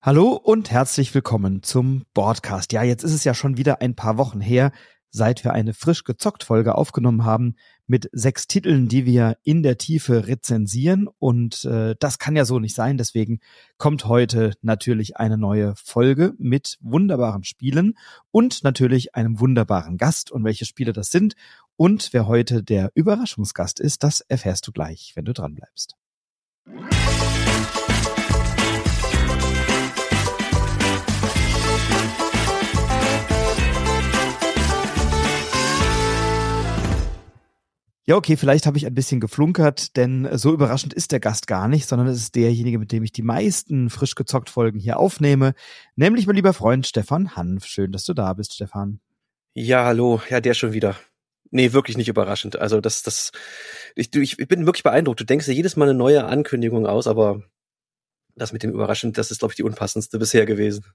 Hallo und herzlich willkommen zum Broadcast. Ja, jetzt ist es ja schon wieder ein paar Wochen her, seit wir eine frisch gezockt Folge aufgenommen haben mit sechs Titeln, die wir in der Tiefe rezensieren. Und äh, das kann ja so nicht sein. Deswegen kommt heute natürlich eine neue Folge mit wunderbaren Spielen und natürlich einem wunderbaren Gast. Und welche Spiele das sind und wer heute der Überraschungsgast ist, das erfährst du gleich, wenn du dran bleibst. Ja, okay, vielleicht habe ich ein bisschen geflunkert, denn so überraschend ist der Gast gar nicht, sondern es ist derjenige, mit dem ich die meisten frisch gezockt Folgen hier aufnehme, nämlich mein lieber Freund Stefan Hanf. Schön, dass du da bist, Stefan. Ja, hallo, ja, der schon wieder. Nee, wirklich nicht überraschend. Also das, das, ich, ich, ich bin wirklich beeindruckt. Du denkst dir jedes Mal eine neue Ankündigung aus, aber das mit dem überraschend, das ist, glaube ich, die unpassendste bisher gewesen.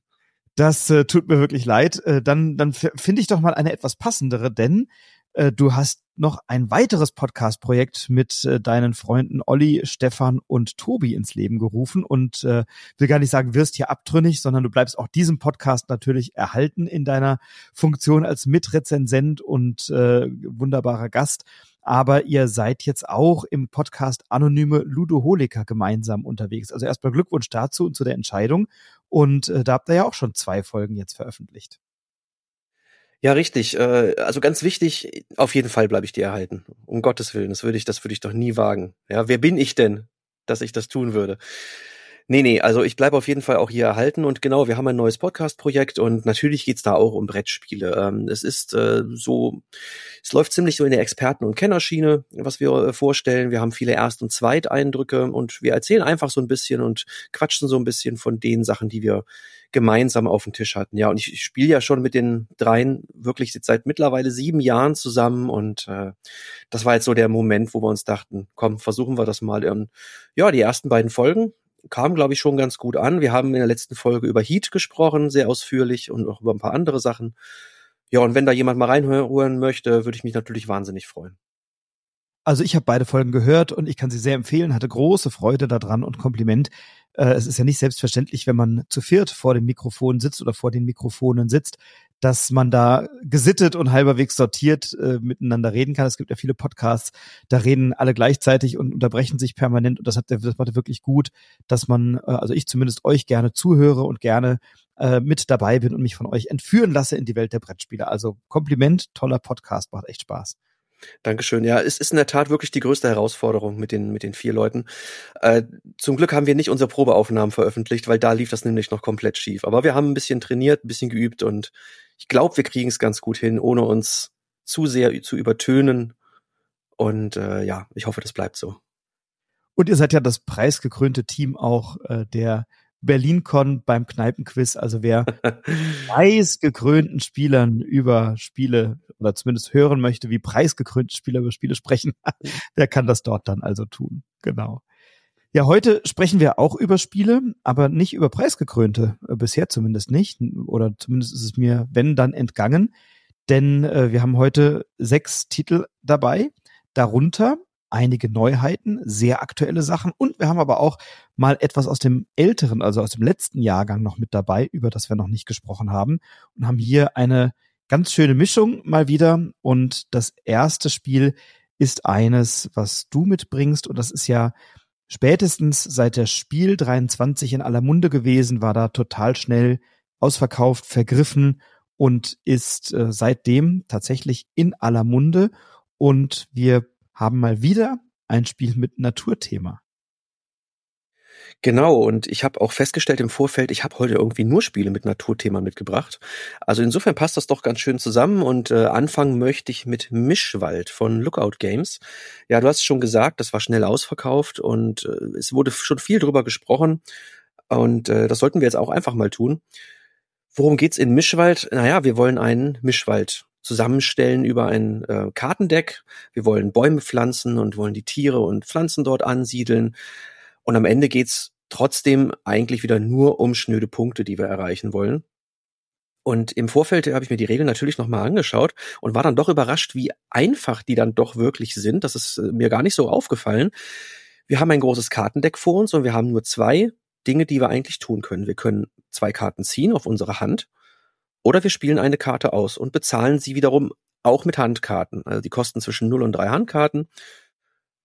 Das äh, tut mir wirklich leid. Äh, dann dann finde ich doch mal eine etwas passendere, denn äh, du hast noch ein weiteres Podcast-Projekt mit äh, deinen Freunden Olli, Stefan und Tobi ins Leben gerufen und äh, will gar nicht sagen, wirst hier abtrünnig, sondern du bleibst auch diesem Podcast natürlich erhalten in deiner Funktion als Mitrezensent und äh, wunderbarer Gast. Aber ihr seid jetzt auch im Podcast Anonyme Ludoholiker gemeinsam unterwegs. Also erstmal Glückwunsch dazu und zu der Entscheidung. Und äh, da habt ihr ja auch schon zwei Folgen jetzt veröffentlicht. Ja, richtig. Äh, also ganz wichtig, auf jeden Fall bleibe ich dir erhalten. Um Gottes Willen, das würde ich, das würde ich doch nie wagen. Ja, wer bin ich denn, dass ich das tun würde? Nee, nee, also ich bleibe auf jeden Fall auch hier erhalten und genau, wir haben ein neues Podcast-Projekt und natürlich geht's da auch um Brettspiele. Ähm, es ist äh, so, es läuft ziemlich so in der Experten- und Kennerschiene, was wir äh, vorstellen. Wir haben viele Erst- und Zweiteindrücke und wir erzählen einfach so ein bisschen und quatschen so ein bisschen von den Sachen, die wir gemeinsam auf dem Tisch hatten. Ja, und ich, ich spiele ja schon mit den dreien wirklich seit mittlerweile sieben Jahren zusammen und äh, das war jetzt so der Moment, wo wir uns dachten, komm, versuchen wir das mal. Und ja, die ersten beiden Folgen kam, glaube ich, schon ganz gut an. Wir haben in der letzten Folge über Heat gesprochen, sehr ausführlich und auch über ein paar andere Sachen. Ja, und wenn da jemand mal reinhören möchte, würde ich mich natürlich wahnsinnig freuen. Also ich habe beide Folgen gehört und ich kann sie sehr empfehlen, hatte große Freude daran und Kompliment. Äh, es ist ja nicht selbstverständlich, wenn man zu viert vor dem Mikrofon sitzt oder vor den Mikrofonen sitzt, dass man da gesittet und halberwegs sortiert äh, miteinander reden kann. Es gibt ja viele Podcasts, da reden alle gleichzeitig und unterbrechen sich permanent und das hat das macht wirklich gut, dass man, äh, also ich zumindest euch gerne zuhöre und gerne äh, mit dabei bin und mich von euch entführen lasse in die Welt der Brettspiele. Also Kompliment, toller Podcast, macht echt Spaß. Dankeschön. Ja, es ist in der Tat wirklich die größte Herausforderung mit den, mit den vier Leuten. Äh, zum Glück haben wir nicht unsere Probeaufnahmen veröffentlicht, weil da lief das nämlich noch komplett schief. Aber wir haben ein bisschen trainiert, ein bisschen geübt und ich glaube, wir kriegen es ganz gut hin, ohne uns zu sehr zu übertönen. Und äh, ja, ich hoffe, das bleibt so. Und ihr seid ja das preisgekrönte Team auch äh, der BerlinCon beim Kneipenquiz. Also wer preisgekrönten Spielern über Spiele oder zumindest hören möchte, wie preisgekrönte Spieler über Spiele sprechen, der kann das dort dann also tun. Genau. Ja, heute sprechen wir auch über Spiele, aber nicht über preisgekrönte, äh, bisher zumindest nicht. Oder zumindest ist es mir, wenn, dann entgangen. Denn äh, wir haben heute sechs Titel dabei, darunter einige Neuheiten, sehr aktuelle Sachen. Und wir haben aber auch mal etwas aus dem älteren, also aus dem letzten Jahrgang noch mit dabei, über das wir noch nicht gesprochen haben. Und haben hier eine ganz schöne Mischung mal wieder. Und das erste Spiel ist eines, was du mitbringst. Und das ist ja spätestens seit der Spiel 23 in aller Munde gewesen, war da total schnell ausverkauft, vergriffen und ist äh, seitdem tatsächlich in aller Munde. Und wir haben mal wieder ein Spiel mit Naturthema. Genau, und ich habe auch festgestellt im Vorfeld, ich habe heute irgendwie nur Spiele mit Naturthema mitgebracht. Also insofern passt das doch ganz schön zusammen und äh, anfangen möchte ich mit Mischwald von Lookout Games. Ja, du hast schon gesagt, das war schnell ausverkauft und äh, es wurde schon viel drüber gesprochen und äh, das sollten wir jetzt auch einfach mal tun. Worum geht's in Mischwald? Naja, wir wollen einen Mischwald zusammenstellen über ein äh, Kartendeck. Wir wollen Bäume pflanzen und wollen die Tiere und Pflanzen dort ansiedeln. Und am Ende geht's trotzdem eigentlich wieder nur um schnöde Punkte, die wir erreichen wollen. Und im Vorfeld habe ich mir die Regeln natürlich nochmal angeschaut und war dann doch überrascht, wie einfach die dann doch wirklich sind. Das ist äh, mir gar nicht so aufgefallen. Wir haben ein großes Kartendeck vor uns und wir haben nur zwei Dinge, die wir eigentlich tun können. Wir können zwei Karten ziehen auf unsere Hand oder wir spielen eine Karte aus und bezahlen sie wiederum auch mit Handkarten. Also die kosten zwischen 0 und 3 Handkarten.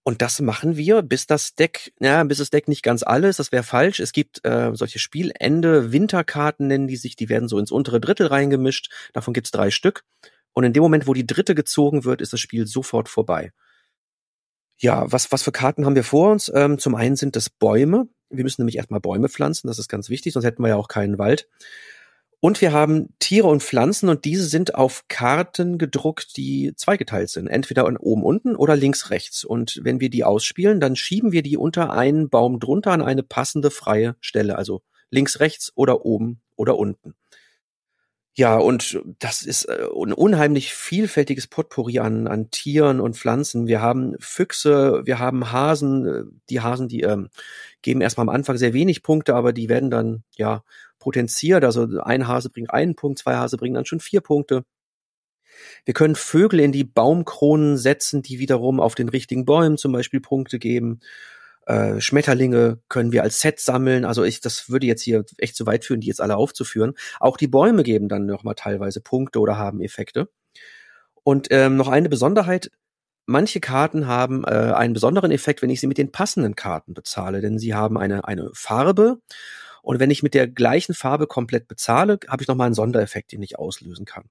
Und das machen wir, bis das Deck, ja, bis das Deck nicht ganz alles, das wäre falsch. Es gibt äh, solche Spielende Winterkarten nennen die sich, die werden so ins untere Drittel reingemischt. Davon gibt's drei Stück. Und in dem Moment, wo die dritte gezogen wird, ist das Spiel sofort vorbei. Ja, was, was für Karten haben wir vor uns? Ähm, zum einen sind das Bäume. Wir müssen nämlich erstmal Bäume pflanzen, das ist ganz wichtig, sonst hätten wir ja auch keinen Wald. Und wir haben Tiere und Pflanzen und diese sind auf Karten gedruckt, die zweigeteilt sind. Entweder oben unten oder links rechts. Und wenn wir die ausspielen, dann schieben wir die unter einen Baum drunter an eine passende freie Stelle. Also links rechts oder oben oder unten. Ja, und das ist äh, ein unheimlich vielfältiges Potpourri an, an Tieren und Pflanzen. Wir haben Füchse, wir haben Hasen. Äh, die Hasen, die ähm, geben erstmal am Anfang sehr wenig Punkte, aber die werden dann ja potenziert. Also ein Hase bringt einen Punkt, zwei Hase bringen dann schon vier Punkte. Wir können Vögel in die Baumkronen setzen, die wiederum auf den richtigen Bäumen zum Beispiel Punkte geben. Äh, Schmetterlinge können wir als Set sammeln. Also ich, das würde jetzt hier echt zu weit führen, die jetzt alle aufzuführen. Auch die Bäume geben dann nochmal teilweise Punkte oder haben Effekte. Und ähm, noch eine Besonderheit, manche Karten haben äh, einen besonderen Effekt, wenn ich sie mit den passenden Karten bezahle, denn sie haben eine, eine Farbe und wenn ich mit der gleichen Farbe komplett bezahle, habe ich nochmal einen Sondereffekt, den ich auslösen kann.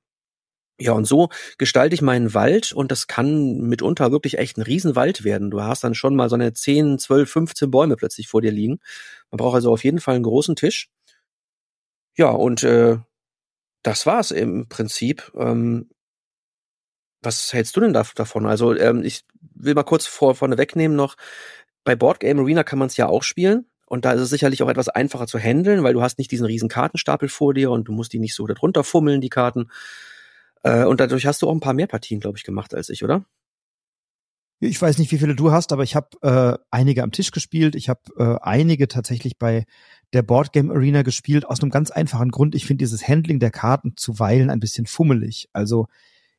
Ja, und so gestalte ich meinen Wald und das kann mitunter wirklich echt ein Riesenwald werden. Du hast dann schon mal so eine 10, 12, 15 Bäume plötzlich vor dir liegen. Man braucht also auf jeden Fall einen großen Tisch. Ja, und äh, das war's im Prinzip. Ähm, was hältst du denn da, davon? Also ähm, ich will mal kurz vor, vorne wegnehmen noch. Bei Board Game Arena kann man es ja auch spielen. Und da ist es sicherlich auch etwas einfacher zu handeln, weil du hast nicht diesen riesen Kartenstapel vor dir und du musst die nicht so darunter fummeln, die Karten. Äh, und dadurch hast du auch ein paar mehr Partien, glaube ich, gemacht als ich, oder? Ich weiß nicht, wie viele du hast, aber ich habe äh, einige am Tisch gespielt. Ich habe äh, einige tatsächlich bei der Boardgame Arena gespielt, aus einem ganz einfachen Grund. Ich finde dieses Handling der Karten zuweilen ein bisschen fummelig. Also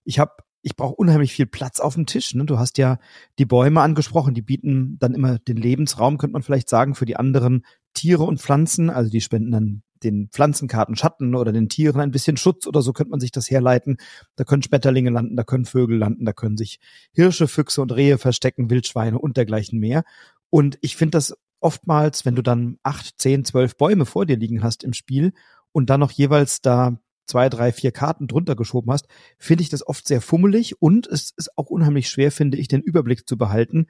ich habe ich brauche unheimlich viel Platz auf dem Tisch. Ne? Du hast ja die Bäume angesprochen, die bieten dann immer den Lebensraum, könnte man vielleicht sagen, für die anderen Tiere und Pflanzen. Also die spenden dann den Pflanzenkarten Schatten oder den Tieren ein bisschen Schutz oder so könnte man sich das herleiten. Da können Schmetterlinge landen, da können Vögel landen, da können sich Hirsche, Füchse und Rehe verstecken, Wildschweine und dergleichen mehr. Und ich finde das oftmals, wenn du dann acht, zehn, zwölf Bäume vor dir liegen hast im Spiel und dann noch jeweils da zwei, drei, vier Karten drunter geschoben hast, finde ich das oft sehr fummelig und es ist auch unheimlich schwer, finde ich, den Überblick zu behalten.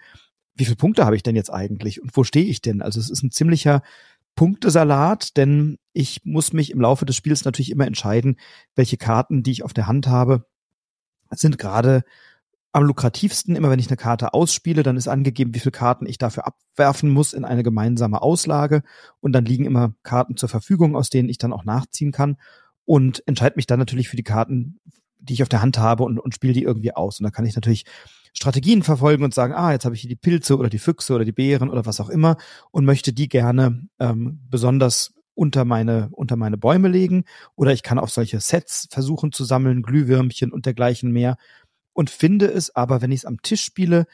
Wie viele Punkte habe ich denn jetzt eigentlich und wo stehe ich denn? Also es ist ein ziemlicher Punktesalat, denn ich muss mich im Laufe des Spiels natürlich immer entscheiden, welche Karten, die ich auf der Hand habe, sind gerade am lukrativsten. Immer wenn ich eine Karte ausspiele, dann ist angegeben, wie viele Karten ich dafür abwerfen muss in eine gemeinsame Auslage. Und dann liegen immer Karten zur Verfügung, aus denen ich dann auch nachziehen kann und entscheide mich dann natürlich für die Karten, die ich auf der Hand habe und, und spiele die irgendwie aus. Und da kann ich natürlich Strategien verfolgen und sagen, ah, jetzt habe ich hier die Pilze oder die Füchse oder die Beeren oder was auch immer und möchte die gerne ähm, besonders unter meine, unter meine Bäume legen. Oder ich kann auch solche Sets versuchen zu sammeln, Glühwürmchen und dergleichen mehr. Und finde es aber, wenn ich es am Tisch spiele,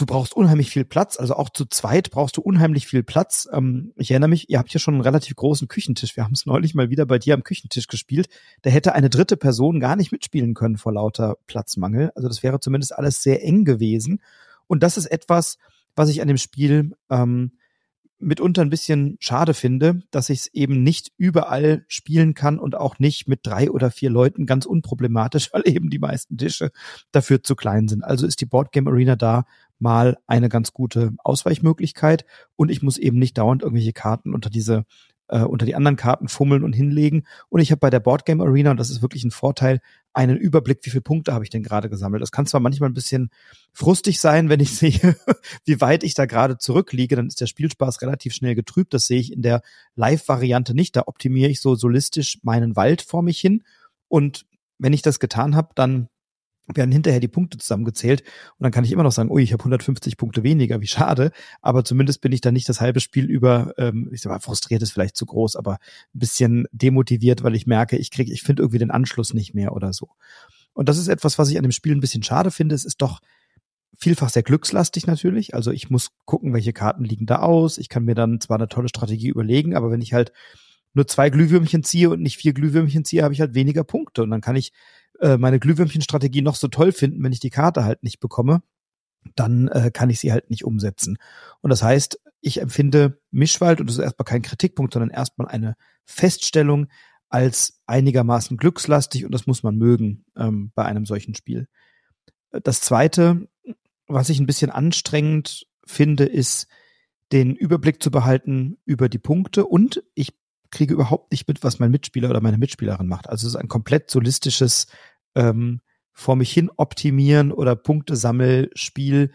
du brauchst unheimlich viel Platz. Also auch zu zweit brauchst du unheimlich viel Platz. Ähm, ich erinnere mich, ihr habt hier schon einen relativ großen Küchentisch. Wir haben es neulich mal wieder bei dir am Küchentisch gespielt. Da hätte eine dritte Person gar nicht mitspielen können vor lauter Platzmangel. Also das wäre zumindest alles sehr eng gewesen. Und das ist etwas, was ich an dem Spiel ähm, mitunter ein bisschen schade finde, dass ich es eben nicht überall spielen kann und auch nicht mit drei oder vier Leuten ganz unproblematisch, weil eben die meisten Tische dafür zu klein sind. Also ist die Boardgame Arena da mal eine ganz gute Ausweichmöglichkeit und ich muss eben nicht dauernd irgendwelche Karten unter diese äh, unter die anderen Karten fummeln und hinlegen. Und ich habe bei der Boardgame Arena, und das ist wirklich ein Vorteil, einen Überblick, wie viele Punkte habe ich denn gerade gesammelt. Das kann zwar manchmal ein bisschen frustig sein, wenn ich sehe, wie weit ich da gerade zurückliege, dann ist der Spielspaß relativ schnell getrübt. Das sehe ich in der Live-Variante nicht. Da optimiere ich so solistisch meinen Wald vor mich hin. Und wenn ich das getan habe, dann werden hinterher die Punkte zusammengezählt und dann kann ich immer noch sagen, ui, ich habe 150 Punkte weniger, wie schade, aber zumindest bin ich dann nicht das halbe Spiel über, ähm, ich sag mal, frustriert ist vielleicht zu groß, aber ein bisschen demotiviert, weil ich merke, ich kriege, ich finde irgendwie den Anschluss nicht mehr oder so. Und das ist etwas, was ich an dem Spiel ein bisschen schade finde. Es ist doch vielfach sehr glückslastig natürlich. Also ich muss gucken, welche Karten liegen da aus. Ich kann mir dann zwar eine tolle Strategie überlegen, aber wenn ich halt nur zwei Glühwürmchen ziehe und nicht vier Glühwürmchen ziehe, habe ich halt weniger Punkte. Und dann kann ich äh, meine Glühwürmchen-Strategie noch so toll finden, wenn ich die Karte halt nicht bekomme, dann äh, kann ich sie halt nicht umsetzen. Und das heißt, ich empfinde Mischwald, und das ist erstmal kein Kritikpunkt, sondern erstmal eine Feststellung als einigermaßen glückslastig und das muss man mögen ähm, bei einem solchen Spiel. Das zweite, was ich ein bisschen anstrengend finde, ist, den Überblick zu behalten über die Punkte und ich kriege überhaupt nicht mit, was mein Mitspieler oder meine Mitspielerin macht. Also es ist ein komplett solistisches ähm, vor mich hin optimieren oder Punktesammelspiel,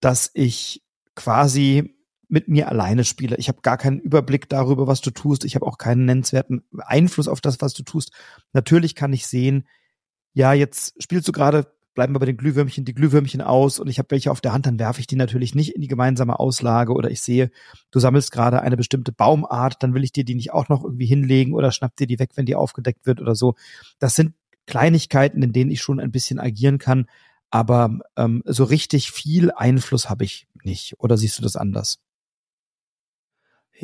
dass ich quasi mit mir alleine spiele. Ich habe gar keinen Überblick darüber, was du tust. Ich habe auch keinen nennenswerten Einfluss auf das, was du tust. Natürlich kann ich sehen, ja, jetzt spielst du gerade, bleiben wir bei den Glühwürmchen, die Glühwürmchen aus und ich habe welche auf der Hand, dann werfe ich die natürlich nicht in die gemeinsame Auslage oder ich sehe, du sammelst gerade eine bestimmte Baumart, dann will ich dir die nicht auch noch irgendwie hinlegen oder schnapp dir die weg, wenn die aufgedeckt wird oder so. Das sind Kleinigkeiten, in denen ich schon ein bisschen agieren kann, aber ähm, so richtig viel Einfluss habe ich nicht. Oder siehst du das anders?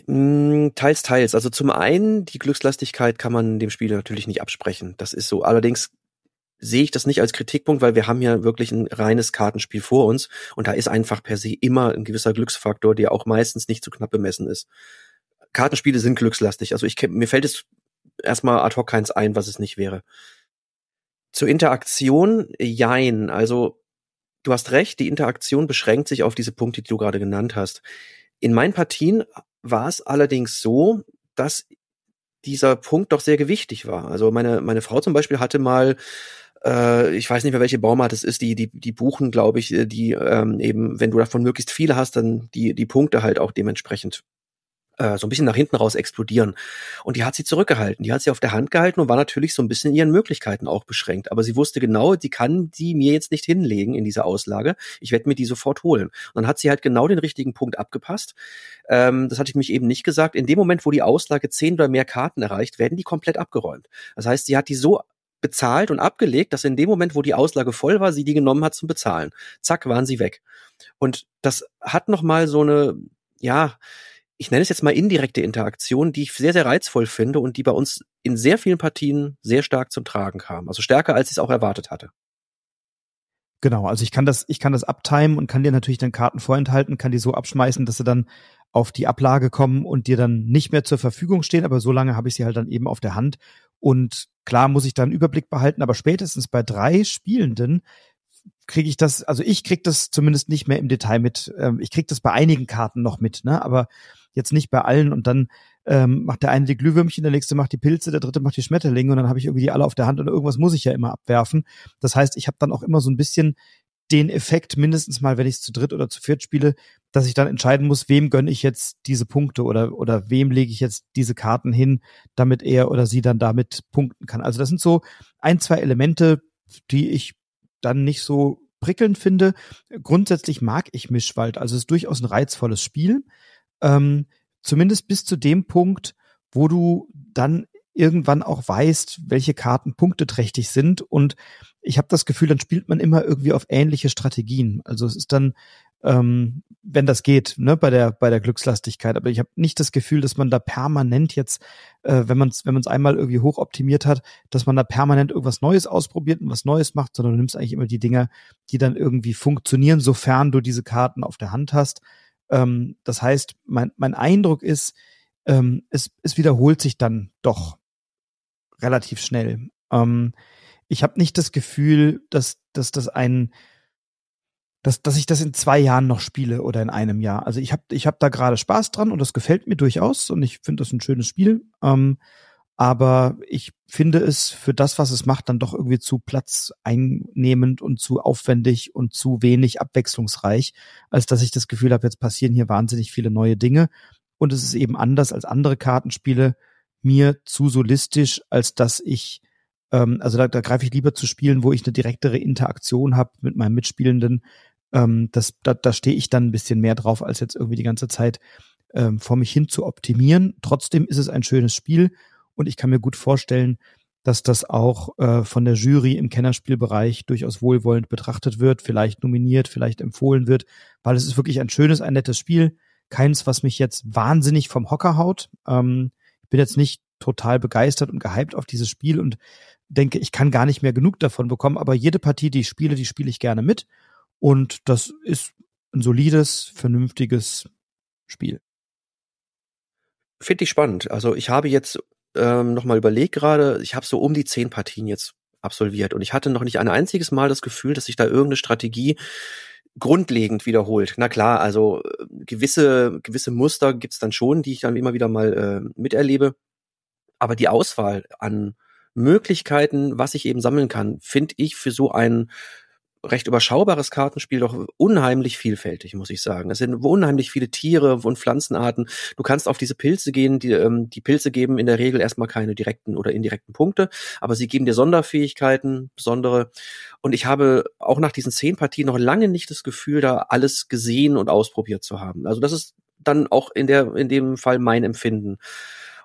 Hm, teils, teils. Also zum einen, die Glückslastigkeit kann man dem Spieler natürlich nicht absprechen. Das ist so. Allerdings sehe ich das nicht als Kritikpunkt, weil wir haben ja wirklich ein reines Kartenspiel vor uns und da ist einfach per se immer ein gewisser Glücksfaktor, der auch meistens nicht zu knapp bemessen ist. Kartenspiele sind glückslastig. Also ich mir fällt es erstmal ad hoc keins ein, was es nicht wäre. Zur Interaktion, jein. Also du hast recht, die Interaktion beschränkt sich auf diese Punkte, die du gerade genannt hast. In meinen Partien war es allerdings so, dass dieser Punkt doch sehr gewichtig war. Also meine, meine Frau zum Beispiel hatte mal äh, ich weiß nicht mehr, welche Baumart es ist, die, die, die buchen, glaube ich, die ähm, eben, wenn du davon möglichst viele hast, dann die, die Punkte halt auch dementsprechend äh, so ein bisschen nach hinten raus explodieren. Und die hat sie zurückgehalten. Die hat sie auf der Hand gehalten und war natürlich so ein bisschen in ihren Möglichkeiten auch beschränkt. Aber sie wusste genau, die kann die mir jetzt nicht hinlegen in dieser Auslage. Ich werde mir die sofort holen. Und dann hat sie halt genau den richtigen Punkt abgepasst. Ähm, das hatte ich mich eben nicht gesagt. In dem Moment, wo die Auslage zehn oder mehr Karten erreicht, werden die komplett abgeräumt. Das heißt, sie hat die so bezahlt und abgelegt, dass in dem Moment, wo die Auslage voll war, sie die genommen hat zum Bezahlen. Zack, waren sie weg. Und das hat nochmal so eine, ja, ich nenne es jetzt mal indirekte Interaktion, die ich sehr, sehr reizvoll finde und die bei uns in sehr vielen Partien sehr stark zum Tragen kam. Also stärker, als ich es auch erwartet hatte. Genau, also ich kann das, ich kann das abtimen und kann dir natürlich dann Karten vorenthalten, kann die so abschmeißen, dass sie dann auf die Ablage kommen und dir dann nicht mehr zur Verfügung stehen, aber so lange habe ich sie halt dann eben auf der Hand. Und klar muss ich dann Überblick behalten, aber spätestens bei drei Spielenden kriege ich das, also ich krieg das zumindest nicht mehr im Detail mit. Ähm, ich krieg das bei einigen Karten noch mit, ne? Aber jetzt nicht bei allen und dann ähm, macht der eine die Glühwürmchen, der nächste macht die Pilze, der dritte macht die Schmetterlinge und dann habe ich irgendwie die alle auf der Hand und irgendwas muss ich ja immer abwerfen. Das heißt, ich habe dann auch immer so ein bisschen den Effekt, mindestens mal, wenn ich es zu dritt oder zu viert spiele, dass ich dann entscheiden muss, wem gönne ich jetzt diese Punkte oder, oder wem lege ich jetzt diese Karten hin, damit er oder sie dann damit punkten kann. Also das sind so ein, zwei Elemente, die ich dann nicht so prickelnd finde. Grundsätzlich mag ich Mischwald, also es ist durchaus ein reizvolles Spiel. Ähm, zumindest bis zu dem Punkt, wo du dann irgendwann auch weißt, welche Karten punkteträchtig sind. Und ich habe das Gefühl, dann spielt man immer irgendwie auf ähnliche Strategien. Also es ist dann, ähm, wenn das geht, ne, bei der bei der Glückslastigkeit. Aber ich habe nicht das Gefühl, dass man da permanent jetzt, äh, wenn man es wenn man es einmal irgendwie hochoptimiert hat, dass man da permanent irgendwas Neues ausprobiert und was Neues macht, sondern du nimmst eigentlich immer die Dinger, die dann irgendwie funktionieren, sofern du diese Karten auf der Hand hast. Ähm, das heißt, mein, mein Eindruck ist, ähm, es, es wiederholt sich dann doch relativ schnell. Ähm, ich habe nicht das Gefühl, dass, dass das ein dass, dass ich das in zwei Jahren noch spiele oder in einem Jahr. Also ich habe ich hab da gerade Spaß dran und das gefällt mir durchaus und ich finde das ein schönes Spiel. Ähm, aber ich finde es für das, was es macht, dann doch irgendwie zu platzeinnehmend und zu aufwendig und zu wenig abwechslungsreich, als dass ich das Gefühl habe, jetzt passieren hier wahnsinnig viele neue Dinge. Und es ist eben anders als andere Kartenspiele, mir zu solistisch, als dass ich, ähm, also da, da greife ich lieber zu Spielen, wo ich eine direktere Interaktion habe mit meinem Mitspielenden. Ähm, das, da, da stehe ich dann ein bisschen mehr drauf, als jetzt irgendwie die ganze Zeit ähm, vor mich hin zu optimieren. Trotzdem ist es ein schönes Spiel und ich kann mir gut vorstellen, dass das auch äh, von der Jury im Kennerspielbereich durchaus wohlwollend betrachtet wird, vielleicht nominiert, vielleicht empfohlen wird, weil es ist wirklich ein schönes, ein nettes Spiel. Keins, was mich jetzt wahnsinnig vom Hocker haut. Ähm, ich bin jetzt nicht total begeistert und gehypt auf dieses Spiel und denke, ich kann gar nicht mehr genug davon bekommen, aber jede Partie, die ich spiele, die spiele ich gerne mit. Und das ist ein solides, vernünftiges Spiel. Finde ich spannend. Also ich habe jetzt ähm, nochmal überlegt gerade, ich habe so um die zehn Partien jetzt absolviert und ich hatte noch nicht ein einziges Mal das Gefühl, dass sich da irgendeine Strategie grundlegend wiederholt. Na klar, also äh, gewisse gewisse Muster gibt's dann schon, die ich dann immer wieder mal äh, miterlebe. Aber die Auswahl an Möglichkeiten, was ich eben sammeln kann, finde ich für so ein recht überschaubares Kartenspiel doch unheimlich vielfältig, muss ich sagen. Es sind unheimlich viele Tiere und Pflanzenarten. Du kannst auf diese Pilze gehen. Die, ähm, die Pilze geben in der Regel erstmal keine direkten oder indirekten Punkte, aber sie geben dir Sonderfähigkeiten, besondere. Und ich habe auch nach diesen zehn Partien noch lange nicht das Gefühl, da alles gesehen und ausprobiert zu haben. Also das ist dann auch in der in dem Fall mein Empfinden.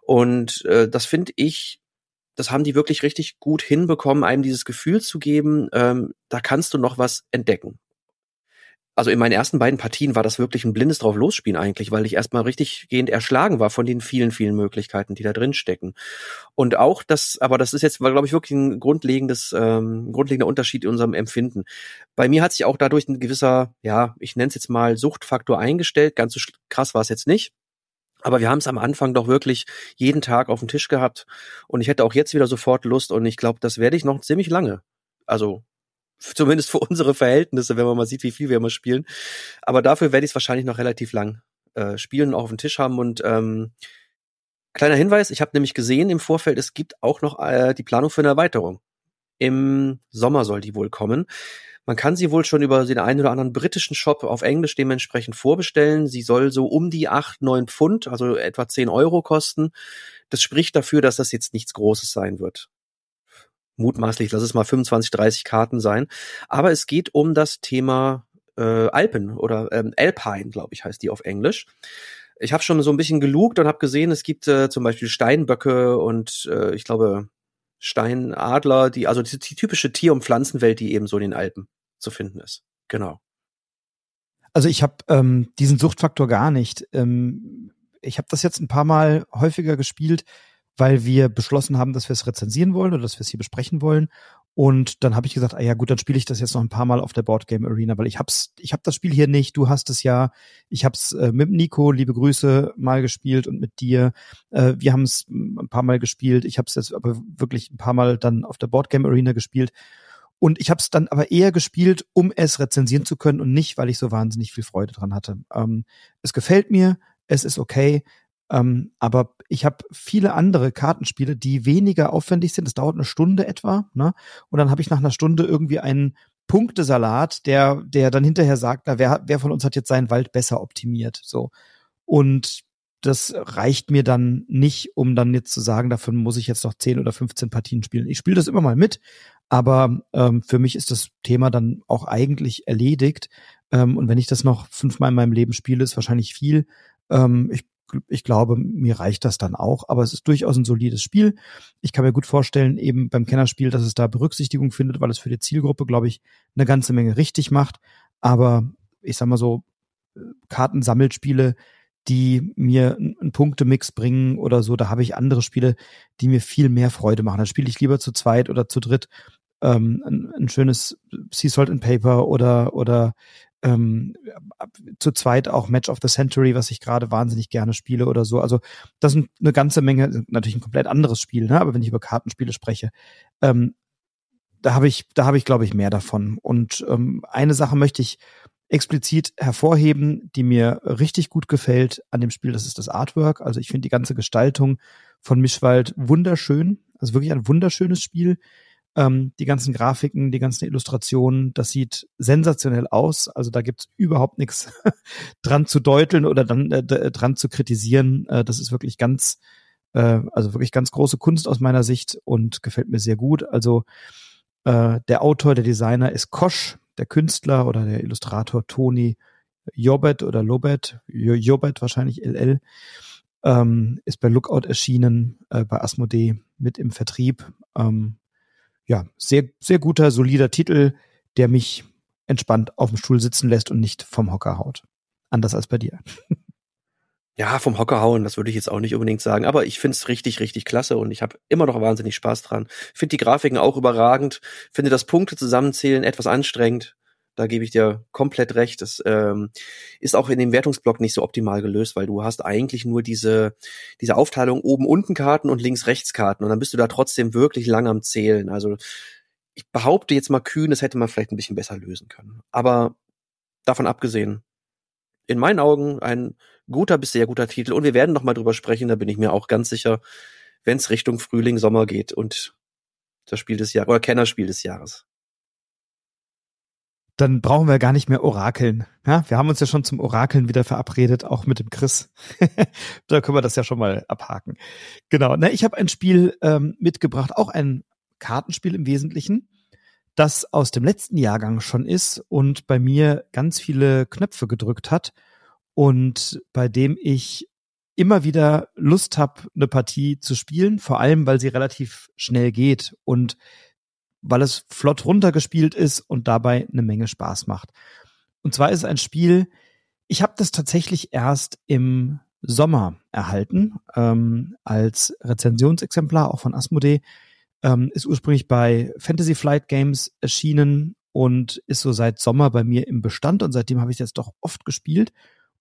Und äh, das finde ich das haben die wirklich richtig gut hinbekommen, einem dieses Gefühl zu geben, ähm, da kannst du noch was entdecken. Also in meinen ersten beiden Partien war das wirklich ein blindes drauf losspielen eigentlich, weil ich erstmal richtig gehend erschlagen war von den vielen, vielen Möglichkeiten, die da drin stecken. Und auch das, aber das ist jetzt, glaube ich, wirklich ein grundlegendes, ähm, grundlegender Unterschied in unserem Empfinden. Bei mir hat sich auch dadurch ein gewisser, ja, ich nenne es jetzt mal Suchtfaktor eingestellt. Ganz so krass war es jetzt nicht. Aber wir haben es am Anfang doch wirklich jeden Tag auf dem Tisch gehabt. Und ich hätte auch jetzt wieder sofort Lust. Und ich glaube, das werde ich noch ziemlich lange. Also zumindest für unsere Verhältnisse, wenn man mal sieht, wie viel wir immer spielen. Aber dafür werde ich es wahrscheinlich noch relativ lang äh, spielen und auch auf dem Tisch haben. Und ähm, kleiner Hinweis, ich habe nämlich gesehen im Vorfeld, es gibt auch noch äh, die Planung für eine Erweiterung. Im Sommer soll die wohl kommen. Man kann sie wohl schon über den einen oder anderen britischen Shop auf Englisch dementsprechend vorbestellen. Sie soll so um die acht, neun Pfund, also etwa zehn Euro kosten. Das spricht dafür, dass das jetzt nichts Großes sein wird. Mutmaßlich, lass es mal 25, 30 Karten sein. Aber es geht um das Thema äh, Alpen oder ähm, Alpine, glaube ich, heißt die auf Englisch. Ich habe schon so ein bisschen gelugt und habe gesehen, es gibt äh, zum Beispiel Steinböcke und äh, ich glaube Steinadler, die, also die, die typische Tier- und Pflanzenwelt, die eben so in den Alpen zu finden ist. Genau. Also ich habe ähm, diesen Suchtfaktor gar nicht. Ähm, ich habe das jetzt ein paar Mal häufiger gespielt, weil wir beschlossen haben, dass wir es rezensieren wollen oder dass wir es hier besprechen wollen. Und dann habe ich gesagt, ah ja gut, dann spiele ich das jetzt noch ein paar Mal auf der Boardgame Arena, weil ich hab's, ich habe das Spiel hier nicht, du hast es ja. Ich habe es äh, mit Nico, liebe Grüße, mal gespielt und mit dir. Äh, wir haben es ein paar Mal gespielt. Ich habe es jetzt aber wirklich ein paar Mal dann auf der Boardgame Arena gespielt. Und ich habe es dann aber eher gespielt, um es rezensieren zu können und nicht, weil ich so wahnsinnig viel Freude dran hatte. Ähm, es gefällt mir, es ist okay. Ähm, aber ich habe viele andere Kartenspiele, die weniger aufwendig sind. Das dauert eine Stunde etwa. Ne? Und dann habe ich nach einer Stunde irgendwie einen Punktesalat, der, der dann hinterher sagt, na, wer, wer von uns hat jetzt seinen Wald besser optimiert? So. Und das reicht mir dann nicht, um dann jetzt zu sagen, dafür muss ich jetzt noch 10 oder 15 Partien spielen. Ich spiele das immer mal mit, aber ähm, für mich ist das Thema dann auch eigentlich erledigt. Ähm, und wenn ich das noch fünfmal in meinem Leben spiele, ist wahrscheinlich viel. Ähm, ich ich glaube, mir reicht das dann auch. Aber es ist durchaus ein solides Spiel. Ich kann mir gut vorstellen, eben beim Kennerspiel, dass es da Berücksichtigung findet, weil es für die Zielgruppe, glaube ich, eine ganze Menge richtig macht. Aber ich sag mal so, Kartensammelspiele, die mir einen Punktemix bringen oder so, da habe ich andere Spiele, die mir viel mehr Freude machen. Da spiele ich lieber zu zweit oder zu dritt ähm, ein, ein schönes Sea Salt and Paper oder oder ähm, zu zweit auch Match of the Century, was ich gerade wahnsinnig gerne spiele oder so. Also das sind eine ganze Menge, natürlich ein komplett anderes Spiel, ne? aber wenn ich über Kartenspiele spreche, ähm, da habe ich, da habe ich, glaube ich, mehr davon. Und ähm, eine Sache möchte ich explizit hervorheben, die mir richtig gut gefällt an dem Spiel, das ist das Artwork. Also ich finde die ganze Gestaltung von Mischwald wunderschön. Also wirklich ein wunderschönes Spiel. Ähm, die ganzen Grafiken, die ganzen Illustrationen, das sieht sensationell aus. Also da gibt's überhaupt nichts dran zu deuteln oder dann äh, dran zu kritisieren. Äh, das ist wirklich ganz, äh, also wirklich ganz große Kunst aus meiner Sicht und gefällt mir sehr gut. Also äh, der Autor, der Designer ist Kosch, der Künstler oder der Illustrator Toni Jobet oder Lobet, Jobet wahrscheinlich LL. ähm, ist bei Lookout erschienen, äh, bei Asmodee mit im Vertrieb. Ähm, ja, sehr, sehr guter, solider Titel, der mich entspannt auf dem Stuhl sitzen lässt und nicht vom Hocker haut. Anders als bei dir. Ja, vom Hocker hauen, das würde ich jetzt auch nicht unbedingt sagen, aber ich find's richtig, richtig klasse und ich habe immer noch wahnsinnig Spaß dran. Finde die Grafiken auch überragend, finde das Punkte zusammenzählen etwas anstrengend. Da gebe ich dir komplett recht. Das ähm, ist auch in dem Wertungsblock nicht so optimal gelöst, weil du hast eigentlich nur diese, diese Aufteilung oben unten Karten und links rechts Karten und dann bist du da trotzdem wirklich lang am Zählen. Also ich behaupte jetzt mal kühn, das hätte man vielleicht ein bisschen besser lösen können. Aber davon abgesehen, in meinen Augen ein guter bis sehr guter Titel. Und wir werden noch mal drüber sprechen, da bin ich mir auch ganz sicher, wenn es Richtung Frühling, Sommer geht und das Spiel des Jahres oder Kennerspiel des Jahres. Dann brauchen wir gar nicht mehr orakeln. Ja, wir haben uns ja schon zum Orakeln wieder verabredet, auch mit dem Chris. da können wir das ja schon mal abhaken. Genau. Na, ich habe ein Spiel ähm, mitgebracht, auch ein Kartenspiel im Wesentlichen das aus dem letzten Jahrgang schon ist und bei mir ganz viele Knöpfe gedrückt hat und bei dem ich immer wieder Lust habe, eine Partie zu spielen, vor allem weil sie relativ schnell geht und weil es flott runtergespielt ist und dabei eine Menge Spaß macht. Und zwar ist es ein Spiel, ich habe das tatsächlich erst im Sommer erhalten, ähm, als Rezensionsexemplar auch von Asmodee ähm, ist ursprünglich bei Fantasy Flight Games erschienen und ist so seit Sommer bei mir im Bestand und seitdem habe ich jetzt doch oft gespielt.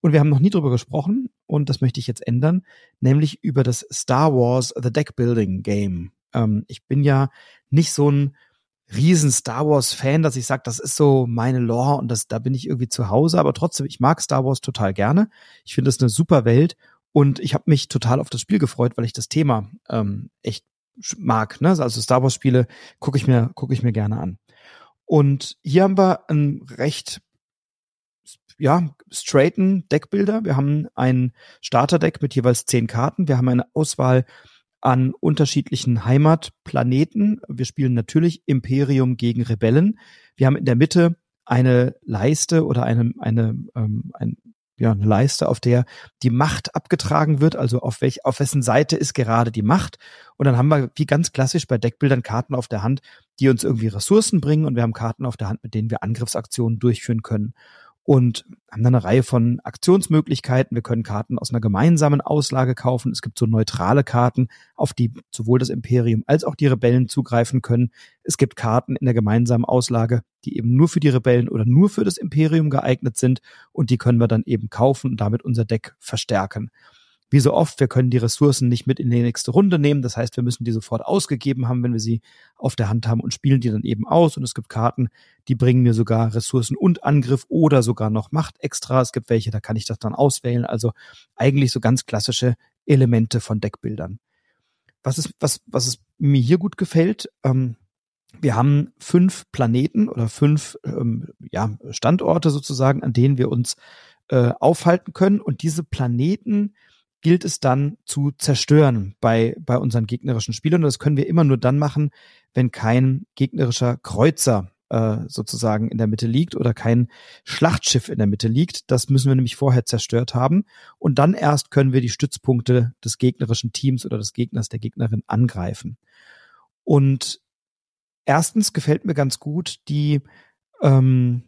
Und wir haben noch nie drüber gesprochen und das möchte ich jetzt ändern, nämlich über das Star Wars The Deck Building Game. Ähm, ich bin ja nicht so ein riesen Star Wars Fan, dass ich sage, das ist so meine Lore und das, da bin ich irgendwie zu Hause, aber trotzdem, ich mag Star Wars total gerne. Ich finde es eine super Welt und ich habe mich total auf das Spiel gefreut, weil ich das Thema ähm, echt mag. Ne? Also Star Wars Spiele gucke ich mir gucke ich mir gerne an. Und hier haben wir ein recht ja, straighten Deckbilder. Wir haben ein Starterdeck mit jeweils zehn Karten. Wir haben eine Auswahl an unterschiedlichen Heimatplaneten. Wir spielen natürlich Imperium gegen Rebellen. Wir haben in der Mitte eine Leiste oder eine, eine, ähm, ein ja, eine Leiste, auf der die Macht abgetragen wird, also auf welch, auf wessen Seite ist gerade die Macht. Und dann haben wir, wie ganz klassisch bei Deckbildern, Karten auf der Hand, die uns irgendwie Ressourcen bringen und wir haben Karten auf der Hand, mit denen wir Angriffsaktionen durchführen können und haben dann eine Reihe von Aktionsmöglichkeiten. Wir können Karten aus einer gemeinsamen Auslage kaufen. Es gibt so neutrale Karten, auf die sowohl das Imperium als auch die Rebellen zugreifen können. Es gibt Karten in der gemeinsamen Auslage, die eben nur für die Rebellen oder nur für das Imperium geeignet sind und die können wir dann eben kaufen und damit unser Deck verstärken. Wie so oft, wir können die Ressourcen nicht mit in die nächste Runde nehmen. Das heißt, wir müssen die sofort ausgegeben haben, wenn wir sie auf der Hand haben und spielen die dann eben aus. Und es gibt Karten, die bringen mir sogar Ressourcen und Angriff oder sogar noch Macht extra. Es gibt welche, da kann ich das dann auswählen. Also eigentlich so ganz klassische Elemente von Deckbildern. Was ist, was, was es mir hier gut gefällt, ähm, wir haben fünf Planeten oder fünf ähm, ja, Standorte sozusagen, an denen wir uns äh, aufhalten können. Und diese Planeten gilt es dann zu zerstören bei, bei unseren gegnerischen Spielern. Und das können wir immer nur dann machen, wenn kein gegnerischer Kreuzer äh, sozusagen in der Mitte liegt oder kein Schlachtschiff in der Mitte liegt. Das müssen wir nämlich vorher zerstört haben. Und dann erst können wir die Stützpunkte des gegnerischen Teams oder des Gegners, der Gegnerin angreifen. Und erstens gefällt mir ganz gut die ähm,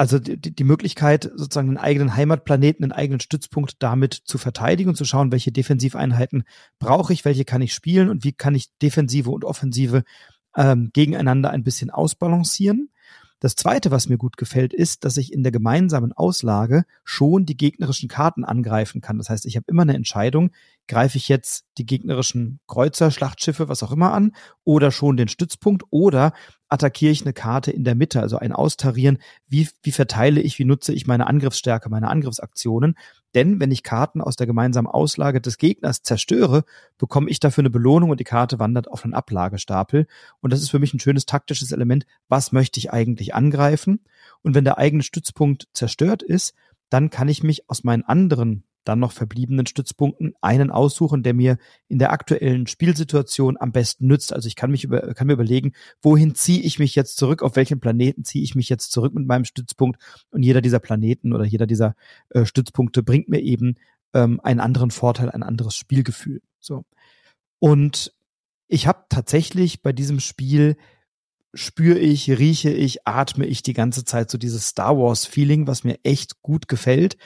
also die, die Möglichkeit, sozusagen einen eigenen Heimatplaneten, einen eigenen Stützpunkt damit zu verteidigen und zu schauen, welche Defensiveinheiten brauche ich, welche kann ich spielen und wie kann ich Defensive und Offensive ähm, gegeneinander ein bisschen ausbalancieren. Das zweite, was mir gut gefällt, ist, dass ich in der gemeinsamen Auslage schon die gegnerischen Karten angreifen kann. Das heißt, ich habe immer eine Entscheidung, greife ich jetzt die gegnerischen Kreuzer, Schlachtschiffe, was auch immer an, oder schon den Stützpunkt, oder attackiere ich eine Karte in der Mitte, also ein Austarieren, wie, wie verteile ich, wie nutze ich meine Angriffsstärke, meine Angriffsaktionen. Denn wenn ich Karten aus der gemeinsamen Auslage des Gegners zerstöre, bekomme ich dafür eine Belohnung und die Karte wandert auf einen Ablagestapel. Und das ist für mich ein schönes taktisches Element. Was möchte ich eigentlich angreifen? Und wenn der eigene Stützpunkt zerstört ist, dann kann ich mich aus meinen anderen dann noch verbliebenen Stützpunkten einen aussuchen, der mir in der aktuellen Spielsituation am besten nützt. Also ich kann mich über, kann mir überlegen, wohin ziehe ich mich jetzt zurück, auf welchen Planeten ziehe ich mich jetzt zurück mit meinem Stützpunkt und jeder dieser Planeten oder jeder dieser äh, Stützpunkte bringt mir eben ähm, einen anderen Vorteil, ein anderes Spielgefühl. So. Und ich habe tatsächlich bei diesem Spiel spüre ich, rieche ich, atme ich die ganze Zeit so dieses Star Wars Feeling, was mir echt gut gefällt.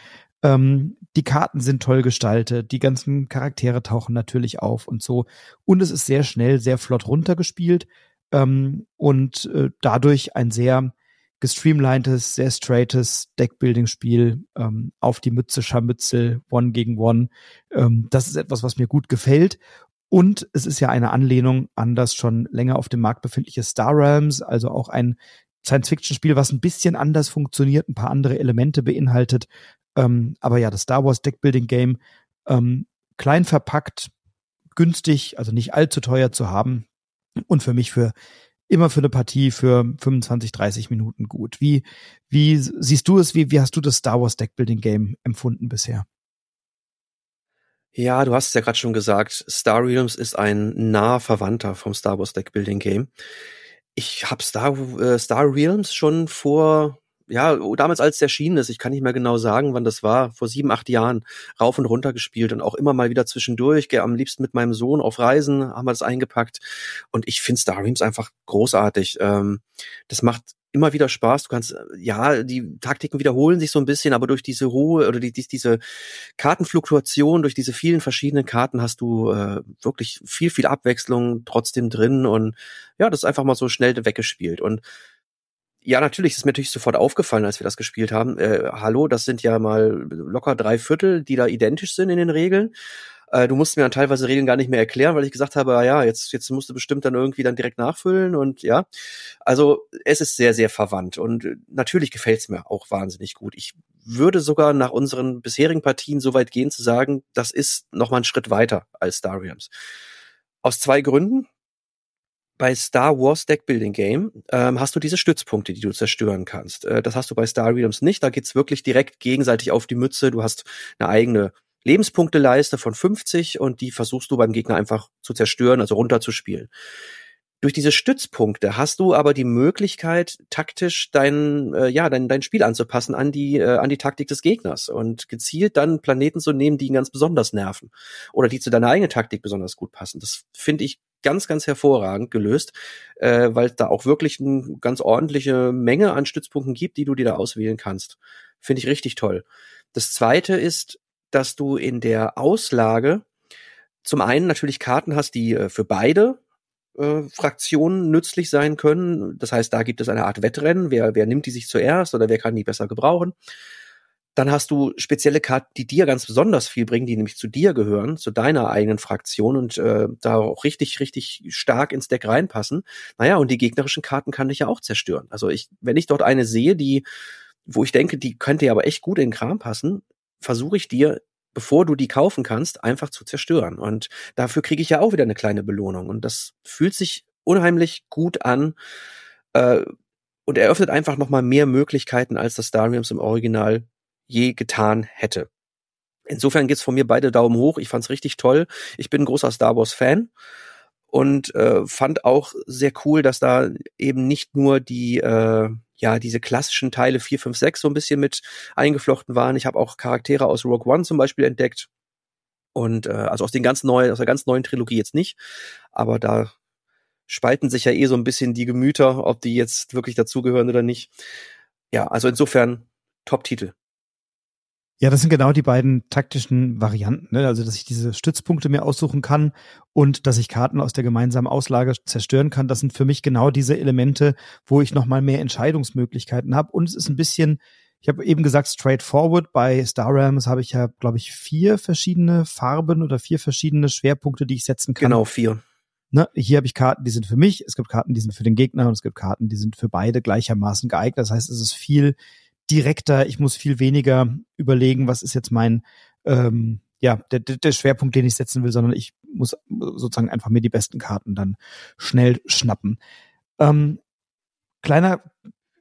Ähm, die Karten sind toll gestaltet, die ganzen Charaktere tauchen natürlich auf und so. Und es ist sehr schnell, sehr flott runtergespielt ähm, und äh, dadurch ein sehr gestreamlinedes, sehr straightes Deckbuilding-Spiel ähm, auf die Mütze, Scharmützel, One gegen One. Ähm, das ist etwas, was mir gut gefällt. Und es ist ja eine Anlehnung an das schon länger auf dem Markt befindliche Star Realms, also auch ein Science-Fiction-Spiel, was ein bisschen anders funktioniert, ein paar andere Elemente beinhaltet. Ähm, aber ja, das Star Wars Deckbuilding-Game, ähm, klein verpackt, günstig, also nicht allzu teuer zu haben und für mich für immer für eine Partie für 25, 30 Minuten gut. Wie, wie siehst du es? Wie, wie hast du das Star Wars Deckbuilding Game empfunden bisher? Ja, du hast es ja gerade schon gesagt, Star Realms ist ein naher Verwandter vom Star Wars Deckbuilding Game. Ich habe Star, äh, Star Realms schon vor ja, damals als es erschienen ist, ich kann nicht mehr genau sagen, wann das war, vor sieben, acht Jahren, rauf und runter gespielt und auch immer mal wieder zwischendurch, gehe am liebsten mit meinem Sohn auf Reisen, haben wir das eingepackt und ich finde Star Realms einfach großartig. Ähm, das macht immer wieder Spaß. Du kannst, ja, die Taktiken wiederholen sich so ein bisschen, aber durch diese Ruhe oder die, die, diese Kartenfluktuation, durch diese vielen verschiedenen Karten hast du äh, wirklich viel, viel Abwechslung trotzdem drin und ja, das ist einfach mal so schnell weggespielt und ja, natürlich ist mir natürlich sofort aufgefallen, als wir das gespielt haben. Äh, hallo, das sind ja mal locker drei Viertel, die da identisch sind in den Regeln. Äh, du musst mir dann teilweise Regeln gar nicht mehr erklären, weil ich gesagt habe, ja, jetzt, jetzt musst du bestimmt dann irgendwie dann direkt nachfüllen und ja. Also es ist sehr, sehr verwandt und natürlich gefällt es mir auch wahnsinnig gut. Ich würde sogar nach unseren bisherigen Partien so weit gehen zu sagen, das ist noch mal ein Schritt weiter als Star Realms. Aus zwei Gründen bei Star Wars Deckbuilding Game ähm, hast du diese Stützpunkte, die du zerstören kannst. Äh, das hast du bei Star Realms nicht. Da geht's wirklich direkt gegenseitig auf die Mütze. Du hast eine eigene Lebenspunkteleiste von 50 und die versuchst du beim Gegner einfach zu zerstören, also runterzuspielen. Durch diese Stützpunkte hast du aber die Möglichkeit, taktisch dein, äh, ja, dein, dein Spiel anzupassen an die, äh, an die Taktik des Gegners und gezielt dann Planeten zu nehmen, die ihn ganz besonders nerven oder die zu deiner eigenen Taktik besonders gut passen. Das finde ich ganz, ganz hervorragend gelöst, äh, weil es da auch wirklich eine ganz ordentliche Menge an Stützpunkten gibt, die du dir da auswählen kannst. Finde ich richtig toll. Das zweite ist, dass du in der Auslage zum einen natürlich Karten hast, die äh, für beide äh, Fraktionen nützlich sein können. Das heißt, da gibt es eine Art Wettrennen. Wer, wer nimmt die sich zuerst oder wer kann die besser gebrauchen? Dann hast du spezielle Karten, die dir ganz besonders viel bringen, die nämlich zu dir gehören, zu deiner eigenen Fraktion und äh, da auch richtig, richtig stark ins Deck reinpassen. Naja, und die gegnerischen Karten kann ich ja auch zerstören. Also ich, wenn ich dort eine sehe, die, wo ich denke, die könnte ja aber echt gut in den Kram passen, versuche ich dir, bevor du die kaufen kannst, einfach zu zerstören. Und dafür kriege ich ja auch wieder eine kleine Belohnung. Und das fühlt sich unheimlich gut an. Äh, und eröffnet einfach nochmal mehr Möglichkeiten, als das Realms im Original je getan hätte. Insofern geht's von mir beide Daumen hoch. Ich fand's richtig toll. Ich bin ein großer Star Wars Fan und äh, fand auch sehr cool, dass da eben nicht nur die äh, ja diese klassischen Teile 4, 5, 6 so ein bisschen mit eingeflochten waren. Ich habe auch Charaktere aus Rogue One zum Beispiel entdeckt und äh, also aus den ganz neuen, aus der ganz neuen Trilogie jetzt nicht, aber da spalten sich ja eh so ein bisschen die Gemüter, ob die jetzt wirklich dazugehören oder nicht. Ja, also insofern Top-Titel. Ja, das sind genau die beiden taktischen Varianten. Ne? Also, dass ich diese Stützpunkte mir aussuchen kann und dass ich Karten aus der gemeinsamen Auslage zerstören kann. Das sind für mich genau diese Elemente, wo ich nochmal mehr Entscheidungsmöglichkeiten habe. Und es ist ein bisschen, ich habe eben gesagt, straightforward. Bei Star Realms habe ich ja, glaube ich, vier verschiedene Farben oder vier verschiedene Schwerpunkte, die ich setzen kann. Genau, vier. Ne, hier habe ich Karten, die sind für mich, es gibt Karten, die sind für den Gegner und es gibt Karten, die sind für beide gleichermaßen geeignet. Das heißt, es ist viel direkter, ich muss viel weniger überlegen, was ist jetzt mein, ähm, ja, der, der Schwerpunkt, den ich setzen will, sondern ich muss sozusagen einfach mir die besten Karten dann schnell schnappen. Ähm, kleiner,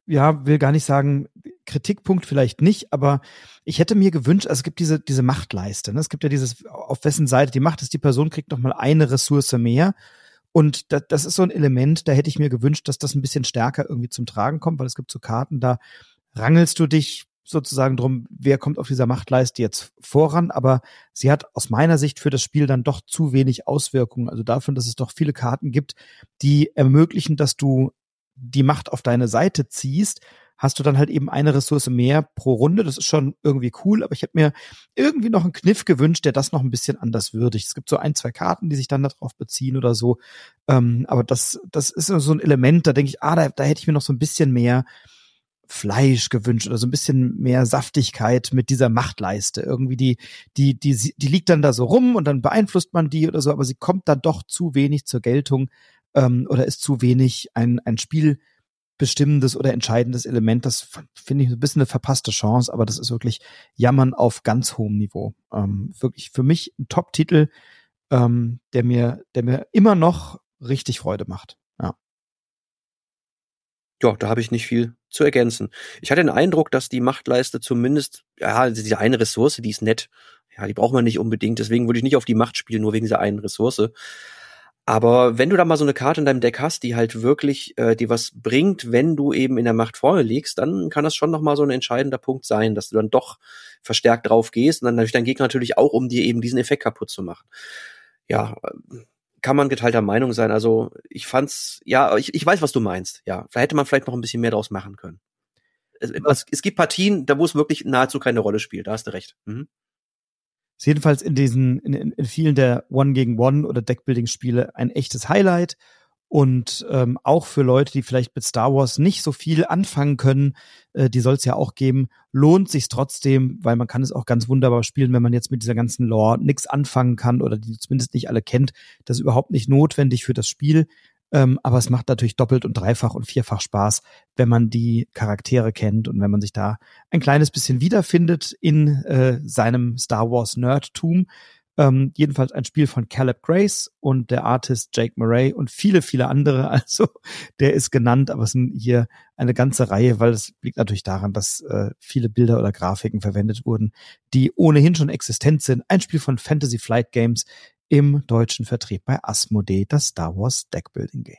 ja, will gar nicht sagen, Kritikpunkt vielleicht nicht, aber ich hätte mir gewünscht, also es gibt diese, diese Machtleiste, ne? es gibt ja dieses, auf wessen Seite die Macht ist, die Person kriegt noch mal eine Ressource mehr und das, das ist so ein Element, da hätte ich mir gewünscht, dass das ein bisschen stärker irgendwie zum Tragen kommt, weil es gibt so Karten, da rangelst du dich sozusagen drum, wer kommt auf dieser Machtleiste jetzt voran, aber sie hat aus meiner Sicht für das Spiel dann doch zu wenig Auswirkungen. Also dafür, dass es doch viele Karten gibt, die ermöglichen, dass du die Macht auf deine Seite ziehst, hast du dann halt eben eine Ressource mehr pro Runde. Das ist schon irgendwie cool, aber ich hätte mir irgendwie noch einen Kniff gewünscht, der das noch ein bisschen anders würdigt. Es gibt so ein, zwei Karten, die sich dann darauf beziehen oder so. Ähm, aber das, das ist so ein Element, da denke ich, ah, da, da hätte ich mir noch so ein bisschen mehr Fleisch gewünscht oder so ein bisschen mehr Saftigkeit mit dieser Machtleiste. Irgendwie die, die, die, die liegt dann da so rum und dann beeinflusst man die oder so, aber sie kommt dann doch zu wenig zur Geltung ähm, oder ist zu wenig ein, ein spielbestimmendes oder entscheidendes Element. Das finde ich ein bisschen eine verpasste Chance, aber das ist wirklich Jammern auf ganz hohem Niveau. Ähm, wirklich für mich ein Top-Titel, ähm, der mir, der mir immer noch richtig Freude macht. Ja. Da habe ich nicht viel zu ergänzen. Ich hatte den Eindruck, dass die Machtleiste zumindest, ja, diese eine Ressource, die ist nett. Ja, die braucht man nicht unbedingt. Deswegen würde ich nicht auf die Macht spielen, nur wegen dieser einen Ressource. Aber wenn du da mal so eine Karte in deinem Deck hast, die halt wirklich äh, die was bringt, wenn du eben in der Macht vorne liegst, dann kann das schon noch mal so ein entscheidender Punkt sein, dass du dann doch verstärkt drauf gehst und dann natürlich dein Gegner natürlich auch, um dir eben diesen Effekt kaputt zu machen. Ja, kann man geteilter Meinung sein. Also ich fand's, ja, ich, ich weiß, was du meinst. Ja, da hätte man vielleicht noch ein bisschen mehr draus machen können. Es, es, es gibt Partien, da wo es wirklich nahezu keine Rolle spielt. Da hast du recht. Mhm. Ist jedenfalls in diesen, in, in vielen der One gegen One oder Deckbuilding-Spiele ein echtes Highlight. Und ähm, auch für Leute, die vielleicht mit Star Wars nicht so viel anfangen können, äh, die soll es ja auch geben, lohnt sich trotzdem, weil man kann es auch ganz wunderbar spielen, wenn man jetzt mit dieser ganzen Lore nichts anfangen kann oder die zumindest nicht alle kennt. Das ist überhaupt nicht notwendig für das Spiel. Ähm, aber es macht natürlich doppelt und dreifach und vierfach Spaß, wenn man die Charaktere kennt und wenn man sich da ein kleines bisschen wiederfindet in äh, seinem Star Wars Nerdtum. Ähm, jedenfalls ein Spiel von Caleb Grace und der Artist Jake Murray und viele, viele andere. Also der ist genannt, aber es sind hier eine ganze Reihe, weil es liegt natürlich daran, dass äh, viele Bilder oder Grafiken verwendet wurden, die ohnehin schon existent sind. Ein Spiel von Fantasy Flight Games, im deutschen Vertrieb bei Asmodee, das Star Wars Deckbuilding Game.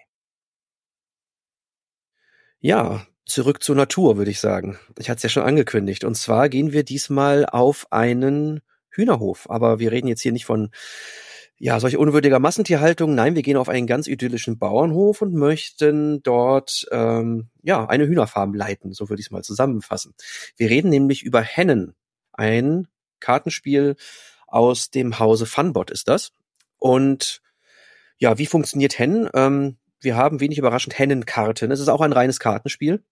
Ja, zurück zur Natur, würde ich sagen. Ich hatte es ja schon angekündigt. Und zwar gehen wir diesmal auf einen Hühnerhof. Aber wir reden jetzt hier nicht von ja, solch unwürdiger Massentierhaltung. Nein, wir gehen auf einen ganz idyllischen Bauernhof und möchten dort ähm, ja eine Hühnerfarm leiten, so würde ich es mal zusammenfassen. Wir reden nämlich über Hennen, ein Kartenspiel aus dem Hause Funbot ist das. Und ja, wie funktioniert Hennen? Ähm, wir haben wenig überraschend Hennenkarten. Es ist auch ein reines Kartenspiel.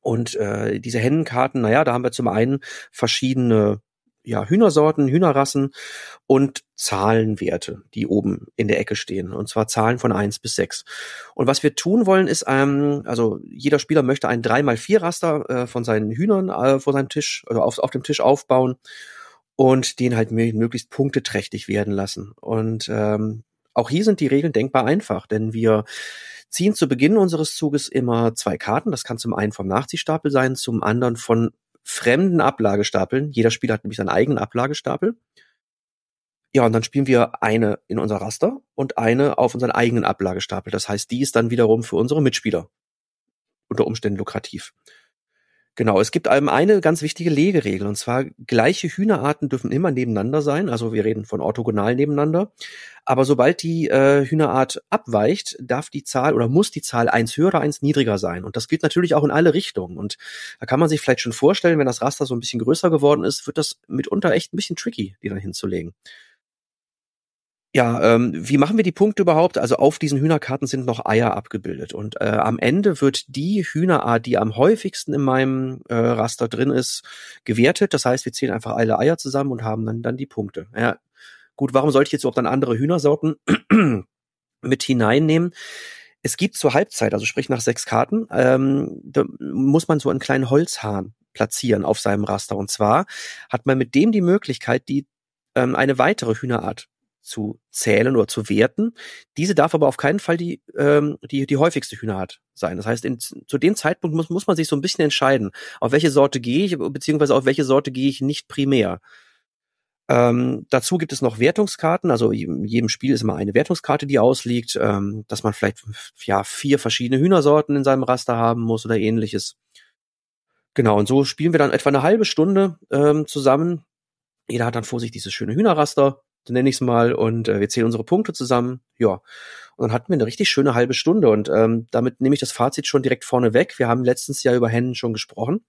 Und äh, diese Hennenkarten, naja, da haben wir zum einen verschiedene ja, Hühnersorten, Hühnerrassen und Zahlenwerte, die oben in der Ecke stehen. Und zwar Zahlen von eins bis sechs. Und was wir tun wollen, ist, ähm, also jeder Spieler möchte ein 3x4 Raster äh, von seinen Hühnern äh, vor seinem Tisch, also auf, auf dem Tisch aufbauen und den halt möglichst punkteträchtig werden lassen. Und ähm, auch hier sind die Regeln denkbar einfach, denn wir ziehen zu Beginn unseres Zuges immer zwei Karten. Das kann zum einen vom Nachziehstapel sein, zum anderen von fremden Ablagestapeln. Jeder Spieler hat nämlich seinen eigenen Ablagestapel. Ja, und dann spielen wir eine in unser Raster und eine auf unseren eigenen Ablagestapel. Das heißt, die ist dann wiederum für unsere Mitspieler unter Umständen lukrativ. Genau, es gibt einem eine ganz wichtige Legeregel und zwar gleiche Hühnerarten dürfen immer nebeneinander sein, also wir reden von orthogonal nebeneinander. Aber sobald die äh, Hühnerart abweicht, darf die Zahl oder muss die Zahl eins höher oder eins niedriger sein. Und das gilt natürlich auch in alle Richtungen. Und da kann man sich vielleicht schon vorstellen, wenn das Raster so ein bisschen größer geworden ist, wird das mitunter echt ein bisschen tricky, die dann hinzulegen. Ja, ähm, wie machen wir die Punkte überhaupt? Also auf diesen Hühnerkarten sind noch Eier abgebildet und äh, am Ende wird die Hühnerart, die am häufigsten in meinem äh, Raster drin ist, gewertet. Das heißt, wir zählen einfach alle Eier zusammen und haben dann dann die Punkte. Ja, gut, warum sollte ich jetzt auch dann andere Hühnersorten mit hineinnehmen? Es gibt zur Halbzeit, also sprich nach sechs Karten, ähm, da muss man so einen kleinen Holzhahn platzieren auf seinem Raster. Und zwar hat man mit dem die Möglichkeit, die ähm, eine weitere Hühnerart zu zählen oder zu werten. Diese darf aber auf keinen Fall die, ähm, die, die häufigste Hühnerart sein. Das heißt, in, zu dem Zeitpunkt muss, muss man sich so ein bisschen entscheiden, auf welche Sorte gehe ich, beziehungsweise auf welche Sorte gehe ich nicht primär. Ähm, dazu gibt es noch Wertungskarten, also in jedem Spiel ist immer eine Wertungskarte, die ausliegt, ähm, dass man vielleicht ja vier verschiedene Hühnersorten in seinem Raster haben muss oder ähnliches. Genau, und so spielen wir dann etwa eine halbe Stunde ähm, zusammen. Jeder hat dann vor sich dieses schöne Hühnerraster, so nenne ich es mal, und äh, wir zählen unsere Punkte zusammen. Ja. Und dann hatten wir eine richtig schöne halbe Stunde und ähm, damit nehme ich das Fazit schon direkt vorne weg. Wir haben letztens ja über Hennen schon gesprochen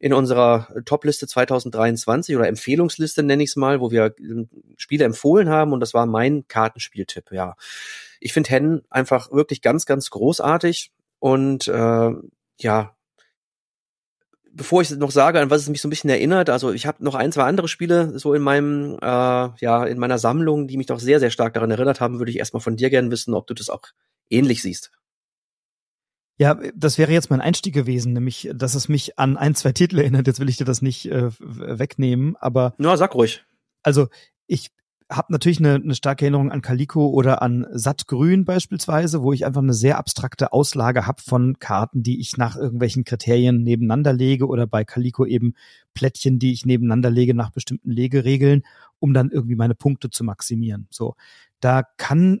in unserer Top-Liste 2023 oder Empfehlungsliste nenne ich es mal, wo wir ähm, Spiele empfohlen haben und das war mein Kartenspieltipp. Ja, ich finde Hennen einfach wirklich ganz, ganz großartig und äh, ja, bevor ich noch sage, an was es mich so ein bisschen erinnert, also ich habe noch ein, zwei andere Spiele so in meinem, äh, ja, in meiner Sammlung, die mich doch sehr, sehr stark daran erinnert haben, würde ich erstmal von dir gerne wissen, ob du das auch ähnlich siehst. Ja, das wäre jetzt mein Einstieg gewesen, nämlich, dass es mich an ein, zwei Titel erinnert. Jetzt will ich dir das nicht äh, wegnehmen, aber. Na, sag ruhig. Also, ich habe natürlich eine, eine starke Erinnerung an Calico oder an Sattgrün beispielsweise, wo ich einfach eine sehr abstrakte Auslage habe von Karten, die ich nach irgendwelchen Kriterien nebeneinander lege oder bei Calico eben Plättchen, die ich nebeneinander lege nach bestimmten Legeregeln, um dann irgendwie meine Punkte zu maximieren. So, da kann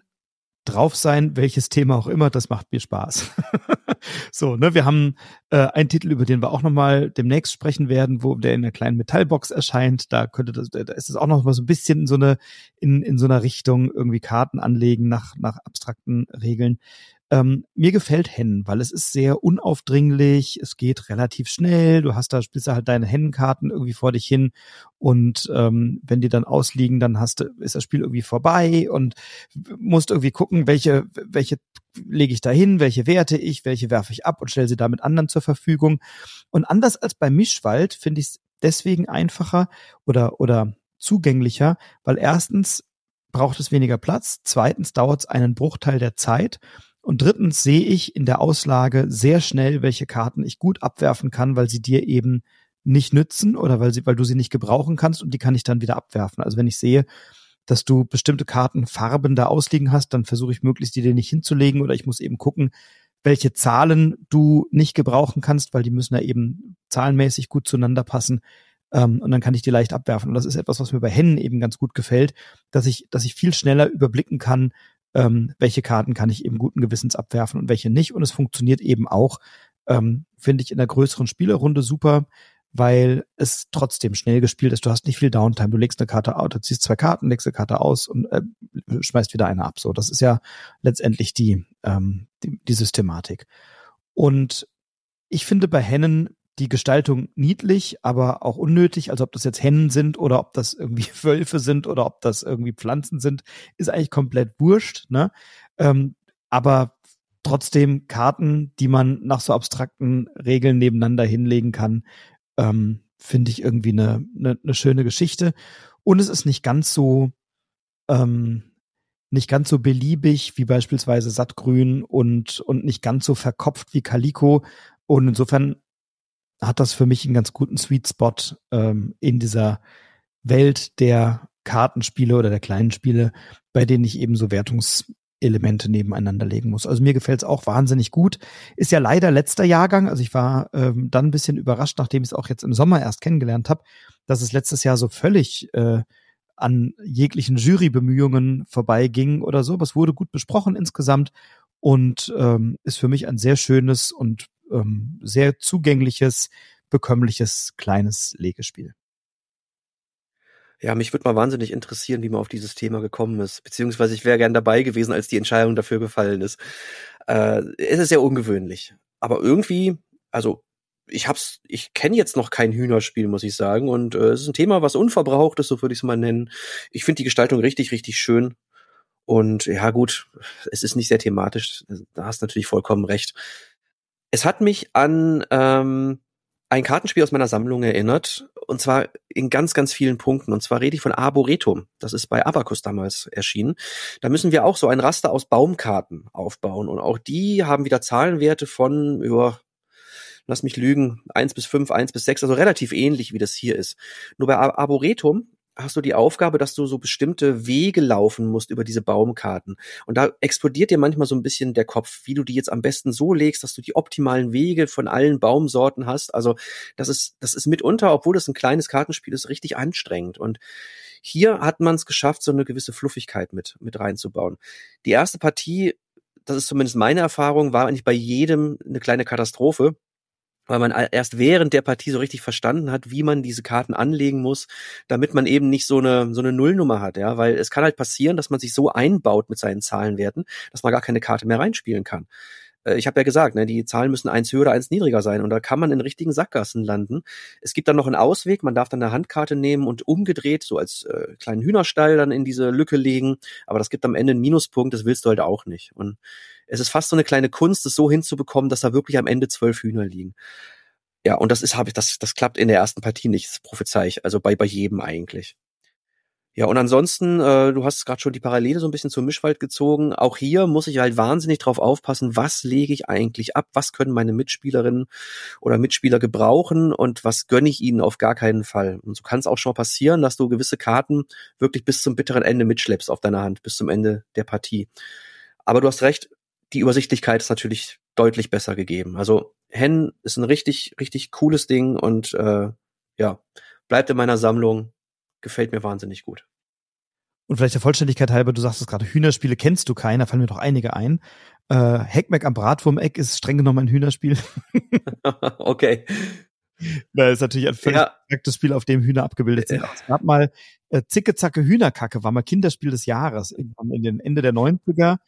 drauf sein, welches Thema auch immer, das macht mir Spaß. so, ne, wir haben äh, einen Titel, über den wir auch nochmal demnächst sprechen werden, wo der in einer kleinen Metallbox erscheint. Da könnte das, da ist es auch noch mal so ein bisschen in so eine, in, in so einer Richtung irgendwie Karten anlegen nach, nach abstrakten Regeln. Ähm, mir gefällt Hennen, weil es ist sehr unaufdringlich, es geht relativ schnell, du hast da, spielst halt deine Hennenkarten irgendwie vor dich hin und ähm, wenn die dann ausliegen, dann hast du, ist das Spiel irgendwie vorbei und musst irgendwie gucken, welche, welche lege ich da hin, welche werte ich, welche werfe ich ab und stelle sie damit anderen zur Verfügung. Und anders als bei Mischwald finde ich es deswegen einfacher oder, oder zugänglicher, weil erstens braucht es weniger Platz, zweitens dauert es einen Bruchteil der Zeit und drittens sehe ich in der Auslage sehr schnell, welche Karten ich gut abwerfen kann, weil sie dir eben nicht nützen oder weil sie, weil du sie nicht gebrauchen kannst und die kann ich dann wieder abwerfen. Also wenn ich sehe, dass du bestimmte Karten Farben da ausliegen hast, dann versuche ich möglichst die dir nicht hinzulegen oder ich muss eben gucken, welche Zahlen du nicht gebrauchen kannst, weil die müssen ja eben zahlenmäßig gut zueinander passen. Ähm, und dann kann ich die leicht abwerfen. Und das ist etwas, was mir bei Hennen eben ganz gut gefällt, dass ich, dass ich viel schneller überblicken kann, ähm, welche Karten kann ich eben guten Gewissens abwerfen und welche nicht. Und es funktioniert eben auch, ähm, finde ich, in der größeren Spielerrunde super, weil es trotzdem schnell gespielt ist. Du hast nicht viel Downtime. Du legst eine Karte aus, du ziehst zwei Karten, legst eine Karte aus und äh, schmeißt wieder eine ab. So, das ist ja letztendlich die, ähm, die, die Systematik. Und ich finde bei Hennen die Gestaltung niedlich, aber auch unnötig. Also ob das jetzt Hennen sind oder ob das irgendwie Wölfe sind oder ob das irgendwie Pflanzen sind, ist eigentlich komplett wurscht. Ne? Ähm, aber trotzdem Karten, die man nach so abstrakten Regeln nebeneinander hinlegen kann, ähm, finde ich irgendwie eine, eine, eine schöne Geschichte. Und es ist nicht ganz so ähm, nicht ganz so beliebig wie beispielsweise Sattgrün und, und nicht ganz so verkopft wie Calico. Und insofern hat das für mich einen ganz guten Sweet Spot ähm, in dieser Welt der Kartenspiele oder der kleinen Spiele, bei denen ich eben so Wertungselemente nebeneinander legen muss. Also mir gefällt es auch wahnsinnig gut. Ist ja leider letzter Jahrgang. Also ich war ähm, dann ein bisschen überrascht, nachdem ich es auch jetzt im Sommer erst kennengelernt habe, dass es letztes Jahr so völlig äh, an jeglichen Jurybemühungen vorbeiging oder so. Aber es wurde gut besprochen insgesamt und ähm, ist für mich ein sehr schönes und ähm, sehr zugängliches, bekömmliches, kleines Legespiel. Ja, mich würde mal wahnsinnig interessieren, wie man auf dieses Thema gekommen ist. Beziehungsweise ich wäre gern dabei gewesen, als die Entscheidung dafür gefallen ist. Äh, es ist sehr ungewöhnlich. Aber irgendwie, also ich hab's, ich kenne jetzt noch kein Hühnerspiel, muss ich sagen. Und äh, es ist ein Thema, was unverbraucht ist, so würde ich es mal nennen. Ich finde die Gestaltung richtig, richtig schön. Und ja, gut, es ist nicht sehr thematisch. Da hast du natürlich vollkommen recht. Es hat mich an ähm, ein Kartenspiel aus meiner Sammlung erinnert, und zwar in ganz, ganz vielen Punkten. Und zwar rede ich von Arboretum. Das ist bei Abacus damals erschienen. Da müssen wir auch so ein Raster aus Baumkarten aufbauen. Und auch die haben wieder Zahlenwerte von, ja, lass mich lügen, eins bis fünf, eins bis sechs, also relativ ähnlich wie das hier ist. Nur bei Arboretum hast du die Aufgabe, dass du so bestimmte Wege laufen musst über diese Baumkarten. Und da explodiert dir manchmal so ein bisschen der Kopf, wie du die jetzt am besten so legst, dass du die optimalen Wege von allen Baumsorten hast. Also das ist, das ist mitunter, obwohl das ein kleines Kartenspiel ist, richtig anstrengend. Und hier hat man es geschafft, so eine gewisse Fluffigkeit mit, mit reinzubauen. Die erste Partie, das ist zumindest meine Erfahrung, war eigentlich bei jedem eine kleine Katastrophe weil man erst während der Partie so richtig verstanden hat, wie man diese Karten anlegen muss, damit man eben nicht so eine so eine Nullnummer hat, ja, weil es kann halt passieren, dass man sich so einbaut mit seinen Zahlenwerten, dass man gar keine Karte mehr reinspielen kann. Äh, ich habe ja gesagt, ne, die Zahlen müssen eins höher oder eins niedriger sein und da kann man in richtigen Sackgassen landen. Es gibt dann noch einen Ausweg, man darf dann eine Handkarte nehmen und umgedreht so als äh, kleinen Hühnerstall dann in diese Lücke legen, aber das gibt am Ende einen Minuspunkt, das willst du halt auch nicht. Und es ist fast so eine kleine Kunst, es so hinzubekommen, dass da wirklich am Ende zwölf Hühner liegen. Ja, und das ist, habe ich, das, das klappt in der ersten Partie nicht, das prophezei ich, also bei, bei jedem eigentlich. Ja, und ansonsten, äh, du hast gerade schon die Parallele so ein bisschen zum Mischwald gezogen. Auch hier muss ich halt wahnsinnig drauf aufpassen, was lege ich eigentlich ab, was können meine Mitspielerinnen oder Mitspieler gebrauchen und was gönne ich ihnen auf gar keinen Fall. Und so kann es auch schon passieren, dass du gewisse Karten wirklich bis zum bitteren Ende mitschleppst auf deiner Hand, bis zum Ende der Partie. Aber du hast recht, die Übersichtlichkeit ist natürlich deutlich besser gegeben. Also Hen ist ein richtig, richtig cooles Ding und äh, ja, bleibt in meiner Sammlung, gefällt mir wahnsinnig gut. Und vielleicht der Vollständigkeit halber, du sagst es gerade, Hühnerspiele kennst du keinen, da fallen mir doch einige ein. Äh, Heckmeck am Bratwurmeck ist streng genommen ein Hühnerspiel. okay. Da ist natürlich ein völlig ja. Spiel, auf dem Hühner abgebildet sind. Es gab mal äh, Zicke Zacke Hühnerkacke, war mal Kinderspiel des Jahres, irgendwann in den Ende der 90er.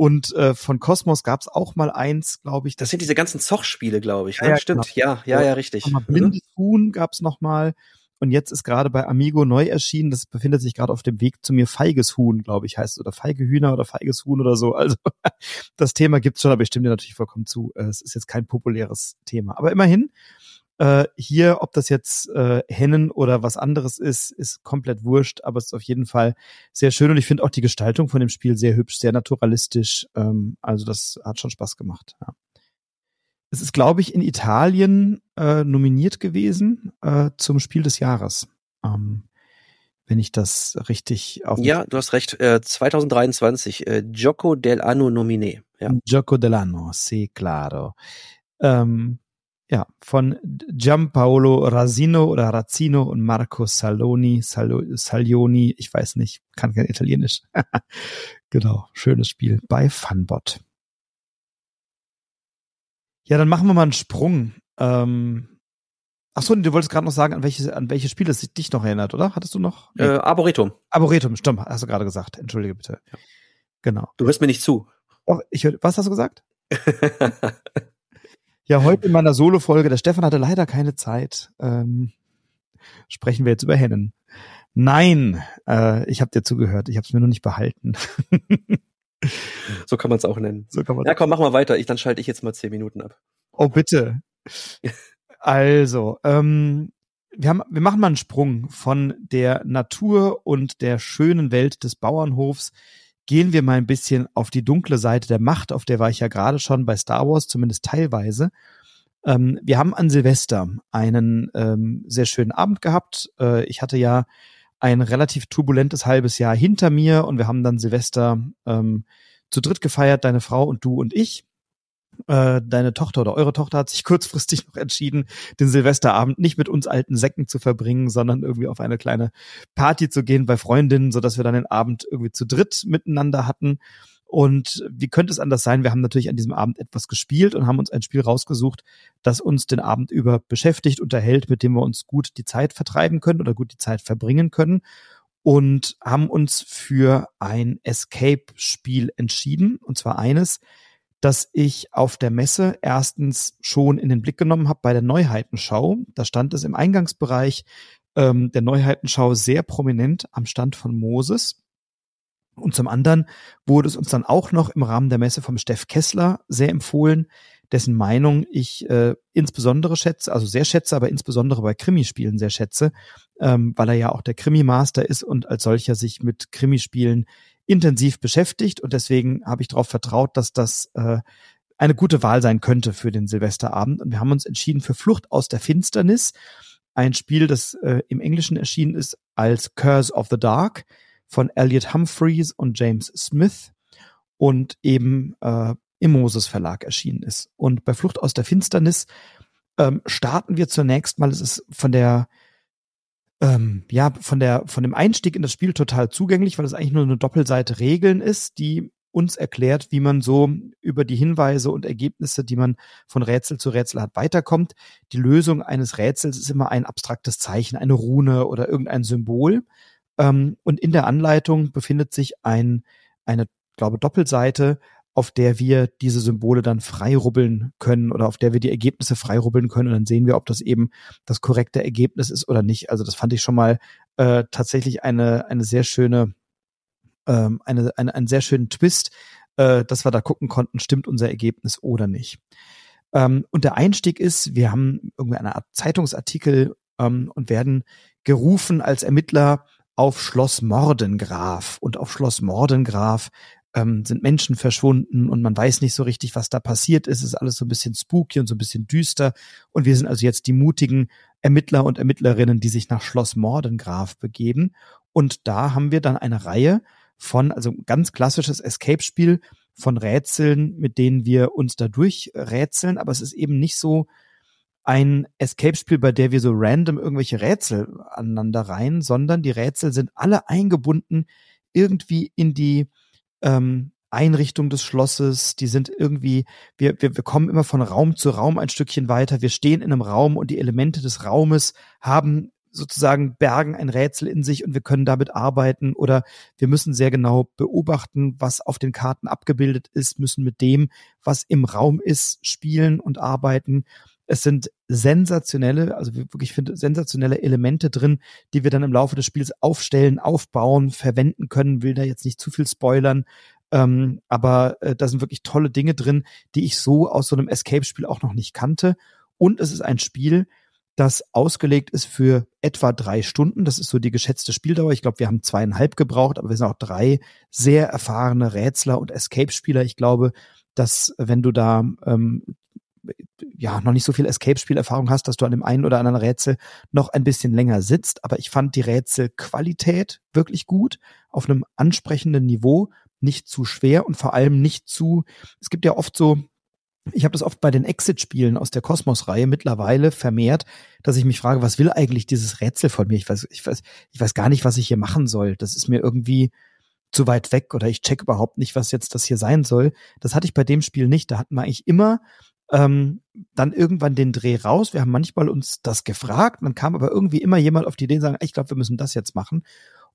Und äh, von Kosmos gab es auch mal eins, glaube ich. Das, das sind diese ganzen Zochspiele, glaube ich. Ne? Ja, Stimmt, genau. ja, ja, ja, richtig. Mal Blindes mhm. Huhn gab es noch mal. Und jetzt ist gerade bei Amigo neu erschienen, das befindet sich gerade auf dem Weg zu mir, Feiges Huhn, glaube ich, heißt es, oder Feige Hühner oder Feiges Huhn oder so. Also das Thema gibt's schon, aber ich stimme dir natürlich vollkommen zu. Es ist jetzt kein populäres Thema. Aber immerhin, äh, hier, ob das jetzt äh, Hennen oder was anderes ist, ist komplett wurscht, aber es ist auf jeden Fall sehr schön und ich finde auch die Gestaltung von dem Spiel sehr hübsch, sehr naturalistisch. Ähm, also das hat schon Spaß gemacht. Ja. Es ist, glaube ich, in Italien äh, nominiert gewesen äh, zum Spiel des Jahres. Ähm, wenn ich das richtig auf. Ja, du hast recht. Äh, 2023, äh, Gioco dell'anno nomine. Ja. Gioco dell'anno, sì, claro. Ähm, ja, von Giampaolo Rasino oder Razzino und Marco Saloni, Salo, Salioni, ich weiß nicht, kann kein Italienisch. genau, schönes Spiel bei Funbot. Ja, dann machen wir mal einen Sprung. Ähm, ach so, du wolltest gerade noch sagen, an welche, an welche Spiele es dich noch erinnert, oder? Hattest du noch? Nee. Äh, Arboretum. Arboretum, stimmt, hast du gerade gesagt. Entschuldige bitte. Ja. Genau. Du hörst mir nicht zu. Oh, ich was hast du gesagt? Ja, heute in meiner Solo-Folge, der Stefan hatte leider keine Zeit, ähm, sprechen wir jetzt über Hennen. Nein, äh, ich habe dir zugehört, ich habe es mir nur nicht behalten. so kann man es auch nennen. So kann man ja, komm, mach mal weiter. Ich, dann schalte ich jetzt mal zehn Minuten ab. Oh, bitte. also, ähm, wir, haben, wir machen mal einen Sprung von der Natur und der schönen Welt des Bauernhofs gehen wir mal ein bisschen auf die dunkle Seite der Macht, auf der war ich ja gerade schon bei Star Wars, zumindest teilweise. Ähm, wir haben an Silvester einen ähm, sehr schönen Abend gehabt. Äh, ich hatte ja ein relativ turbulentes halbes Jahr hinter mir und wir haben dann Silvester ähm, zu dritt gefeiert, deine Frau und du und ich äh, deine Tochter oder eure Tochter hat sich kurzfristig noch entschieden, den Silvesterabend nicht mit uns alten Säcken zu verbringen, sondern irgendwie auf eine kleine Party zu gehen bei Freundinnen, so dass wir dann den Abend irgendwie zu dritt miteinander hatten. Und wie könnte es anders sein? Wir haben natürlich an diesem Abend etwas gespielt und haben uns ein Spiel rausgesucht, das uns den Abend über beschäftigt, unterhält, mit dem wir uns gut die Zeit vertreiben können oder gut die Zeit verbringen können. Und haben uns für ein Escape-Spiel entschieden. Und zwar eines, dass ich auf der Messe erstens schon in den Blick genommen habe bei der Neuheitenschau. Da stand es im Eingangsbereich ähm, der Neuheitenschau sehr prominent am Stand von Moses. Und zum anderen wurde es uns dann auch noch im Rahmen der Messe vom Steff Kessler sehr empfohlen, dessen Meinung ich äh, insbesondere schätze, also sehr schätze, aber insbesondere bei Krimispielen sehr schätze, ähm, weil er ja auch der Krimi-Master ist und als solcher sich mit Krimispielen intensiv beschäftigt und deswegen habe ich darauf vertraut, dass das äh, eine gute Wahl sein könnte für den Silvesterabend. Und wir haben uns entschieden für Flucht aus der Finsternis, ein Spiel, das äh, im Englischen erschienen ist als Curse of the Dark von Elliot Humphreys und James Smith und eben äh, im Moses Verlag erschienen ist. Und bei Flucht aus der Finsternis ähm, starten wir zunächst mal, es ist von der ähm, ja, von der, von dem Einstieg in das Spiel total zugänglich, weil es eigentlich nur eine Doppelseite Regeln ist, die uns erklärt, wie man so über die Hinweise und Ergebnisse, die man von Rätsel zu Rätsel hat, weiterkommt. Die Lösung eines Rätsels ist immer ein abstraktes Zeichen, eine Rune oder irgendein Symbol. Ähm, und in der Anleitung befindet sich ein, eine, glaube Doppelseite, auf der wir diese Symbole dann freirubbeln können oder auf der wir die Ergebnisse freirubbeln können und dann sehen wir, ob das eben das korrekte Ergebnis ist oder nicht. Also das fand ich schon mal äh, tatsächlich eine, eine sehr schöne, ähm, eine, eine, einen sehr schönen Twist, äh, dass wir da gucken konnten, stimmt unser Ergebnis oder nicht. Ähm, und der Einstieg ist, wir haben irgendwie eine Art Zeitungsartikel ähm, und werden gerufen als Ermittler auf Schloss Mordengraf. Und auf Schloss Mordengraf ähm, sind Menschen verschwunden und man weiß nicht so richtig, was da passiert ist. Es ist alles so ein bisschen spooky und so ein bisschen düster. Und wir sind also jetzt die mutigen Ermittler und Ermittlerinnen, die sich nach Schloss Mordengraf begeben. Und da haben wir dann eine Reihe von, also ganz klassisches Escape-Spiel von Rätseln, mit denen wir uns da durchrätseln. Aber es ist eben nicht so ein Escape-Spiel, bei der wir so random irgendwelche Rätsel aneinander rein, sondern die Rätsel sind alle eingebunden irgendwie in die ähm, Einrichtung des Schlosses, die sind irgendwie, wir, wir, wir kommen immer von Raum zu Raum ein Stückchen weiter. Wir stehen in einem Raum und die Elemente des Raumes haben sozusagen bergen ein Rätsel in sich und wir können damit arbeiten oder wir müssen sehr genau beobachten, was auf den Karten abgebildet ist, müssen mit dem, was im Raum ist, spielen und arbeiten. Es sind sensationelle, also wirklich finde sensationelle Elemente drin, die wir dann im Laufe des Spiels aufstellen, aufbauen, verwenden können. Will da jetzt nicht zu viel spoilern. Ähm, aber äh, da sind wirklich tolle Dinge drin, die ich so aus so einem Escape-Spiel auch noch nicht kannte. Und es ist ein Spiel, das ausgelegt ist für etwa drei Stunden. Das ist so die geschätzte Spieldauer. Ich glaube, wir haben zweieinhalb gebraucht, aber wir sind auch drei sehr erfahrene Rätsler und Escape-Spieler. Ich glaube, dass wenn du da ähm, ja noch nicht so viel Escape-Spielerfahrung hast, dass du an dem einen oder anderen Rätsel noch ein bisschen länger sitzt. Aber ich fand die Rätselqualität wirklich gut, auf einem ansprechenden Niveau, nicht zu schwer und vor allem nicht zu. Es gibt ja oft so ich habe das oft bei den Exit-Spielen aus der Kosmos-Reihe mittlerweile vermehrt, dass ich mich frage, was will eigentlich dieses Rätsel von mir? Ich weiß, ich weiß, ich weiß gar nicht, was ich hier machen soll. Das ist mir irgendwie zu weit weg oder ich check überhaupt nicht, was jetzt das hier sein soll. Das hatte ich bei dem Spiel nicht. Da hatten wir eigentlich immer ähm, dann irgendwann den Dreh raus. Wir haben manchmal uns das gefragt, dann kam aber irgendwie immer jemand auf die Idee und sagen, ich glaube, wir müssen das jetzt machen.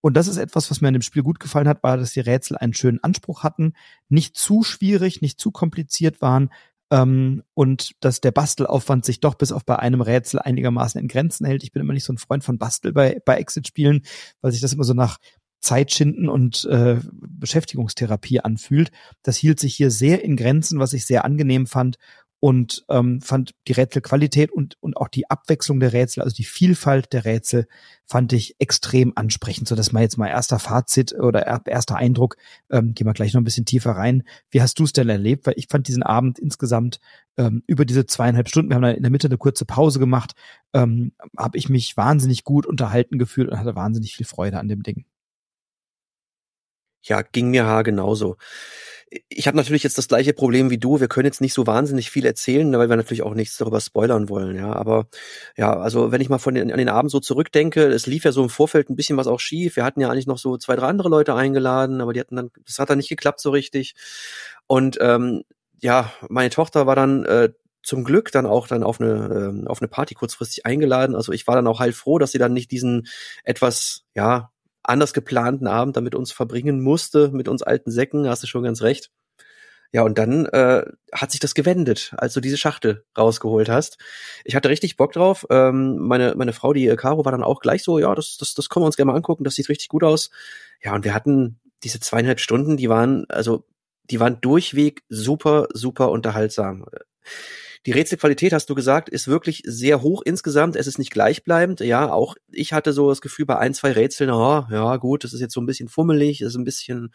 Und das ist etwas, was mir an dem Spiel gut gefallen hat, war, dass die Rätsel einen schönen Anspruch hatten, nicht zu schwierig, nicht zu kompliziert waren, ähm, und dass der Bastelaufwand sich doch bis auf bei einem Rätsel einigermaßen in Grenzen hält. Ich bin immer nicht so ein Freund von Bastel bei, bei Exit-Spielen, weil sich das immer so nach Zeitschinden und äh, Beschäftigungstherapie anfühlt. Das hielt sich hier sehr in Grenzen, was ich sehr angenehm fand und ähm, fand die Rätselqualität und, und auch die Abwechslung der Rätsel, also die Vielfalt der Rätsel, fand ich extrem ansprechend, so dass mal jetzt mal erster Fazit oder erster Eindruck, ähm, gehen wir gleich noch ein bisschen tiefer rein. Wie hast du es denn erlebt? Weil ich fand diesen Abend insgesamt ähm, über diese zweieinhalb Stunden, wir haben dann in der Mitte eine kurze Pause gemacht, ähm, habe ich mich wahnsinnig gut unterhalten gefühlt und hatte wahnsinnig viel Freude an dem Ding. Ja, ging mir haar genauso ich habe natürlich jetzt das gleiche Problem wie du. Wir können jetzt nicht so wahnsinnig viel erzählen, weil wir natürlich auch nichts darüber spoilern wollen. Ja, aber ja, also wenn ich mal von den, an den Abend so zurückdenke, es lief ja so im Vorfeld ein bisschen was auch schief. Wir hatten ja eigentlich noch so zwei, drei andere Leute eingeladen, aber die hatten dann, das hat dann nicht geklappt so richtig. Und ähm, ja, meine Tochter war dann äh, zum Glück dann auch dann auf eine ähm, auf eine Party kurzfristig eingeladen. Also ich war dann auch halt froh, dass sie dann nicht diesen etwas ja anders geplanten Abend damit uns verbringen musste, mit uns alten Säcken, hast du schon ganz recht. Ja, und dann äh, hat sich das gewendet, als du diese Schachtel rausgeholt hast. Ich hatte richtig Bock drauf. Ähm, meine, meine Frau, die äh, Caro, war dann auch gleich so, ja, das, das, das können wir uns gerne mal angucken, das sieht richtig gut aus. Ja, und wir hatten diese zweieinhalb Stunden, die waren, also, die waren durchweg super, super unterhaltsam. Die Rätselqualität, hast du gesagt, ist wirklich sehr hoch insgesamt. Es ist nicht gleichbleibend. Ja, auch ich hatte so das Gefühl bei ein, zwei Rätseln, oh, ja gut, das ist jetzt so ein bisschen fummelig, ist ein bisschen,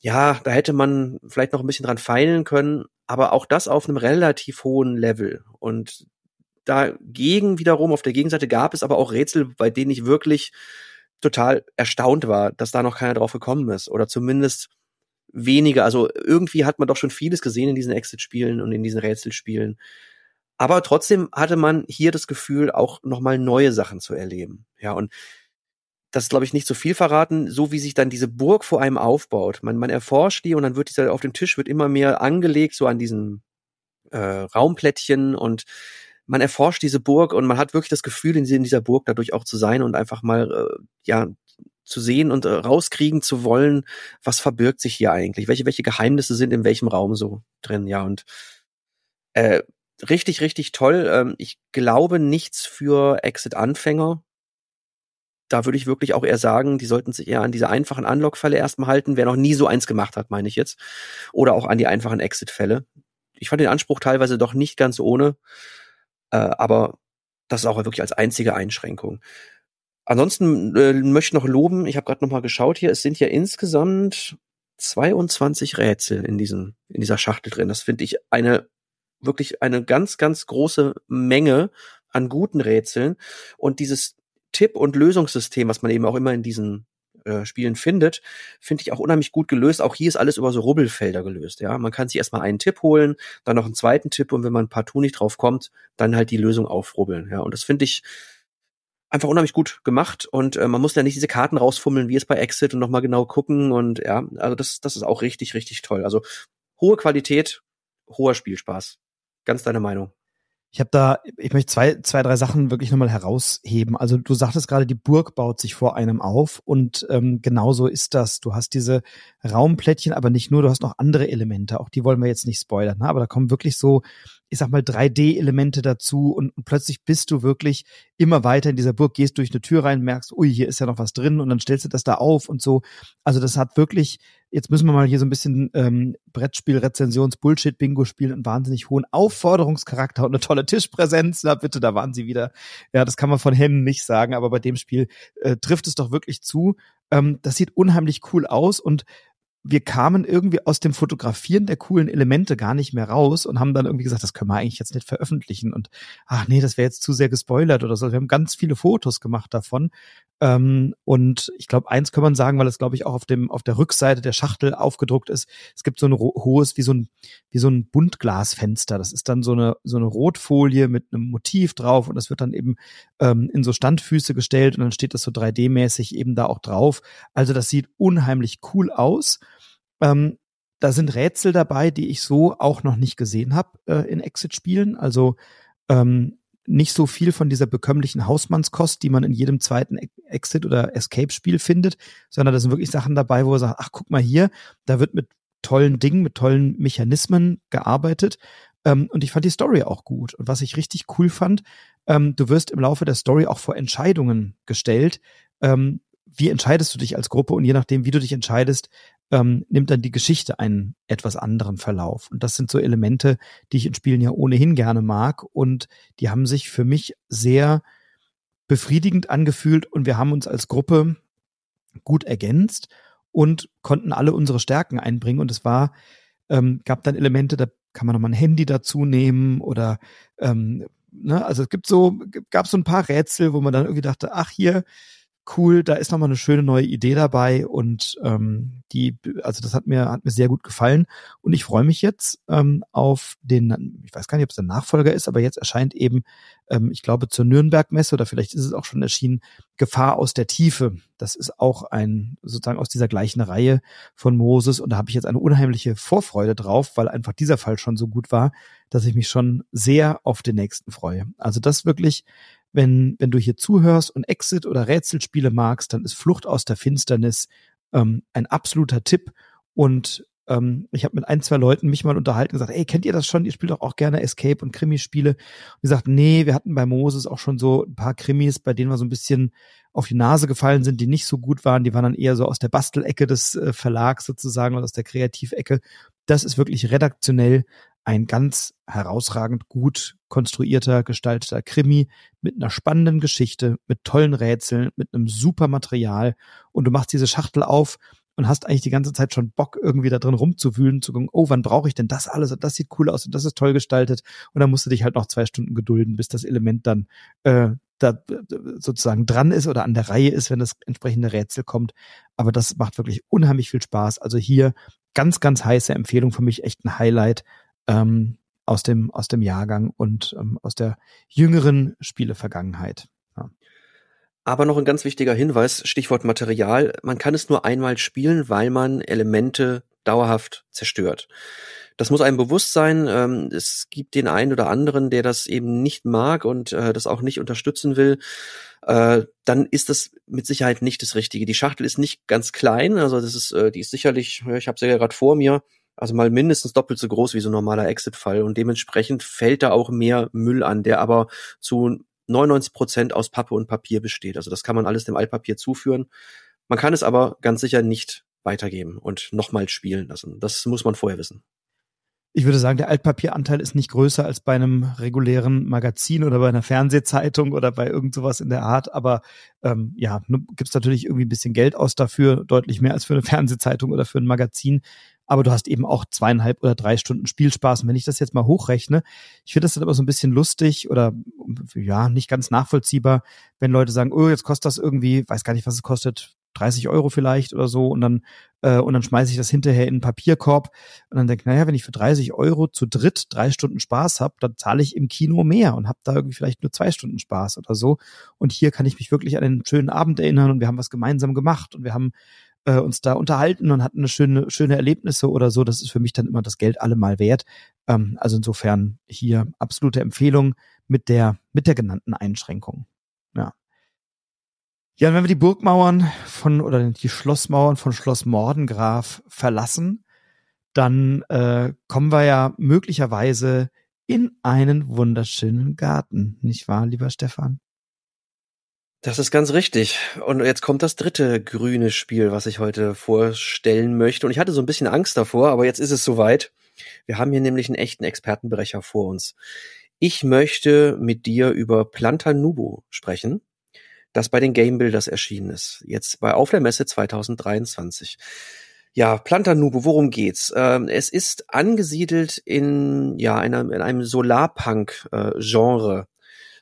ja, da hätte man vielleicht noch ein bisschen dran feilen können. Aber auch das auf einem relativ hohen Level. Und dagegen wiederum, auf der Gegenseite gab es aber auch Rätsel, bei denen ich wirklich total erstaunt war, dass da noch keiner drauf gekommen ist. Oder zumindest weniger. Also irgendwie hat man doch schon vieles gesehen in diesen Exit-Spielen und in diesen Rätselspielen. Aber trotzdem hatte man hier das Gefühl, auch nochmal neue Sachen zu erleben. Ja, und das glaube ich, nicht zu viel verraten, so wie sich dann diese Burg vor einem aufbaut. Man, man erforscht die und dann wird dieser auf dem Tisch wird immer mehr angelegt, so an diesen äh, Raumplättchen und man erforscht diese Burg und man hat wirklich das Gefühl, in dieser Burg dadurch auch zu sein und einfach mal äh, ja zu sehen und äh, rauskriegen zu wollen, was verbirgt sich hier eigentlich, welche welche Geheimnisse sind in welchem Raum so drin, ja und äh, richtig richtig toll. Ähm, ich glaube nichts für Exit-Anfänger. Da würde ich wirklich auch eher sagen, die sollten sich eher an diese einfachen Unlock-Fälle erstmal halten, wer noch nie so eins gemacht hat, meine ich jetzt. Oder auch an die einfachen Exit-Fälle. Ich fand den Anspruch teilweise doch nicht ganz ohne, äh, aber das ist auch wirklich als einzige Einschränkung. Ansonsten äh, möchte ich noch loben, ich habe gerade noch mal geschaut hier, es sind ja insgesamt 22 Rätsel in diesem in dieser Schachtel drin. Das finde ich eine wirklich eine ganz ganz große Menge an guten Rätseln und dieses Tipp und Lösungssystem, was man eben auch immer in diesen äh, Spielen findet, finde ich auch unheimlich gut gelöst. Auch hier ist alles über so Rubbelfelder gelöst. Ja, man kann sich erstmal einen Tipp holen, dann noch einen zweiten Tipp und wenn man partout nicht drauf kommt, dann halt die Lösung aufrubbeln. Ja, und das finde ich einfach unheimlich gut gemacht und äh, man muss ja nicht diese Karten rausfummeln, wie es bei Exit und nochmal genau gucken und ja, also das, das ist auch richtig, richtig toll. Also hohe Qualität, hoher Spielspaß. Ganz deine Meinung. Ich habe da, ich möchte zwei, zwei, drei Sachen wirklich nochmal herausheben. Also du sagtest gerade, die Burg baut sich vor einem auf und ähm, genauso ist das. Du hast diese Raumplättchen, aber nicht nur, du hast noch andere Elemente. Auch die wollen wir jetzt nicht spoilern, ne? aber da kommen wirklich so ich sag mal, 3D-Elemente dazu und, und, plötzlich bist du wirklich immer weiter in dieser Burg, gehst durch eine Tür rein, merkst, ui, hier ist ja noch was drin und dann stellst du das da auf und so. Also das hat wirklich, jetzt müssen wir mal hier so ein bisschen ähm, Brettspiel, Rezensions, Bullshit-Bingo spielen, einen wahnsinnig hohen Aufforderungscharakter und eine tolle Tischpräsenz. Na bitte, da waren sie wieder. Ja, das kann man von Hennen nicht sagen, aber bei dem Spiel äh, trifft es doch wirklich zu. Ähm, das sieht unheimlich cool aus und wir kamen irgendwie aus dem Fotografieren der coolen Elemente gar nicht mehr raus und haben dann irgendwie gesagt, das können wir eigentlich jetzt nicht veröffentlichen und ach nee, das wäre jetzt zu sehr gespoilert oder so. Wir haben ganz viele Fotos gemacht davon ähm, und ich glaube, eins kann man sagen, weil es glaube ich auch auf dem auf der Rückseite der Schachtel aufgedruckt ist. Es gibt so ein hohes wie so ein wie so ein Buntglasfenster. Das ist dann so eine so eine Rotfolie mit einem Motiv drauf und das wird dann eben ähm, in so Standfüße gestellt und dann steht das so 3D-mäßig eben da auch drauf. Also das sieht unheimlich cool aus. Ähm, da sind Rätsel dabei, die ich so auch noch nicht gesehen habe äh, in Exit-Spielen. Also ähm, nicht so viel von dieser bekömmlichen Hausmannskost, die man in jedem zweiten Exit- oder Escape-Spiel findet, sondern da sind wirklich Sachen dabei, wo er sagt, ach, guck mal hier, da wird mit tollen Dingen, mit tollen Mechanismen gearbeitet. Ähm, und ich fand die Story auch gut. Und was ich richtig cool fand, ähm, du wirst im Laufe der Story auch vor Entscheidungen gestellt. Ähm, wie entscheidest du dich als Gruppe? Und je nachdem, wie du dich entscheidest, ähm, nimmt dann die Geschichte einen etwas anderen Verlauf. Und das sind so Elemente, die ich in Spielen ja ohnehin gerne mag. Und die haben sich für mich sehr befriedigend angefühlt und wir haben uns als Gruppe gut ergänzt und konnten alle unsere Stärken einbringen. Und es war, ähm, gab dann Elemente, da kann man nochmal ein Handy dazu nehmen oder ähm, ne, also es gibt so, gab so ein paar Rätsel, wo man dann irgendwie dachte, ach hier, cool, da ist nochmal eine schöne neue Idee dabei und ähm, die, also das hat mir, hat mir sehr gut gefallen und ich freue mich jetzt ähm, auf den, ich weiß gar nicht, ob es der Nachfolger ist, aber jetzt erscheint eben, ähm, ich glaube zur Nürnberg-Messe oder vielleicht ist es auch schon erschienen, Gefahr aus der Tiefe. Das ist auch ein, sozusagen aus dieser gleichen Reihe von Moses und da habe ich jetzt eine unheimliche Vorfreude drauf, weil einfach dieser Fall schon so gut war, dass ich mich schon sehr auf den nächsten freue. Also das wirklich wenn, wenn du hier zuhörst und Exit oder Rätselspiele magst, dann ist Flucht aus der Finsternis ähm, ein absoluter Tipp. Und ähm, ich habe mit ein, zwei Leuten mich mal unterhalten und gesagt, ey, kennt ihr das schon? Ihr spielt doch auch gerne Escape und Krimispiele. Und die sagten, nee, wir hatten bei Moses auch schon so ein paar Krimis, bei denen wir so ein bisschen auf die Nase gefallen sind, die nicht so gut waren. Die waren dann eher so aus der Bastelecke des äh, Verlags sozusagen oder aus der Kreativecke. Das ist wirklich redaktionell ein ganz herausragend gut konstruierter, gestalteter Krimi mit einer spannenden Geschichte, mit tollen Rätseln, mit einem super Material und du machst diese Schachtel auf und hast eigentlich die ganze Zeit schon Bock, irgendwie da drin rumzuwühlen, zu gucken, oh, wann brauche ich denn das alles? Und das sieht cool aus und das ist toll gestaltet. Und dann musst du dich halt noch zwei Stunden gedulden, bis das Element dann äh, da sozusagen dran ist oder an der Reihe ist, wenn das entsprechende Rätsel kommt. Aber das macht wirklich unheimlich viel Spaß. Also hier ganz, ganz heiße Empfehlung für mich, echt ein Highlight ähm, aus dem aus dem Jahrgang und ähm, aus der jüngeren Spielevergangenheit. Ja. Aber noch ein ganz wichtiger Hinweis, Stichwort Material. Man kann es nur einmal spielen, weil man Elemente dauerhaft zerstört. Das muss einem bewusst sein. Ähm, es gibt den einen oder anderen, der das eben nicht mag und äh, das auch nicht unterstützen will. Äh, dann ist das mit Sicherheit nicht das Richtige. Die Schachtel ist nicht ganz klein, also das ist, äh, die ist sicherlich, ich habe sie ja gerade vor mir, also mal mindestens doppelt so groß wie so ein normaler Exit-Fall und dementsprechend fällt da auch mehr Müll an, der aber zu 99 Prozent aus Pappe und Papier besteht. Also das kann man alles dem Altpapier zuführen. Man kann es aber ganz sicher nicht weitergeben und nochmal spielen lassen. Das muss man vorher wissen. Ich würde sagen, der Altpapieranteil ist nicht größer als bei einem regulären Magazin oder bei einer Fernsehzeitung oder bei irgend sowas in der Art. Aber ähm, ja, gibt's natürlich irgendwie ein bisschen Geld aus dafür, deutlich mehr als für eine Fernsehzeitung oder für ein Magazin aber du hast eben auch zweieinhalb oder drei Stunden Spielspaß. Und wenn ich das jetzt mal hochrechne, ich finde das dann aber so ein bisschen lustig oder ja, nicht ganz nachvollziehbar, wenn Leute sagen, oh, jetzt kostet das irgendwie, weiß gar nicht, was es kostet, 30 Euro vielleicht oder so und dann äh, und dann schmeiße ich das hinterher in einen Papierkorb und dann denke, naja, wenn ich für 30 Euro zu dritt drei Stunden Spaß habe, dann zahle ich im Kino mehr und habe da irgendwie vielleicht nur zwei Stunden Spaß oder so. Und hier kann ich mich wirklich an einen schönen Abend erinnern und wir haben was gemeinsam gemacht und wir haben äh, uns da unterhalten und hatten eine schöne, schöne Erlebnisse oder so. Das ist für mich dann immer das Geld allemal wert. Ähm, also insofern hier absolute Empfehlung mit der, mit der genannten Einschränkung. Ja. Ja, und wenn wir die Burgmauern von oder die Schlossmauern von Schloss Mordengraf verlassen, dann äh, kommen wir ja möglicherweise in einen wunderschönen Garten, nicht wahr, lieber Stefan? Das ist ganz richtig. Und jetzt kommt das dritte grüne Spiel, was ich heute vorstellen möchte. Und ich hatte so ein bisschen Angst davor, aber jetzt ist es soweit. Wir haben hier nämlich einen echten Expertenbrecher vor uns. Ich möchte mit dir über Planta Nubo sprechen, das bei den Game Builders erschienen ist. Jetzt bei Auf der Messe 2023. Ja, Planta Nubo, worum geht's? Ähm, es ist angesiedelt in, ja, einer, in einem Solarpunk-Genre.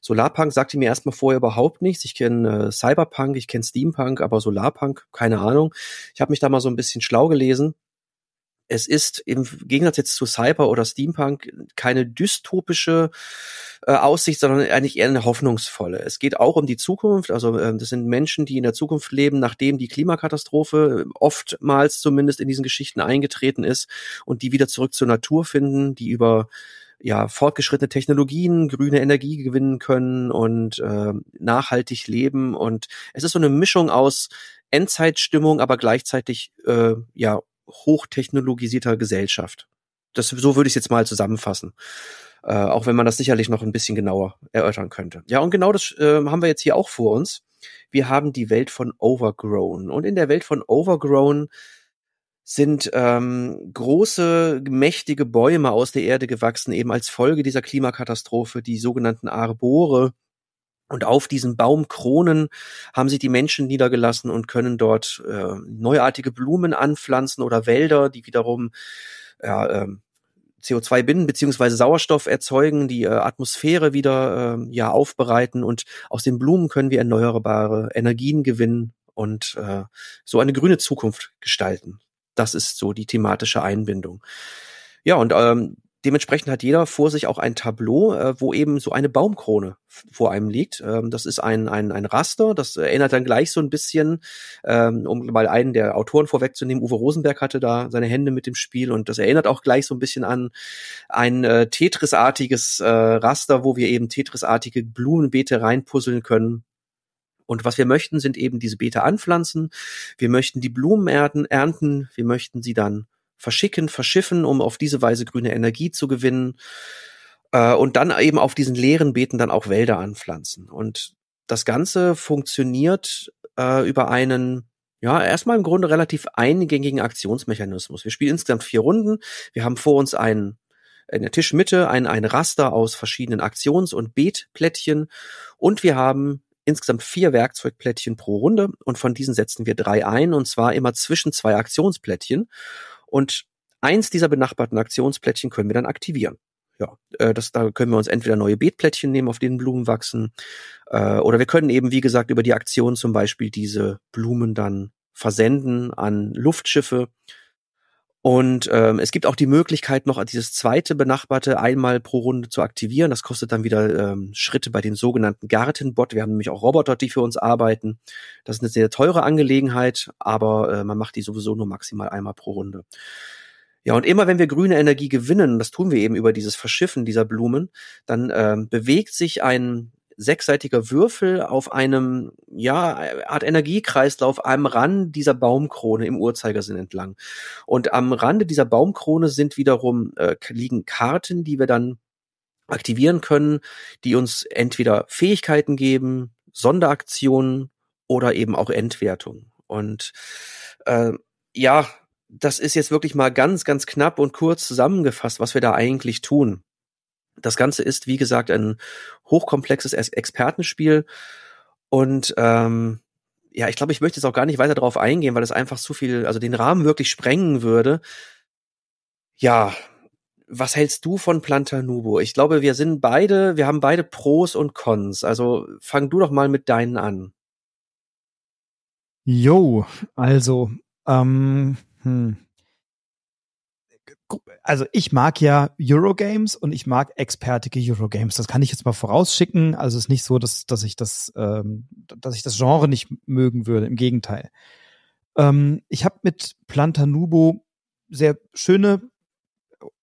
Solarpunk sagte mir erstmal vorher überhaupt nichts. Ich kenne äh, Cyberpunk, ich kenne Steampunk, aber Solarpunk, keine Ahnung. Ich habe mich da mal so ein bisschen schlau gelesen. Es ist im Gegensatz jetzt zu Cyber oder Steampunk keine dystopische äh, Aussicht, sondern eigentlich eher eine hoffnungsvolle. Es geht auch um die Zukunft. Also äh, das sind Menschen, die in der Zukunft leben, nachdem die Klimakatastrophe oftmals zumindest in diesen Geschichten eingetreten ist und die wieder zurück zur Natur finden, die über ja, fortgeschrittene Technologien, grüne Energie gewinnen können und äh, nachhaltig leben. Und es ist so eine Mischung aus Endzeitstimmung, aber gleichzeitig äh, ja hochtechnologisierter Gesellschaft. Das so würde ich es jetzt mal zusammenfassen. Äh, auch wenn man das sicherlich noch ein bisschen genauer erörtern könnte. Ja, und genau das äh, haben wir jetzt hier auch vor uns. Wir haben die Welt von Overgrown. Und in der Welt von Overgrown sind ähm, große, mächtige Bäume aus der Erde gewachsen, eben als Folge dieser Klimakatastrophe, die sogenannten Arbore. Und auf diesen Baumkronen haben sich die Menschen niedergelassen und können dort äh, neuartige Blumen anpflanzen oder Wälder, die wiederum ja, äh, CO2 binden beziehungsweise Sauerstoff erzeugen, die äh, Atmosphäre wieder äh, ja aufbereiten und aus den Blumen können wir erneuerbare Energien gewinnen und äh, so eine grüne Zukunft gestalten. Das ist so die thematische Einbindung. Ja, und ähm, dementsprechend hat jeder vor sich auch ein Tableau, äh, wo eben so eine Baumkrone vor einem liegt. Ähm, das ist ein, ein, ein Raster, das erinnert dann gleich so ein bisschen, ähm, um mal einen der Autoren vorwegzunehmen, Uwe Rosenberg hatte da seine Hände mit dem Spiel und das erinnert auch gleich so ein bisschen an ein äh, Tetris-artiges äh, Raster, wo wir eben Tetris-artige Blumenbeete reinpuzzeln können. Und was wir möchten, sind eben diese Beete anpflanzen. Wir möchten die Blumen ernten. Wir möchten sie dann verschicken, verschiffen, um auf diese Weise grüne Energie zu gewinnen. Äh, und dann eben auf diesen leeren Beeten dann auch Wälder anpflanzen. Und das Ganze funktioniert äh, über einen ja, erstmal im Grunde relativ eingängigen Aktionsmechanismus. Wir spielen insgesamt vier Runden. Wir haben vor uns einen in der Tischmitte ein, ein Raster aus verschiedenen Aktions- und Beetplättchen und wir haben insgesamt vier Werkzeugplättchen pro Runde und von diesen setzen wir drei ein und zwar immer zwischen zwei Aktionsplättchen und eins dieser benachbarten Aktionsplättchen können wir dann aktivieren. Ja, äh, das, da können wir uns entweder neue Beetplättchen nehmen, auf denen Blumen wachsen, äh, oder wir können eben, wie gesagt, über die Aktion zum Beispiel diese Blumen dann versenden an Luftschiffe Und ähm, es gibt auch die Möglichkeit, noch dieses zweite benachbarte einmal pro Runde zu aktivieren. Das kostet dann wieder ähm, Schritte bei den sogenannten Gartenbot. Wir haben nämlich auch Roboter, die für uns arbeiten. Das ist eine sehr teure Angelegenheit, aber äh, man macht die sowieso nur maximal einmal pro Runde. Ja, und immer wenn wir grüne Energie gewinnen, das tun wir eben über dieses Verschiffen dieser Blumen, dann ähm, bewegt sich ein sechsseitiger Würfel auf einem, ja, Art Energiekreislauf am Rand dieser Baumkrone im Uhrzeigersinn entlang. Und am Rande dieser Baumkrone sind wiederum, äh, liegen Karten, die wir dann aktivieren können, die uns entweder Fähigkeiten geben, Sonderaktionen oder eben auch Entwertung. Und äh, ja, das ist jetzt wirklich mal ganz, ganz knapp und kurz zusammengefasst, was wir da eigentlich tun. Das Ganze ist, wie gesagt, ein hochkomplexes Expertenspiel. Und ähm, ja, ich glaube, ich möchte jetzt auch gar nicht weiter darauf eingehen, weil es einfach zu viel, also den Rahmen wirklich sprengen würde. Ja, was hältst du von Plantanubo? Ich glaube, wir sind beide, wir haben beide Pros und Cons. Also fang du doch mal mit deinen an. Jo, also, ähm, hm also ich mag ja Eurogames und ich mag expertige Eurogames. Das kann ich jetzt mal vorausschicken. Also es ist nicht so, dass, dass ich das, ähm, dass ich das Genre nicht mögen würde. Im Gegenteil. Ähm, ich habe mit Plantanubo sehr schöne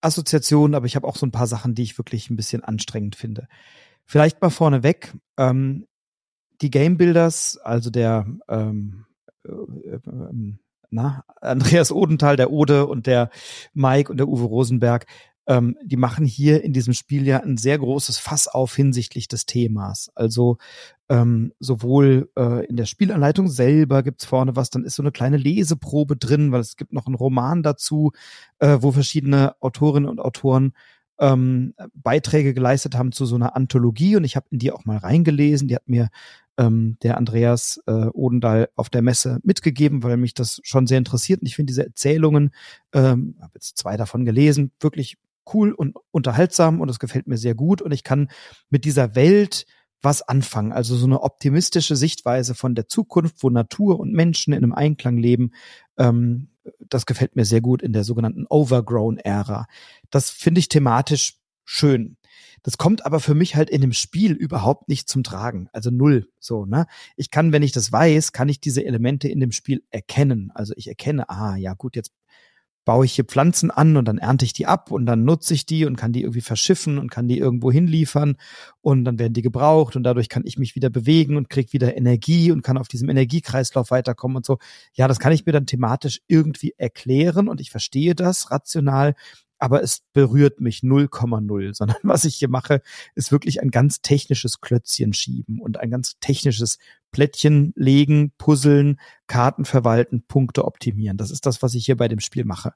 Assoziationen, aber ich habe auch so ein paar Sachen, die ich wirklich ein bisschen anstrengend finde. Vielleicht mal vorneweg. Ähm, die Game Builders, also der ähm, äh, äh, ähm, na, Andreas Odenthal, der Ode und der Mike und der Uwe Rosenberg, ähm, die machen hier in diesem Spiel ja ein sehr großes Fass auf hinsichtlich des Themas. Also ähm, sowohl äh, in der Spielanleitung selber gibt's vorne was, dann ist so eine kleine Leseprobe drin, weil es gibt noch einen Roman dazu, äh, wo verschiedene Autorinnen und Autoren ähm, Beiträge geleistet haben zu so einer Anthologie und ich habe in die auch mal reingelesen. Die hat mir ähm, der Andreas äh, Odendahl auf der Messe mitgegeben, weil mich das schon sehr interessiert. Und ich finde diese Erzählungen, ähm, habe jetzt zwei davon gelesen, wirklich cool und unterhaltsam und es gefällt mir sehr gut. Und ich kann mit dieser Welt was anfangen. Also so eine optimistische Sichtweise von der Zukunft, wo Natur und Menschen in einem Einklang leben. Ähm, das gefällt mir sehr gut in der sogenannten Overgrown-Ära. Das finde ich thematisch schön. Das kommt aber für mich halt in dem Spiel überhaupt nicht zum Tragen. Also null. So, ne? Ich kann, wenn ich das weiß, kann ich diese Elemente in dem Spiel erkennen. Also ich erkenne, ah, ja gut, jetzt baue ich hier Pflanzen an und dann ernte ich die ab und dann nutze ich die und kann die irgendwie verschiffen und kann die irgendwo hinliefern und dann werden die gebraucht und dadurch kann ich mich wieder bewegen und krieg wieder Energie und kann auf diesem Energiekreislauf weiterkommen und so. Ja, das kann ich mir dann thematisch irgendwie erklären und ich verstehe das rational, aber es berührt mich 0,0, sondern was ich hier mache, ist wirklich ein ganz technisches Klötzchen schieben und ein ganz technisches Plättchen legen, puzzeln, Karten verwalten, Punkte optimieren. Das ist das, was ich hier bei dem Spiel mache.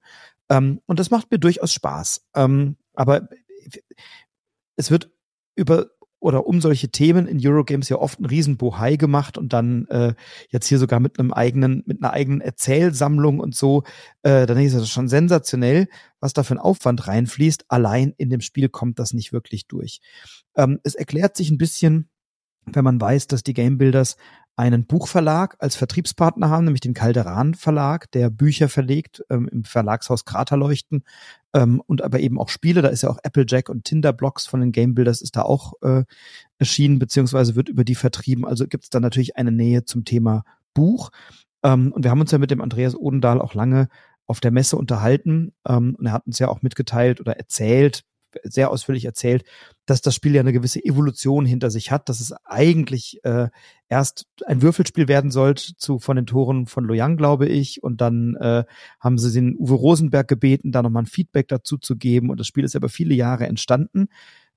Ähm, und das macht mir durchaus Spaß. Ähm, aber es wird über oder um solche Themen in Eurogames ja oft ein Riesenbohai gemacht und dann äh, jetzt hier sogar mit einem eigenen, mit einer eigenen Erzählsammlung und so, äh, dann ist das schon sensationell, was da für ein Aufwand reinfließt. Allein in dem Spiel kommt das nicht wirklich durch. Ähm, es erklärt sich ein bisschen, wenn man weiß, dass die Game Builders einen Buchverlag als Vertriebspartner haben, nämlich den Calderan Verlag, der Bücher verlegt ähm, im Verlagshaus Kraterleuchten ähm, und aber eben auch Spiele. Da ist ja auch Applejack und Tinderblocks von den Game Builders ist da auch äh, erschienen, beziehungsweise wird über die vertrieben. Also gibt es da natürlich eine Nähe zum Thema Buch. Ähm, und wir haben uns ja mit dem Andreas Odendahl auch lange auf der Messe unterhalten ähm, und er hat uns ja auch mitgeteilt oder erzählt, sehr ausführlich erzählt, dass das Spiel ja eine gewisse Evolution hinter sich hat, dass es eigentlich äh, erst ein Würfelspiel werden sollte zu von den Toren von Loyang, glaube ich, und dann äh, haben sie den Uwe Rosenberg gebeten, da nochmal ein Feedback dazu zu geben und das Spiel ist über viele Jahre entstanden.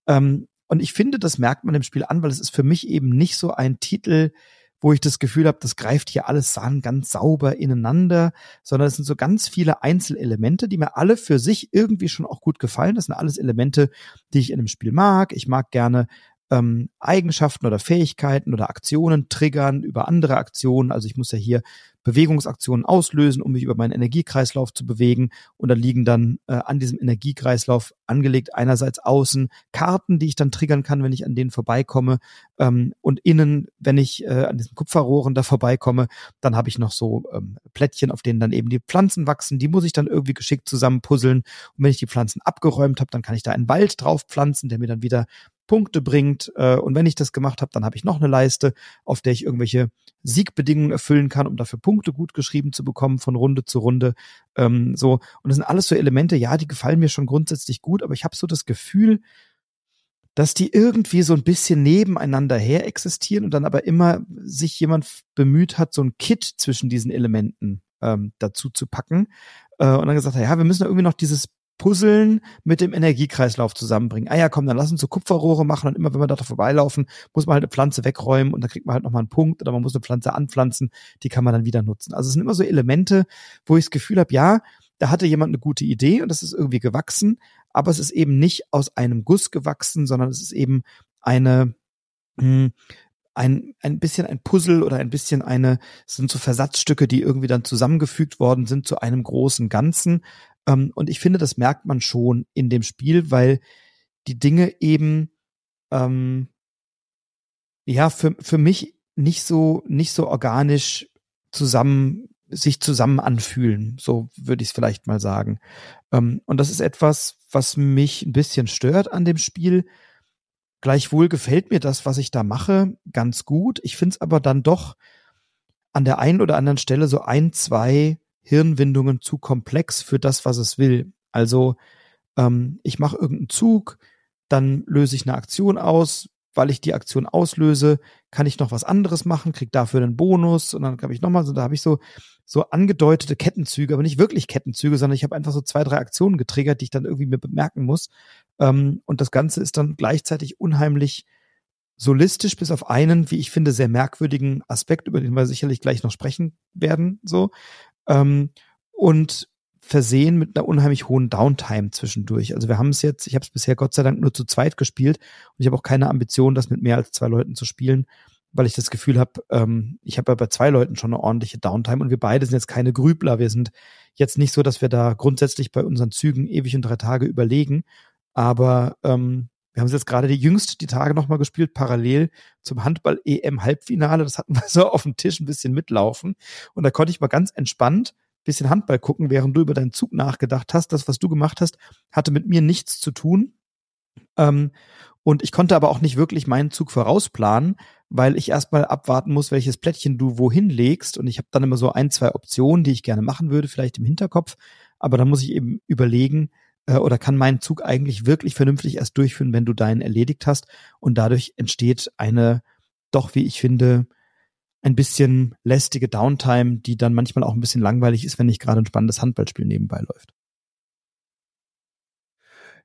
Ähm, und ich finde, das merkt man im Spiel an, weil es ist für mich eben nicht so ein Titel, wo ich das Gefühl habe, das greift hier alles an, ganz sauber ineinander, sondern es sind so ganz viele Einzelelemente, die mir alle für sich irgendwie schon auch gut gefallen. Das sind alles Elemente, die ich in einem Spiel mag. Ich mag gerne ähm, Eigenschaften oder Fähigkeiten oder Aktionen triggern über andere Aktionen. Also ich muss ja hier Bewegungsaktionen auslösen, um mich über meinen Energiekreislauf zu bewegen. Und da liegen dann äh, an diesem Energiekreislauf angelegt einerseits außen Karten, die ich dann triggern kann, wenn ich an denen vorbeikomme. Ähm, und innen, wenn ich äh, an diesen Kupferrohren da vorbeikomme, dann habe ich noch so ähm, Plättchen, auf denen dann eben die Pflanzen wachsen. Die muss ich dann irgendwie geschickt zusammenpuzzeln. Und wenn ich die Pflanzen abgeräumt habe, dann kann ich da einen Wald drauf pflanzen, der mir dann wieder Punkte bringt. Äh, und wenn ich das gemacht habe, dann habe ich noch eine Leiste, auf der ich irgendwelche Siegbedingungen erfüllen kann, um dafür Punkte gut geschrieben zu bekommen von Runde zu Runde. Ähm, so und das sind alles so Elemente. Ja, die gefallen mir schon grundsätzlich gut, aber ich habe so das Gefühl, dass die irgendwie so ein bisschen nebeneinander her existieren und dann aber immer sich jemand bemüht hat, so ein Kit zwischen diesen Elementen ähm, dazu zu packen äh, und dann gesagt hat, ja, wir müssen irgendwie noch dieses Puzzeln mit dem Energiekreislauf zusammenbringen. Ah ja, komm, dann lass uns so Kupferrohre machen und immer wenn wir da vorbeilaufen, muss man halt eine Pflanze wegräumen und dann kriegt man halt nochmal einen Punkt oder man muss eine Pflanze anpflanzen, die kann man dann wieder nutzen. Also es sind immer so Elemente, wo ich das Gefühl habe, ja, da hatte jemand eine gute Idee und das ist irgendwie gewachsen, aber es ist eben nicht aus einem Guss gewachsen, sondern es ist eben eine, mh, hm, ein, ein bisschen ein Puzzle oder ein bisschen eine, es sind so Versatzstücke, die irgendwie dann zusammengefügt worden sind zu einem großen Ganzen. Ähm, und ich finde, das merkt man schon in dem Spiel, weil die Dinge eben ähm, ja für, für mich nicht so nicht so organisch zusammen sich zusammen anfühlen, so würde ich es vielleicht mal sagen. Ähm, und das ist etwas, was mich ein bisschen stört an dem Spiel. Gleichwohl gefällt mir das, was ich da mache, ganz gut. Ich finde es aber dann doch an der einen oder anderen Stelle so ein, zwei Hirnwindungen zu komplex für das, was es will. Also ähm, ich mache irgendeinen Zug, dann löse ich eine Aktion aus, weil ich die Aktion auslöse, kann ich noch was anderes machen, krieg dafür einen Bonus und dann habe ich nochmal so, da habe ich so so angedeutete Kettenzüge, aber nicht wirklich Kettenzüge, sondern ich habe einfach so zwei, drei Aktionen getriggert, die ich dann irgendwie mir bemerken muss. Ähm, und das Ganze ist dann gleichzeitig unheimlich solistisch, bis auf einen, wie ich finde, sehr merkwürdigen Aspekt, über den wir sicherlich gleich noch sprechen werden, so. Ähm, und versehen mit einer unheimlich hohen Downtime zwischendurch. Also wir haben es jetzt, ich habe es bisher Gott sei Dank nur zu zweit gespielt und ich habe auch keine Ambition, das mit mehr als zwei Leuten zu spielen, weil ich das Gefühl habe, ähm, ich habe ja bei zwei Leuten schon eine ordentliche Downtime und wir beide sind jetzt keine Grübler. Wir sind jetzt nicht so, dass wir da grundsätzlich bei unseren Zügen ewig und drei Tage überlegen, aber ähm, wir haben es jetzt gerade die jüngst die Tage nochmal gespielt, parallel zum Handball-EM-Halbfinale. Das hatten wir so auf dem Tisch ein bisschen mitlaufen. Und da konnte ich mal ganz entspannt bisschen Handball gucken, während du über deinen Zug nachgedacht hast. Das, was du gemacht hast, hatte mit mir nichts zu tun. Ähm, und ich konnte aber auch nicht wirklich meinen Zug vorausplanen, weil ich erstmal abwarten muss, welches Plättchen du wohin legst. Und ich habe dann immer so ein, zwei Optionen, die ich gerne machen würde, vielleicht im Hinterkopf. Aber dann muss ich eben überlegen, äh, oder kann meinen Zug eigentlich wirklich vernünftig erst durchführen, wenn du deinen erledigt hast. Und dadurch entsteht eine doch, wie ich finde, ein bisschen lästige Downtime, die dann manchmal auch ein bisschen langweilig ist, wenn nicht gerade ein spannendes Handballspiel nebenbei läuft.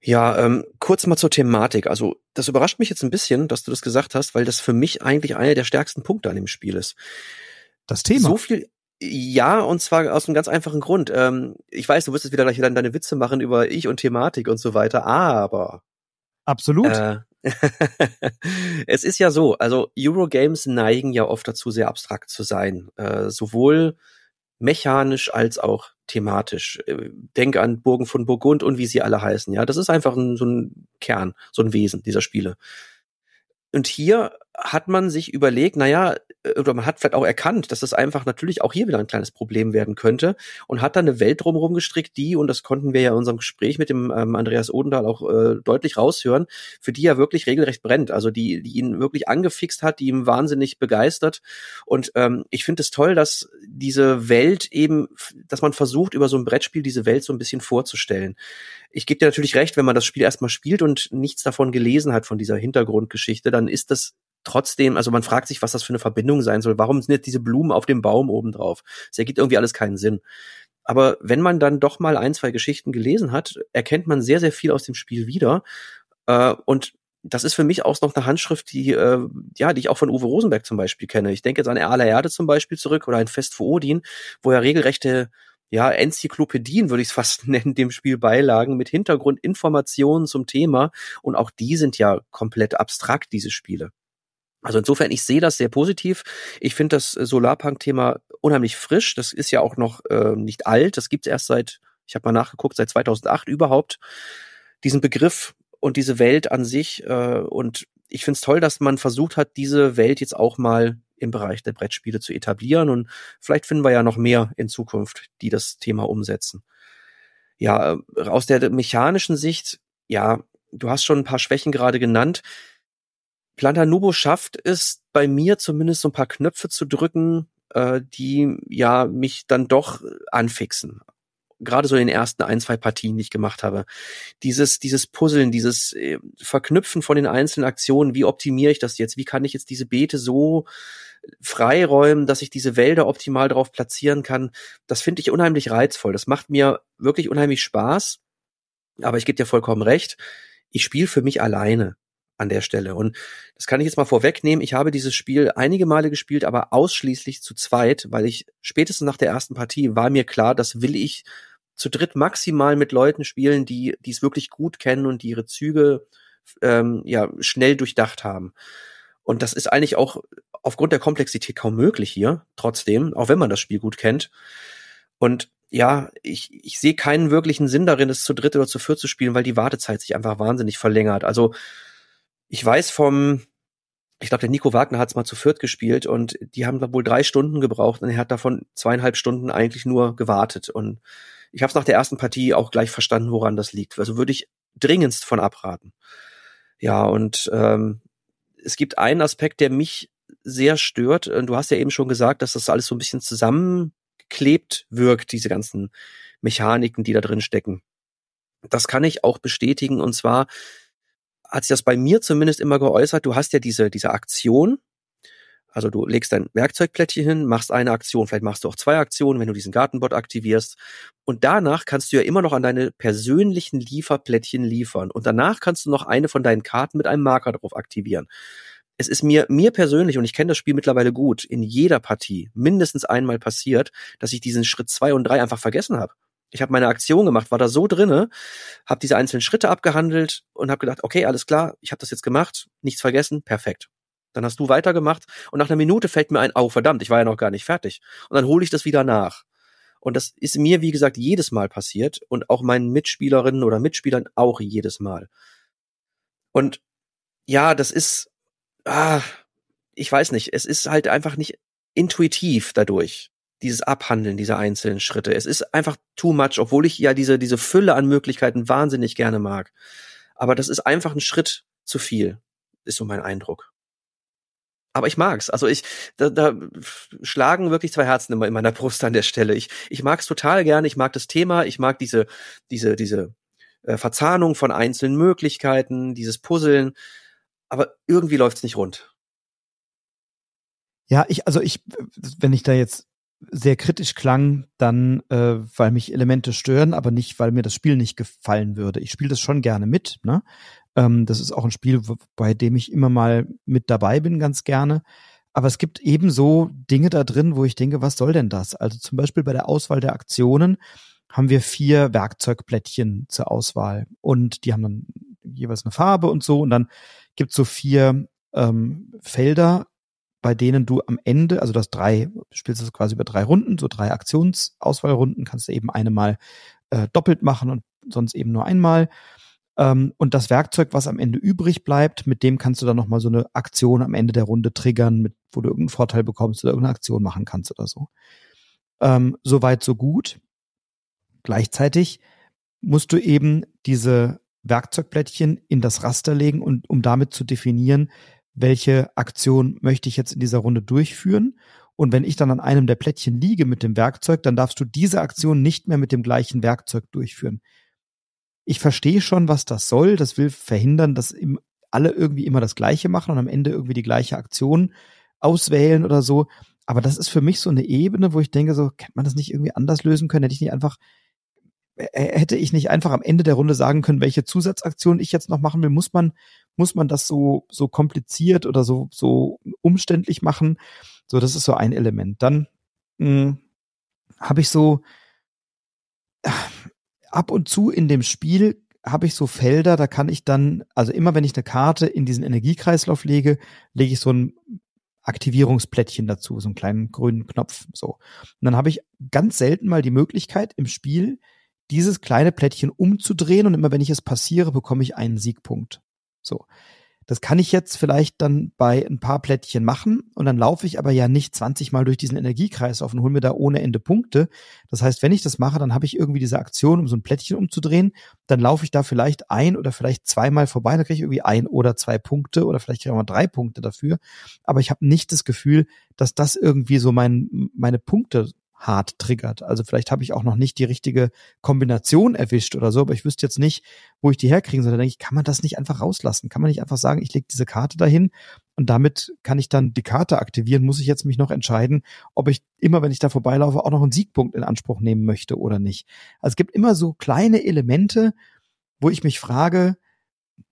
Ja, ähm, kurz mal zur Thematik. Also das überrascht mich jetzt ein bisschen, dass du das gesagt hast, weil das für mich eigentlich einer der stärksten Punkte an dem Spiel ist. Das Thema. So viel, ja, und zwar aus einem ganz einfachen Grund. Ähm, ich weiß, du wirst jetzt wieder gleich wieder deine Witze machen über Ich und Thematik und so weiter, aber absolut. Äh, es ist ja so, also Eurogames neigen ja oft dazu, sehr abstrakt zu sein, äh, sowohl mechanisch als auch thematisch. Äh, denk an Burgen von Burgund und wie sie alle heißen. Ja, das ist einfach ein, so ein Kern, so ein Wesen dieser Spiele. Und hier hat man sich überlegt, naja, äh, oder man hat vielleicht auch erkannt, dass das einfach natürlich auch hier wieder ein kleines Problem werden könnte und hat dann eine Welt drumherum gestrickt, die, und das konnten wir ja in unserem Gespräch mit dem ähm, Andreas Odendahl auch äh, deutlich raushören, für die er wirklich regelrecht brennt, also die, die ihn wirklich angefixt hat, die ihm wahnsinnig begeistert. Und ähm, ich finde es toll, dass diese Welt eben, dass man versucht, über so ein Brettspiel diese Welt so ein bisschen vorzustellen. Ich gebe dir natürlich recht, wenn man das Spiel erstmal spielt und nichts davon gelesen hat, von dieser Hintergrundgeschichte, dann ist das trotzdem, also man fragt sich, was das für eine Verbindung sein soll. Warum sind jetzt diese Blumen auf dem Baum oben drauf? Es ergibt irgendwie alles keinen Sinn. Aber wenn man dann doch mal ein, zwei Geschichten gelesen hat, erkennt man sehr, sehr viel aus dem Spiel wieder. Äh, und das ist für mich auch noch eine Handschrift, die, äh, ja, die ich auch von Uwe Rosenberg zum Beispiel kenne. Ich denke jetzt an Erle Erde zum Beispiel zurück oder ein Fest für Odin, wo er regelrechte ja, Enzyklopädien würde ich es fast nennen, dem Spiel beilagen, mit Hintergrundinformationen zum Thema. Und auch die sind ja komplett abstrakt, diese Spiele. Also insofern, ich sehe das sehr positiv. Ich finde das Solarpunk-Thema unheimlich frisch. Das ist ja auch noch äh, nicht alt. Das gibt's erst seit, ich habe mal nachgeguckt, seit 2008 überhaupt. Diesen Begriff und diese Welt an sich. Äh, und ich finde es toll, dass man versucht hat, diese Welt jetzt auch mal im Bereich der Brettspiele zu etablieren. Und vielleicht finden wir ja noch mehr in Zukunft, die das Thema umsetzen. Ja, äh, aus der mechanischen Sicht, ja, du hast schon ein paar Schwächen gerade genannt. Planta Nubo schafft es bei mir zumindest so ein paar Knöpfe zu drücken, äh, die ja mich dann doch anfixen. Gerade so in den ersten ein, zwei Partien, die ich gemacht habe. Dieses, dieses Puzzeln, dieses äh, Verknüpfen von den einzelnen Aktionen, wie optimiere ich das jetzt? Wie kann ich jetzt diese Beete so freiräumen, dass ich diese Wälder optimal drauf platzieren kann? Das finde ich unheimlich reizvoll. Das macht mir wirklich unheimlich Spaß. Aber ich gebe dir vollkommen recht. Ich spiele für mich alleine an der Stelle. Und das kann ich jetzt mal vorwegnehmen. Ich habe dieses Spiel einige Male gespielt, aber ausschließlich zu zweit, weil ich spätestens nach der ersten Partie war mir klar, das will ich zu dritt maximal mit Leuten spielen, die die es wirklich gut kennen und die ihre Züge ähm, ja schnell durchdacht haben. Und das ist eigentlich auch aufgrund der Komplexität kaum möglich hier, trotzdem, auch wenn man das Spiel gut kennt. Und ja, ich, ich sehe keinen wirklichen Sinn darin, es zu dritt oder zu viert zu spielen, weil die Wartezeit sich einfach wahnsinnig verlängert. Also ich weiß vom, ich glaube, der Nico Wagner hat es mal zu viert gespielt und die haben wohl drei Stunden gebraucht und er hat davon zweieinhalb Stunden eigentlich nur gewartet. Und ich habe es nach der ersten Partie auch gleich verstanden, woran das liegt. Also würde ich dringendst von abraten. Ja, und ähm, es gibt einen Aspekt, der mich sehr stört. Du hast ja eben schon gesagt, dass das alles so ein bisschen zusammengeklebt wirkt, diese ganzen Mechaniken, die da drin stecken. Das kann ich auch bestätigen. Und zwar hat sich das bei mir zumindest immer geäußert, du hast ja diese, diese Aktion, also du legst dein Werkzeugplättchen hin, machst eine Aktion, vielleicht machst du auch zwei Aktionen, wenn du diesen Gartenbot aktivierst. Und danach kannst du ja immer noch an deine persönlichen Lieferplättchen liefern. Und danach kannst du noch eine von deinen Karten mit einem Marker drauf aktivieren. Es ist mir, mir persönlich, und ich kenne das Spiel mittlerweile gut, in jeder Partie mindestens einmal passiert, dass ich diesen Schritt zwei und drei einfach vergessen habe ich habe meine Aktion gemacht, war da so drinne, habe diese einzelnen Schritte abgehandelt und habe gedacht, okay, alles klar, ich habe das jetzt gemacht, nichts vergessen, perfekt. Dann hast du weitergemacht und nach einer Minute fällt mir ein, oh verdammt, ich war ja noch gar nicht fertig. Und dann hole ich das wieder nach. Und das ist mir, wie gesagt, jedes Mal passiert und auch meinen Mitspielerinnen oder Mitspielern auch jedes Mal. Und ja, das ist, ah, ich weiß nicht, es ist halt einfach nicht intuitiv dadurch dieses Abhandeln dieser einzelnen Schritte. Es ist einfach too much, obwohl ich ja diese, diese Fülle an Möglichkeiten wahnsinnig gerne mag. Aber das ist einfach ein Schritt zu viel, ist so mein Eindruck. Aber ich mag's. Also ich, da, da schlagen wirklich zwei Herzen immer in meiner Brust an der Stelle. Ich, ich mag's total gerne. Ich mag das Thema. Ich mag diese, diese, diese äh, Verzahnung von einzelnen Möglichkeiten, dieses Puzzeln. Aber irgendwie läuft's nicht rund. Ja, ich, also ich, wenn ich da jetzt sehr kritisch klang, dann äh, weil mich Elemente stören, aber nicht, weil mir das Spiel nicht gefallen würde. Ich spiele das schon gerne mit. Ne? Ähm, das ist auch ein Spiel, bei dem ich immer mal mit dabei bin, ganz gerne. Aber es gibt ebenso Dinge da drin, wo ich denke, was soll denn das? Also zum Beispiel bei der Auswahl der Aktionen haben wir vier Werkzeugplättchen zur Auswahl und die haben dann jeweils eine Farbe und so und dann gibt es so vier ähm, Felder bei denen du am Ende, also das drei, du spielst das quasi über drei Runden, so drei Aktionsauswahlrunden, kannst du eben eine mal äh, doppelt machen und sonst eben nur einmal. Ähm, und das Werkzeug, was am Ende übrig bleibt, mit dem kannst du dann nochmal so eine Aktion am Ende der Runde triggern, mit, wo du irgendeinen Vorteil bekommst oder irgendeine Aktion machen kannst oder so. Ähm, Soweit, so gut. Gleichzeitig musst du eben diese Werkzeugplättchen in das Raster legen und um damit zu definieren, welche Aktion möchte ich jetzt in dieser Runde durchführen. Und wenn ich dann an einem der Plättchen liege mit dem Werkzeug, dann darfst du diese Aktion nicht mehr mit dem gleichen Werkzeug durchführen. Ich verstehe schon, was das soll. Das will verhindern, dass alle irgendwie immer das Gleiche machen und am Ende irgendwie die gleiche Aktion auswählen oder so. Aber das ist für mich so eine Ebene, wo ich denke, so, könnte man das nicht irgendwie anders lösen können? Hätte ich nicht einfach hätte ich nicht einfach am Ende der Runde sagen können, welche Zusatzaktion ich jetzt noch machen will? Muss man, muss man das so, so kompliziert oder so, so umständlich machen? So, das ist so ein Element. Dann hm, habe ich so ab und zu in dem Spiel habe ich so Felder, da kann ich dann, also immer wenn ich eine Karte in diesen Energiekreislauf lege, lege ich so ein Aktivierungsplättchen dazu, so einen kleinen grünen Knopf, so. Und dann habe ich ganz selten mal die Möglichkeit im Spiel, dieses kleine Plättchen umzudrehen und immer wenn ich es passiere, bekomme ich einen Siegpunkt. So. Das kann ich jetzt vielleicht dann bei ein paar Plättchen machen und dann laufe ich aber ja nicht 20 Mal durch diesen Energiekreislauf und hole mir da ohne Ende Punkte. Das heißt, wenn ich das mache, dann habe ich irgendwie diese Aktion, um so ein Plättchen umzudrehen. Dann laufe ich da vielleicht ein oder vielleicht zweimal vorbei, dann kriege ich irgendwie ein oder zwei Punkte oder vielleicht kriege ich auch mal drei Punkte dafür. Aber ich habe nicht das Gefühl, dass das irgendwie so mein, meine Punkte hart triggert. Also vielleicht habe ich auch noch nicht die richtige Kombination erwischt oder so, aber ich wüsste jetzt nicht, wo ich die herkriegen soll. Da denke ich, kann man das nicht einfach rauslassen? Kann man nicht einfach sagen, ich lege diese Karte dahin und damit kann ich dann die Karte aktivieren? Muss ich jetzt mich noch entscheiden, ob ich immer, wenn ich da vorbeilaufe, auch noch einen Siegpunkt in Anspruch nehmen möchte oder nicht? Also es gibt immer so kleine Elemente, wo ich mich frage,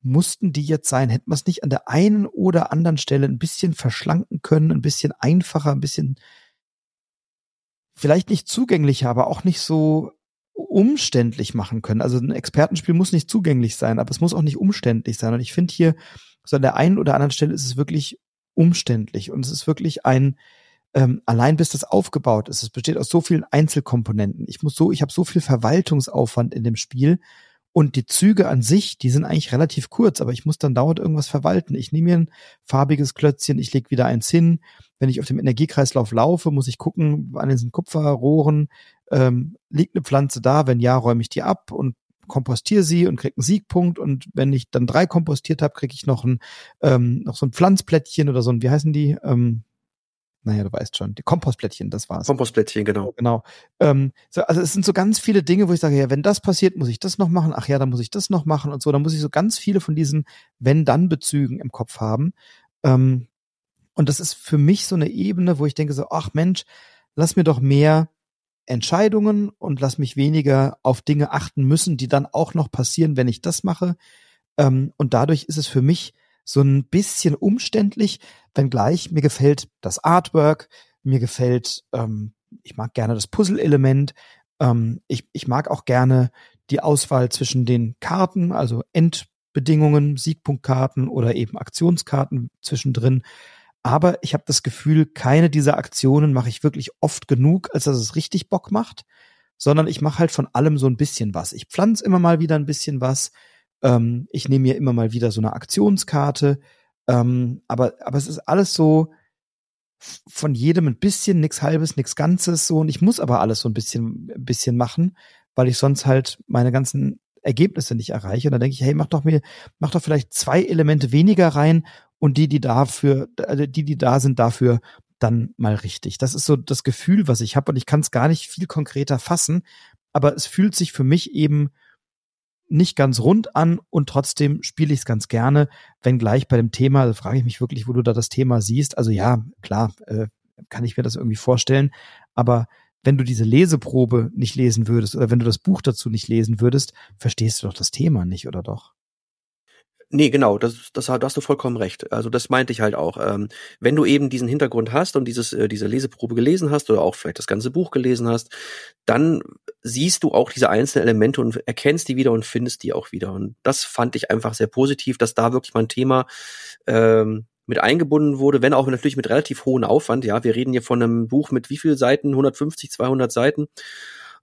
mussten die jetzt sein? Hätten wir es nicht an der einen oder anderen Stelle ein bisschen verschlanken können, ein bisschen einfacher, ein bisschen vielleicht nicht zugänglicher, aber auch nicht so umständlich machen können. Also ein Expertenspiel muss nicht zugänglich sein, aber es muss auch nicht umständlich sein. Und ich finde hier, so an der einen oder anderen Stelle ist es wirklich umständlich und es ist wirklich ein, ähm, allein bis das aufgebaut ist. Es besteht aus so vielen Einzelkomponenten. Ich muss so, ich habe so viel Verwaltungsaufwand in dem Spiel und die Züge an sich, die sind eigentlich relativ kurz, aber ich muss dann dauernd irgendwas verwalten. Ich nehme mir ein farbiges Klötzchen, ich lege wieder eins hin, wenn ich auf dem Energiekreislauf laufe, muss ich gucken, an diesen Kupferrohren ähm, liegt eine Pflanze da, wenn ja, räume ich die ab und kompostiere sie und kriege einen Siegpunkt und wenn ich dann drei kompostiert habe, kriege ich noch ein ähm, noch so ein Pflanzplättchen oder so ein, wie heißen die? Ähm, naja, du weißt schon, die Kompostplättchen, das war's. Kompostplättchen, genau. Genau. Ähm, so, also es sind so ganz viele Dinge, wo ich sage, ja, wenn das passiert, muss ich das noch machen. Ach ja, dann muss ich das noch machen und so. Dann muss ich so ganz viele von diesen Wenn-Dann-Bezügen im Kopf haben. Ähm, und das ist für mich so eine Ebene, wo ich denke so, ach Mensch, lass mir doch mehr Entscheidungen und lass mich weniger auf Dinge achten müssen, die dann auch noch passieren, wenn ich das mache. Ähm, und dadurch ist es für mich so ein bisschen umständlich, wenngleich mir gefällt das Artwork, mir gefällt, ähm, ich mag gerne das Puzzle-Element, ähm, ich, ich mag auch gerne die Auswahl zwischen den Karten, also Endbedingungen, Siegpunktkarten oder eben Aktionskarten zwischendrin. Aber ich habe das Gefühl, keine dieser Aktionen mache ich wirklich oft genug, als dass es richtig Bock macht, sondern ich mache halt von allem so ein bisschen was. Ich pflanze immer mal wieder ein bisschen was. Ähm, ich nehme mir immer mal wieder so eine Aktionskarte. Ähm, aber, aber es ist alles so von jedem ein bisschen, nichts halbes, nichts Ganzes so. Und ich muss aber alles so ein bisschen, ein bisschen machen, weil ich sonst halt meine ganzen Ergebnisse nicht erreiche. Und dann denke ich, hey, mach doch mir, mach doch vielleicht zwei Elemente weniger rein und die, die dafür, äh, die, die da sind, dafür dann mal richtig. Das ist so das Gefühl, was ich habe und ich kann es gar nicht viel konkreter fassen, aber es fühlt sich für mich eben nicht ganz rund an und trotzdem spiele ich es ganz gerne, wenn gleich bei dem Thema, da frage ich mich wirklich, wo du da das Thema siehst. Also ja, klar, äh, kann ich mir das irgendwie vorstellen, aber wenn du diese Leseprobe nicht lesen würdest oder wenn du das Buch dazu nicht lesen würdest, verstehst du doch das Thema nicht, oder doch? Nee, genau, das, das, da hast du vollkommen recht. Also das meinte ich halt auch. Ähm, wenn du eben diesen Hintergrund hast und dieses, äh, diese Leseprobe gelesen hast oder auch vielleicht das ganze Buch gelesen hast, dann siehst du auch diese einzelnen Elemente und erkennst die wieder und findest die auch wieder. Und das fand ich einfach sehr positiv, dass da wirklich mal ein Thema ähm, mit eingebunden wurde, wenn auch natürlich mit relativ hohem Aufwand. Ja, wir reden hier von einem Buch mit wie viel Seiten? 150, 200 Seiten.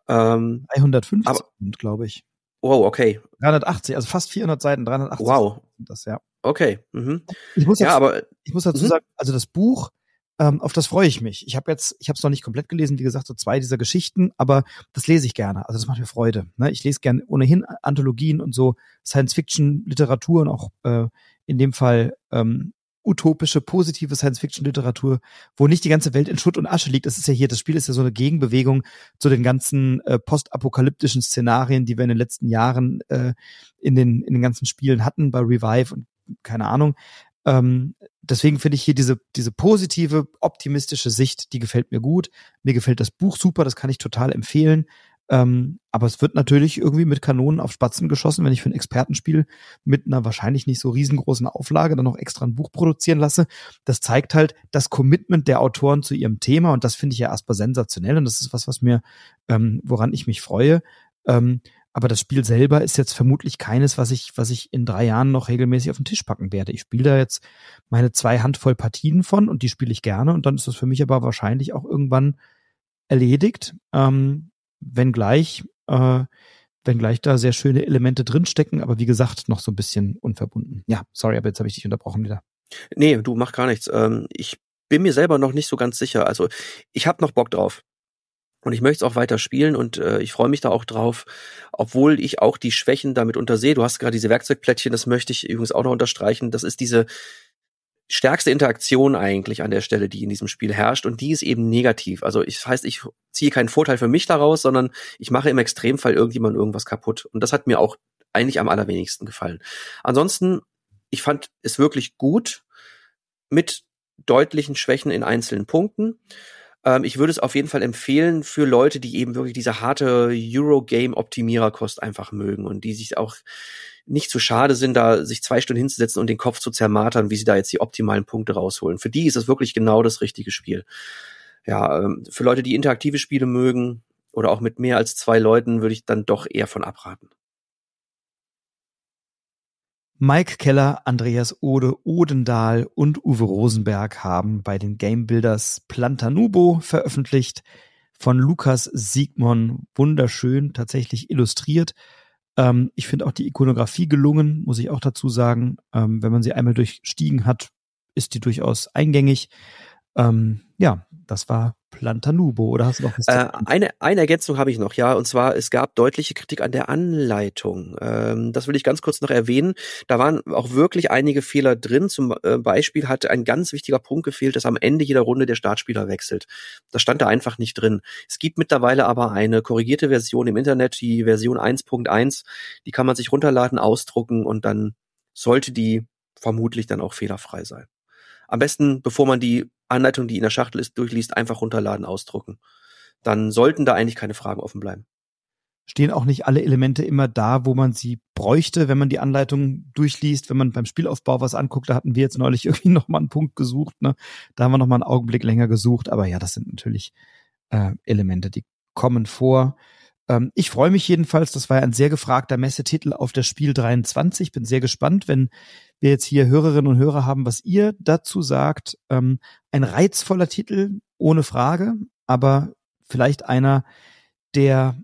Ähm, 150, glaube ich. Wow, okay. 380, also fast 400 Seiten, 380. Wow. Das, ja. Okay. Mhm. Ich muss dazu, ja, aber ich muss dazu mhm. sagen, also das Buch, ähm, auf das freue ich mich. Ich habe jetzt, ich habe es noch nicht komplett gelesen, wie gesagt, so zwei dieser Geschichten, aber das lese ich gerne. Also das macht mir Freude. Ne? Ich lese gerne ohnehin Anthologien und so Science-Fiction-Literatur und auch äh, in dem Fall ähm, utopische, positive Science-Fiction-Literatur, wo nicht die ganze Welt in Schutt und Asche liegt. Das ist ja hier, das Spiel ist ja so eine Gegenbewegung zu den ganzen äh, postapokalyptischen Szenarien, die wir in den letzten Jahren äh, in, den, in den ganzen Spielen hatten, bei Revive und keine Ahnung. Ähm, deswegen finde ich hier diese, diese positive, optimistische Sicht, die gefällt mir gut. Mir gefällt das Buch super, das kann ich total empfehlen. Ähm, aber es wird natürlich irgendwie mit Kanonen auf Spatzen geschossen, wenn ich für ein Expertenspiel mit einer wahrscheinlich nicht so riesengroßen Auflage dann noch extra ein Buch produzieren lasse. Das zeigt halt das Commitment der Autoren zu ihrem Thema und das finde ich ja erstmal sensationell und das ist was, was mir, ähm, woran ich mich freue. Ähm, aber das Spiel selber ist jetzt vermutlich keines, was ich, was ich in drei Jahren noch regelmäßig auf den Tisch packen werde. Ich spiele da jetzt meine zwei Handvoll Partien von und die spiele ich gerne und dann ist das für mich aber wahrscheinlich auch irgendwann erledigt. Ähm, wenngleich, äh, wenngleich da sehr schöne Elemente drinstecken, aber wie gesagt, noch so ein bisschen unverbunden. Ja, sorry, aber jetzt habe ich dich unterbrochen wieder. Nee, du mach gar nichts. Ähm, ich bin mir selber noch nicht so ganz sicher. Also ich habe noch Bock drauf. Und ich möchte es auch weiter spielen und äh, ich freue mich da auch drauf, obwohl ich auch die Schwächen damit untersehe. Du hast gerade diese Werkzeugplättchen, das möchte ich übrigens auch noch unterstreichen. Das ist diese stärkste Interaktion eigentlich an der Stelle, die in diesem Spiel herrscht und die ist eben negativ. Also ich das heißt, ich ziehe keinen Vorteil für mich daraus, sondern ich mache im Extremfall irgendjemand irgendwas kaputt und das hat mir auch eigentlich am allerwenigsten gefallen. Ansonsten, ich fand es wirklich gut mit deutlichen Schwächen in einzelnen Punkten. Ähm, ich würde es auf jeden Fall empfehlen für Leute, die eben wirklich diese harte Eurogame-Optimiererkost einfach mögen und die sich auch nicht zu schade sind, da sich zwei Stunden hinzusetzen und den Kopf zu zermartern, wie sie da jetzt die optimalen Punkte rausholen. Für die ist es wirklich genau das richtige Spiel. Ja, ähm, für Leute, die interaktive Spiele mögen oder auch mit mehr als zwei Leuten, würde ich dann doch eher von abraten. Mike Keller, Andreas Ode, Odendahl und Uwe Rosenberg haben bei den Game Builders Plantanubo veröffentlicht. Von Lukas Siegmon wunderschön, tatsächlich illustriert. Ähm, ich finde auch die Ikonografie gelungen, muss ich auch dazu sagen. Ähm, wenn man sie einmal durchstiegen hat, ist die durchaus eingängig. Ähm, ja, das war Plantanubo, oder hast du noch was? Äh, eine, eine Ergänzung habe ich noch, ja, und zwar, es gab deutliche Kritik an der Anleitung. Ähm, das will ich ganz kurz noch erwähnen. Da waren auch wirklich einige Fehler drin. Zum äh, Beispiel hat ein ganz wichtiger Punkt gefehlt, dass am Ende jeder Runde der Startspieler wechselt. Das stand da einfach nicht drin. Es gibt mittlerweile aber eine korrigierte Version im Internet, die Version 1.1, die kann man sich runterladen, ausdrucken und dann sollte die vermutlich dann auch fehlerfrei sein. Am besten, bevor man die Anleitung, die in der Schachtel ist, durchliest, einfach runterladen, ausdrucken. Dann sollten da eigentlich keine Fragen offen bleiben. Stehen auch nicht alle Elemente immer da, wo man sie bräuchte, wenn man die Anleitung durchliest, wenn man beim Spielaufbau was anguckt. Da hatten wir jetzt neulich irgendwie nochmal einen Punkt gesucht. Ne? Da haben wir nochmal einen Augenblick länger gesucht. Aber ja, das sind natürlich äh, Elemente, die kommen vor. Ähm, ich freue mich jedenfalls, das war ja ein sehr gefragter Messetitel auf das Spiel 23. Bin sehr gespannt, wenn wir jetzt hier Hörerinnen und Hörer haben, was ihr dazu sagt. Ähm, ein reizvoller Titel, ohne Frage, aber vielleicht einer, der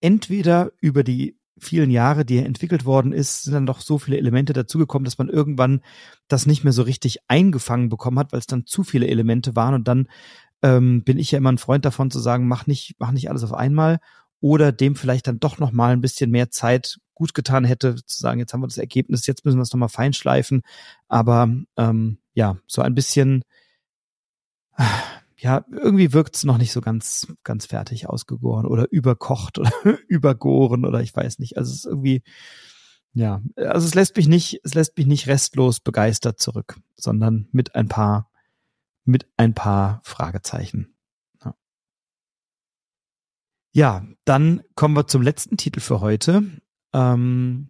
entweder über die vielen Jahre, die er entwickelt worden ist, sind dann doch so viele Elemente dazugekommen, dass man irgendwann das nicht mehr so richtig eingefangen bekommen hat, weil es dann zu viele Elemente waren und dann ähm, bin ich ja immer ein Freund davon zu sagen, mach nicht, mach nicht alles auf einmal oder dem vielleicht dann doch noch mal ein bisschen mehr Zeit gut getan hätte, zu sagen, jetzt haben wir das Ergebnis, jetzt müssen wir es noch mal feinschleifen. Aber ähm, ja, so ein bisschen, ja, irgendwie wirkt es noch nicht so ganz, ganz fertig ausgegoren oder überkocht oder übergoren oder ich weiß nicht. Also es ist irgendwie, ja, also es lässt mich nicht, es lässt mich nicht restlos begeistert zurück, sondern mit ein paar, mit ein paar Fragezeichen. Ja, dann kommen wir zum letzten Titel für heute. Ähm,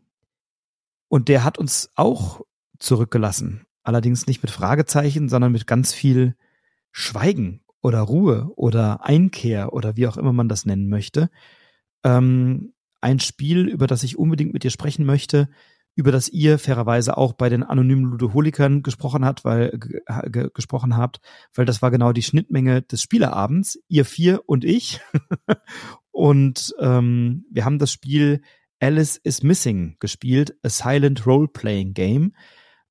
und der hat uns auch zurückgelassen. Allerdings nicht mit Fragezeichen, sondern mit ganz viel Schweigen oder Ruhe oder Einkehr oder wie auch immer man das nennen möchte. Ähm, ein Spiel, über das ich unbedingt mit dir sprechen möchte, über das ihr fairerweise auch bei den anonymen Ludoholikern gesprochen hat, weil gesprochen habt, weil das war genau die Schnittmenge des Spieleabends, ihr vier und ich. und ähm, wir haben das Spiel Alice is Missing gespielt, a Silent Role-Playing Game.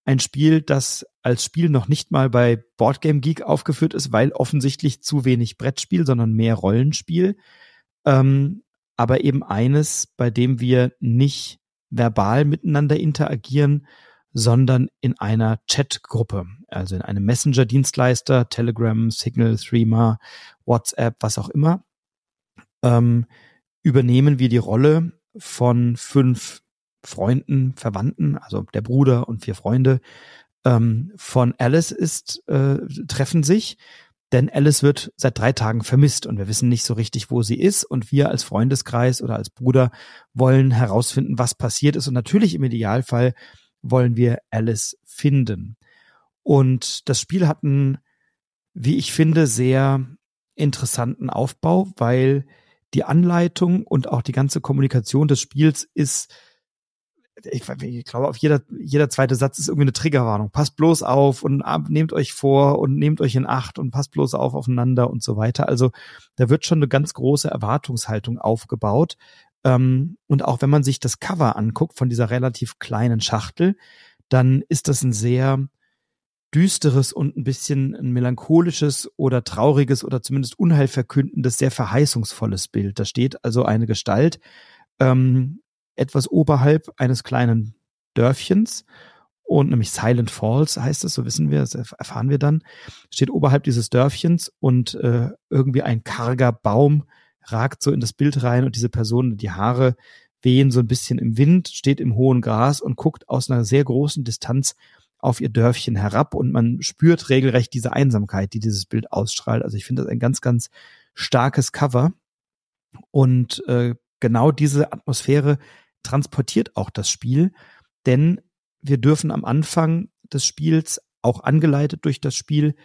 Ein Spiel, das als Spiel noch nicht mal bei Boardgame Geek aufgeführt ist, weil offensichtlich zu wenig Brettspiel, sondern mehr Rollenspiel. Ähm, aber eben eines, bei dem wir nicht verbal miteinander interagieren, sondern in einer Chatgruppe, also in einem Messenger-Dienstleister, Telegram, Signal, Threema, WhatsApp, was auch immer, ähm, übernehmen wir die Rolle von fünf Freunden, Verwandten, also der Bruder und vier Freunde ähm, von Alice ist, äh, treffen sich denn Alice wird seit drei Tagen vermisst und wir wissen nicht so richtig, wo sie ist. Und wir als Freundeskreis oder als Bruder wollen herausfinden, was passiert ist. Und natürlich im Idealfall wollen wir Alice finden. Und das Spiel hat einen, wie ich finde, sehr interessanten Aufbau, weil die Anleitung und auch die ganze Kommunikation des Spiels ist ich, ich glaube, auf jeder, jeder zweite Satz ist irgendwie eine Triggerwarnung. Passt bloß auf und nehmt euch vor und nehmt euch in Acht und passt bloß auf aufeinander und so weiter. Also da wird schon eine ganz große Erwartungshaltung aufgebaut. Ähm, und auch wenn man sich das Cover anguckt von dieser relativ kleinen Schachtel, dann ist das ein sehr düsteres und ein bisschen ein melancholisches oder trauriges oder zumindest unheilverkündendes, sehr verheißungsvolles Bild. Da steht also eine Gestalt, ähm, etwas oberhalb eines kleinen Dörfchens und nämlich Silent Falls heißt es, so wissen wir, das erfahren wir dann, steht oberhalb dieses Dörfchens und äh, irgendwie ein karger Baum ragt so in das Bild rein und diese Person, die Haare wehen so ein bisschen im Wind, steht im hohen Gras und guckt aus einer sehr großen Distanz auf ihr Dörfchen herab und man spürt regelrecht diese Einsamkeit, die dieses Bild ausstrahlt. Also ich finde das ein ganz, ganz starkes Cover und äh, genau diese Atmosphäre transportiert auch das Spiel, denn wir dürfen am Anfang des Spiels, auch angeleitet durch das Spiel,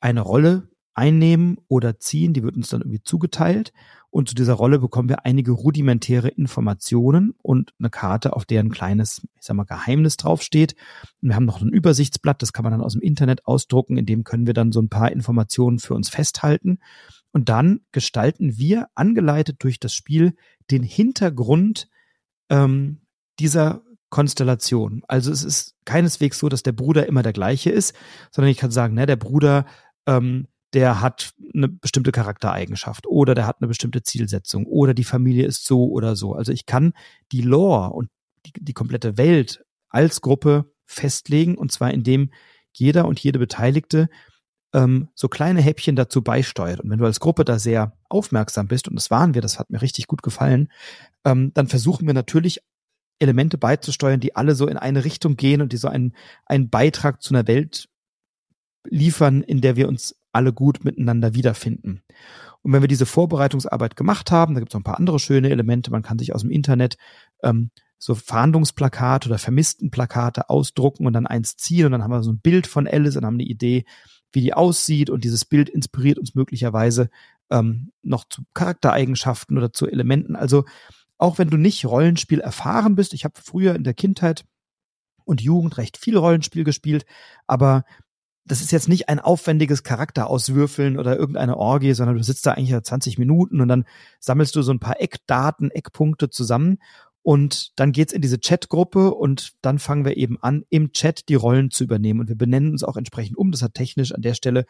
eine Rolle einnehmen oder ziehen, die wird uns dann irgendwie zugeteilt und zu dieser Rolle bekommen wir einige rudimentäre Informationen und eine Karte, auf der ein kleines, ich sag mal, Geheimnis draufsteht. Und wir haben noch ein Übersichtsblatt, das kann man dann aus dem Internet ausdrucken, in dem können wir dann so ein paar Informationen für uns festhalten. Und dann gestalten wir, angeleitet durch das Spiel, den Hintergrund ähm, dieser Konstellation. Also es ist keineswegs so, dass der Bruder immer der gleiche ist, sondern ich kann sagen, ne, der Bruder, ähm, der hat eine bestimmte Charaktereigenschaft oder der hat eine bestimmte Zielsetzung oder die Familie ist so oder so. Also ich kann die Lore und die, die komplette Welt als Gruppe festlegen und zwar indem jeder und jede Beteiligte ähm, so kleine Häppchen dazu beisteuert. Und wenn du als Gruppe da sehr aufmerksam bist, und das waren wir, das hat mir richtig gut gefallen, ähm, dann versuchen wir natürlich Elemente beizusteuern, die alle so in eine Richtung gehen und die so einen, einen Beitrag zu einer Welt liefern, in der wir uns alle gut miteinander wiederfinden. Und wenn wir diese Vorbereitungsarbeit gemacht haben, da gibt es noch ein paar andere schöne Elemente, man kann sich aus dem Internet ähm, so Fahndungsplakate oder Vermisstenplakate ausdrucken und dann eins ziehen und dann haben wir so ein Bild von Alice und haben eine Idee, wie die aussieht und dieses Bild inspiriert uns möglicherweise ähm, noch zu Charaktereigenschaften oder zu Elementen. Also auch wenn du nicht Rollenspiel erfahren bist, ich habe früher in der Kindheit und Jugend recht viel Rollenspiel gespielt, aber das ist jetzt nicht ein aufwendiges Charakter auswürfeln oder irgendeine Orgie, sondern du sitzt da eigentlich 20 Minuten und dann sammelst du so ein paar Eckdaten, Eckpunkte zusammen und dann geht's in diese Chatgruppe und dann fangen wir eben an, im Chat die Rollen zu übernehmen. Und wir benennen uns auch entsprechend um. Das hat technisch an der Stelle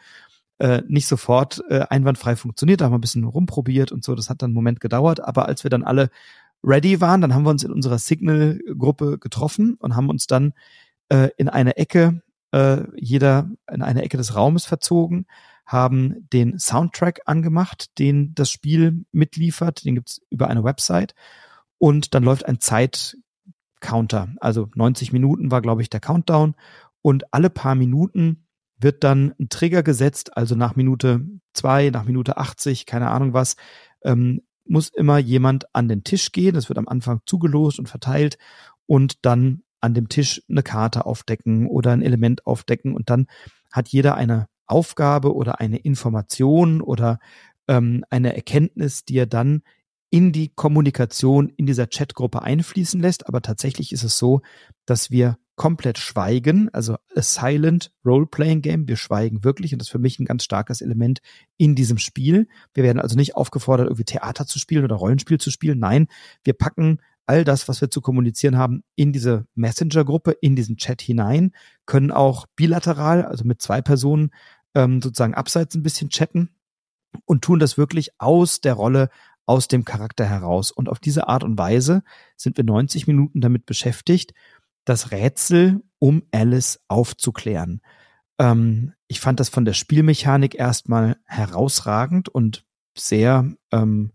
äh, nicht sofort äh, einwandfrei funktioniert. Da haben wir ein bisschen rumprobiert und so. Das hat dann einen Moment gedauert. Aber als wir dann alle ready waren, dann haben wir uns in unserer Signal-Gruppe getroffen und haben uns dann äh, in eine Ecke, äh, jeder in eine Ecke des Raumes verzogen, haben den Soundtrack angemacht, den das Spiel mitliefert. Den gibt's über eine Website und dann läuft ein Zeitcounter. Also 90 Minuten war, glaube ich, der Countdown und alle paar Minuten wird dann ein Trigger gesetzt, also nach Minute zwei, nach Minute 80, keine Ahnung was, ähm, muss immer jemand an den Tisch gehen. Das wird am Anfang zugelost und verteilt und dann an dem Tisch eine Karte aufdecken oder ein Element aufdecken und dann hat jeder eine Aufgabe oder eine Information oder ähm, eine Erkenntnis, die er dann in die Kommunikation in dieser Chatgruppe einfließen lässt. Aber tatsächlich ist es so, dass wir komplett schweigen, also a silent Role-Playing Game. Wir schweigen wirklich und das ist für mich ein ganz starkes Element in diesem Spiel. Wir werden also nicht aufgefordert, irgendwie Theater zu spielen oder Rollenspiel zu spielen. Nein, wir packen all das, was wir zu kommunizieren haben, in diese Messenger-Gruppe, in diesen Chat hinein, können auch bilateral, also mit zwei Personen ähm, sozusagen abseits ein bisschen chatten und tun das wirklich aus der Rolle aus dem Charakter heraus. Und auf diese Art und Weise sind wir 90 Minuten damit beschäftigt, das Rätsel um Alice aufzuklären. Ähm, ich fand das von der Spielmechanik erstmal herausragend und sehr ähm,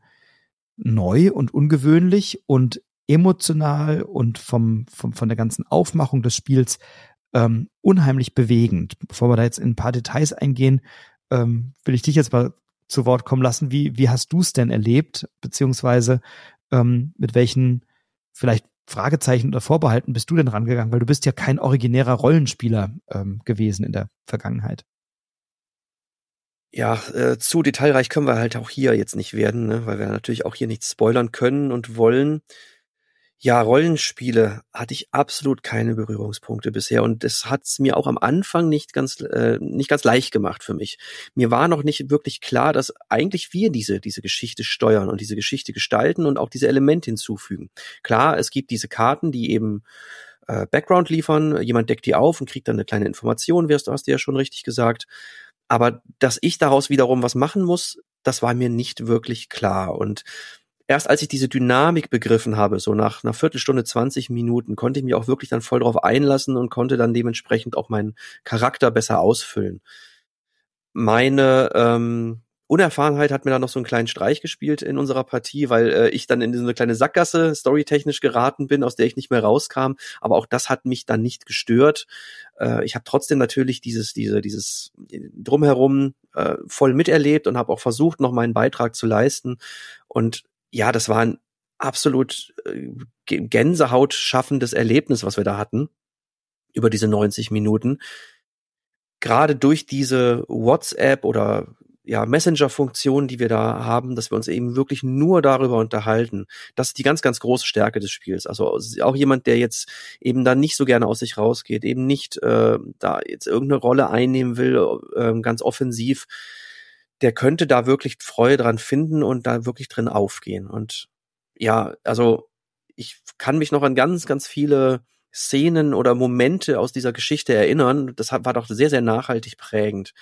neu und ungewöhnlich und emotional und vom, vom, von der ganzen Aufmachung des Spiels ähm, unheimlich bewegend. Bevor wir da jetzt in ein paar Details eingehen, ähm, will ich dich jetzt mal zu Wort kommen lassen. Wie, wie hast du es denn erlebt, beziehungsweise ähm, mit welchen vielleicht Fragezeichen oder Vorbehalten bist du denn rangegangen? Weil du bist ja kein originärer Rollenspieler ähm, gewesen in der Vergangenheit. Ja, äh, zu detailreich können wir halt auch hier jetzt nicht werden, ne? weil wir natürlich auch hier nichts spoilern können und wollen. Ja, Rollenspiele hatte ich absolut keine Berührungspunkte bisher und das hat's mir auch am Anfang nicht ganz äh, nicht ganz leicht gemacht für mich. Mir war noch nicht wirklich klar, dass eigentlich wir diese diese Geschichte steuern und diese Geschichte gestalten und auch diese Elemente hinzufügen. Klar, es gibt diese Karten, die eben äh, Background liefern, jemand deckt die auf und kriegt dann eine kleine Information, wirst du hast du ja schon richtig gesagt. Aber dass ich daraus wiederum was machen muss, das war mir nicht wirklich klar und erst als ich diese Dynamik begriffen habe, so nach einer Viertelstunde, 20 Minuten, konnte ich mich auch wirklich dann voll drauf einlassen und konnte dann dementsprechend auch meinen Charakter besser ausfüllen. Meine ähm, Unerfahrenheit hat mir dann noch so einen kleinen Streich gespielt in unserer Partie, weil äh, ich dann in so eine kleine Sackgasse storytechnisch geraten bin, aus der ich nicht mehr rauskam. Aber auch das hat mich dann nicht gestört. Äh, ich habe trotzdem natürlich dieses, diese, dieses drumherum äh, voll miterlebt und habe auch versucht, noch meinen Beitrag zu leisten. Und ja, das war ein absolut äh, Gänsehaut schaffendes Erlebnis, was wir da hatten über diese 90 Minuten. Gerade durch diese WhatsApp oder ja, Messenger-Funktion, die wir da haben, dass wir uns eben wirklich nur darüber unterhalten. Das ist die ganz, ganz große Stärke des Spiels. Also auch jemand, der jetzt eben da nicht so gerne aus sich rausgeht, eben nicht äh, da jetzt irgendeine Rolle einnehmen will, äh, ganz offensiv, der könnte da wirklich Freude dran finden und da wirklich drin aufgehen. Und ja, also ich kann mich noch an ganz, ganz viele Szenen oder Momente aus dieser Geschichte erinnern. Das war doch sehr, sehr nachhaltig prägend.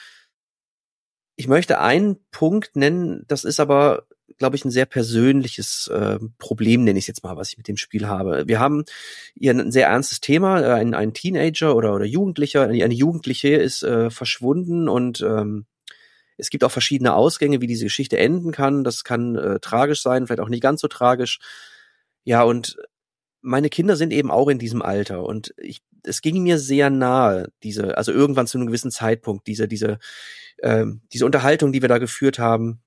Ich möchte einen Punkt nennen, das ist aber, glaube ich, ein sehr persönliches äh, Problem, nenne ich es jetzt mal, was ich mit dem Spiel habe. Wir haben hier ein sehr ernstes Thema, äh, ein, ein Teenager oder, oder Jugendlicher, eine Jugendliche ist äh, verschwunden und ähm, es gibt auch verschiedene Ausgänge, wie diese Geschichte enden kann. Das kann äh, tragisch sein, vielleicht auch nicht ganz so tragisch. Ja, und meine Kinder sind eben auch in diesem Alter und ich, es ging mir sehr nahe, diese, also irgendwann zu einem gewissen Zeitpunkt, diese, diese, äh, diese Unterhaltung, die wir da geführt haben,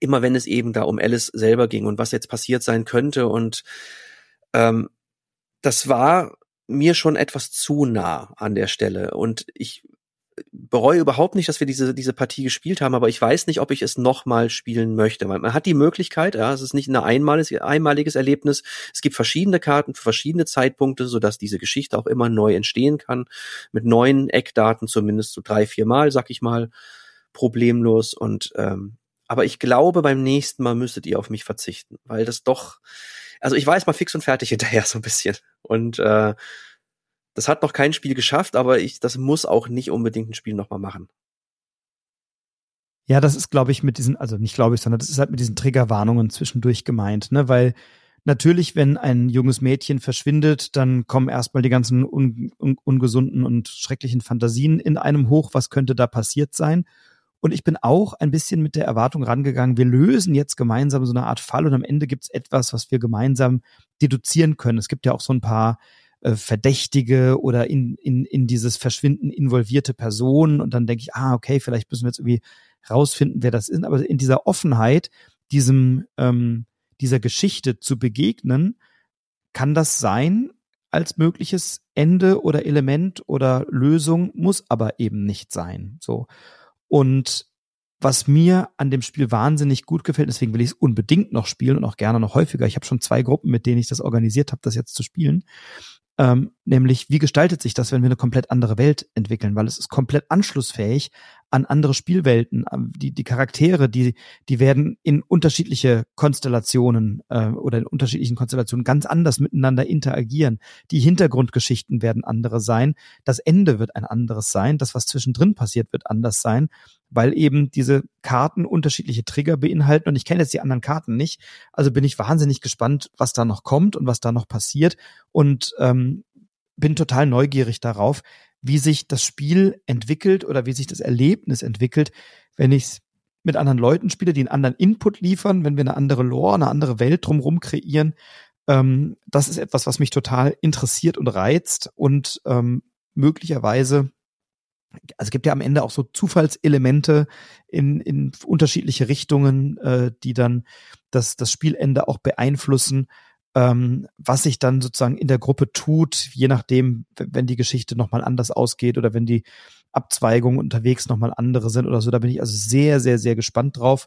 immer wenn es eben da um Alice selber ging und was jetzt passiert sein könnte und ähm, das war mir schon etwas zu nah an der Stelle und ich bereue überhaupt nicht, dass wir diese, diese Partie gespielt haben, aber ich weiß nicht, ob ich es nochmal spielen möchte. Man, man hat die Möglichkeit, ja, es ist nicht ein einmaliges, einmaliges Erlebnis. Es gibt verschiedene Karten für verschiedene Zeitpunkte, sodass diese Geschichte auch immer neu entstehen kann. Mit neuen Eckdaten, zumindest so drei, vier Mal, sag ich mal, problemlos. Und ähm, aber ich glaube, beim nächsten Mal müsstet ihr auf mich verzichten, weil das doch, also ich weiß mal fix und fertig hinterher so ein bisschen. Und äh, das hat noch kein Spiel geschafft, aber ich, das muss auch nicht unbedingt ein Spiel nochmal machen. Ja, das ist, glaube ich, mit diesen, also nicht glaube ich, sondern das ist halt mit diesen Triggerwarnungen zwischendurch gemeint, ne? Weil natürlich, wenn ein junges Mädchen verschwindet, dann kommen erstmal die ganzen un, un, ungesunden und schrecklichen Fantasien in einem hoch. Was könnte da passiert sein? Und ich bin auch ein bisschen mit der Erwartung rangegangen, wir lösen jetzt gemeinsam so eine Art Fall und am Ende gibt's etwas, was wir gemeinsam deduzieren können. Es gibt ja auch so ein paar äh, Verdächtige oder in, in, in dieses Verschwinden involvierte Personen und dann denke ich, ah, okay, vielleicht müssen wir jetzt irgendwie rausfinden, wer das ist. Aber in dieser Offenheit, diesem, ähm, dieser Geschichte zu begegnen, kann das sein als mögliches Ende oder Element oder Lösung, muss aber eben nicht sein. So. Und was mir an dem Spiel wahnsinnig gut gefällt, deswegen will ich es unbedingt noch spielen und auch gerne noch häufiger. Ich habe schon zwei Gruppen, mit denen ich das organisiert habe, das jetzt zu spielen. Ähm, nämlich, wie gestaltet sich das, wenn wir eine komplett andere Welt entwickeln? Weil es ist komplett anschlussfähig an andere Spielwelten. Die, die Charaktere, die, die werden in unterschiedliche Konstellationen äh, oder in unterschiedlichen Konstellationen ganz anders miteinander interagieren. Die Hintergrundgeschichten werden andere sein. Das Ende wird ein anderes sein. Das, was zwischendrin passiert, wird anders sein, weil eben diese Karten unterschiedliche Trigger beinhalten. Und ich kenne jetzt die anderen Karten nicht. Also bin ich wahnsinnig gespannt, was da noch kommt und was da noch passiert. Und ähm, bin total neugierig darauf, wie sich das Spiel entwickelt oder wie sich das Erlebnis entwickelt, wenn ich es mit anderen Leuten spiele, die einen anderen Input liefern, wenn wir eine andere Lore, eine andere Welt drumherum kreieren. Ähm, das ist etwas, was mich total interessiert und reizt und ähm, möglicherweise also es gibt ja am Ende auch so Zufallselemente in, in unterschiedliche Richtungen, äh, die dann das, das Spielende auch beeinflussen. Ähm, was sich dann sozusagen in der Gruppe tut, je nachdem, wenn die Geschichte nochmal anders ausgeht oder wenn die Abzweigungen unterwegs nochmal andere sind oder so. Da bin ich also sehr, sehr, sehr gespannt drauf.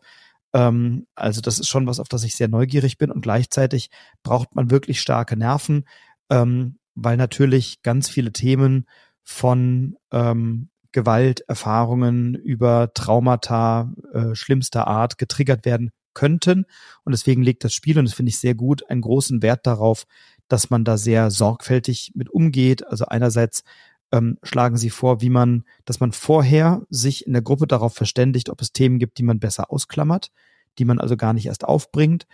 Ähm, also das ist schon was, auf das ich sehr neugierig bin und gleichzeitig braucht man wirklich starke Nerven, ähm, weil natürlich ganz viele Themen von ähm, Gewalterfahrungen über Traumata äh, schlimmster Art getriggert werden könnten. Und deswegen legt das Spiel, und das finde ich sehr gut, einen großen Wert darauf, dass man da sehr sorgfältig mit umgeht. Also einerseits ähm, schlagen sie vor, wie man, dass man vorher sich in der Gruppe darauf verständigt, ob es Themen gibt, die man besser ausklammert, die man also gar nicht erst aufbringt.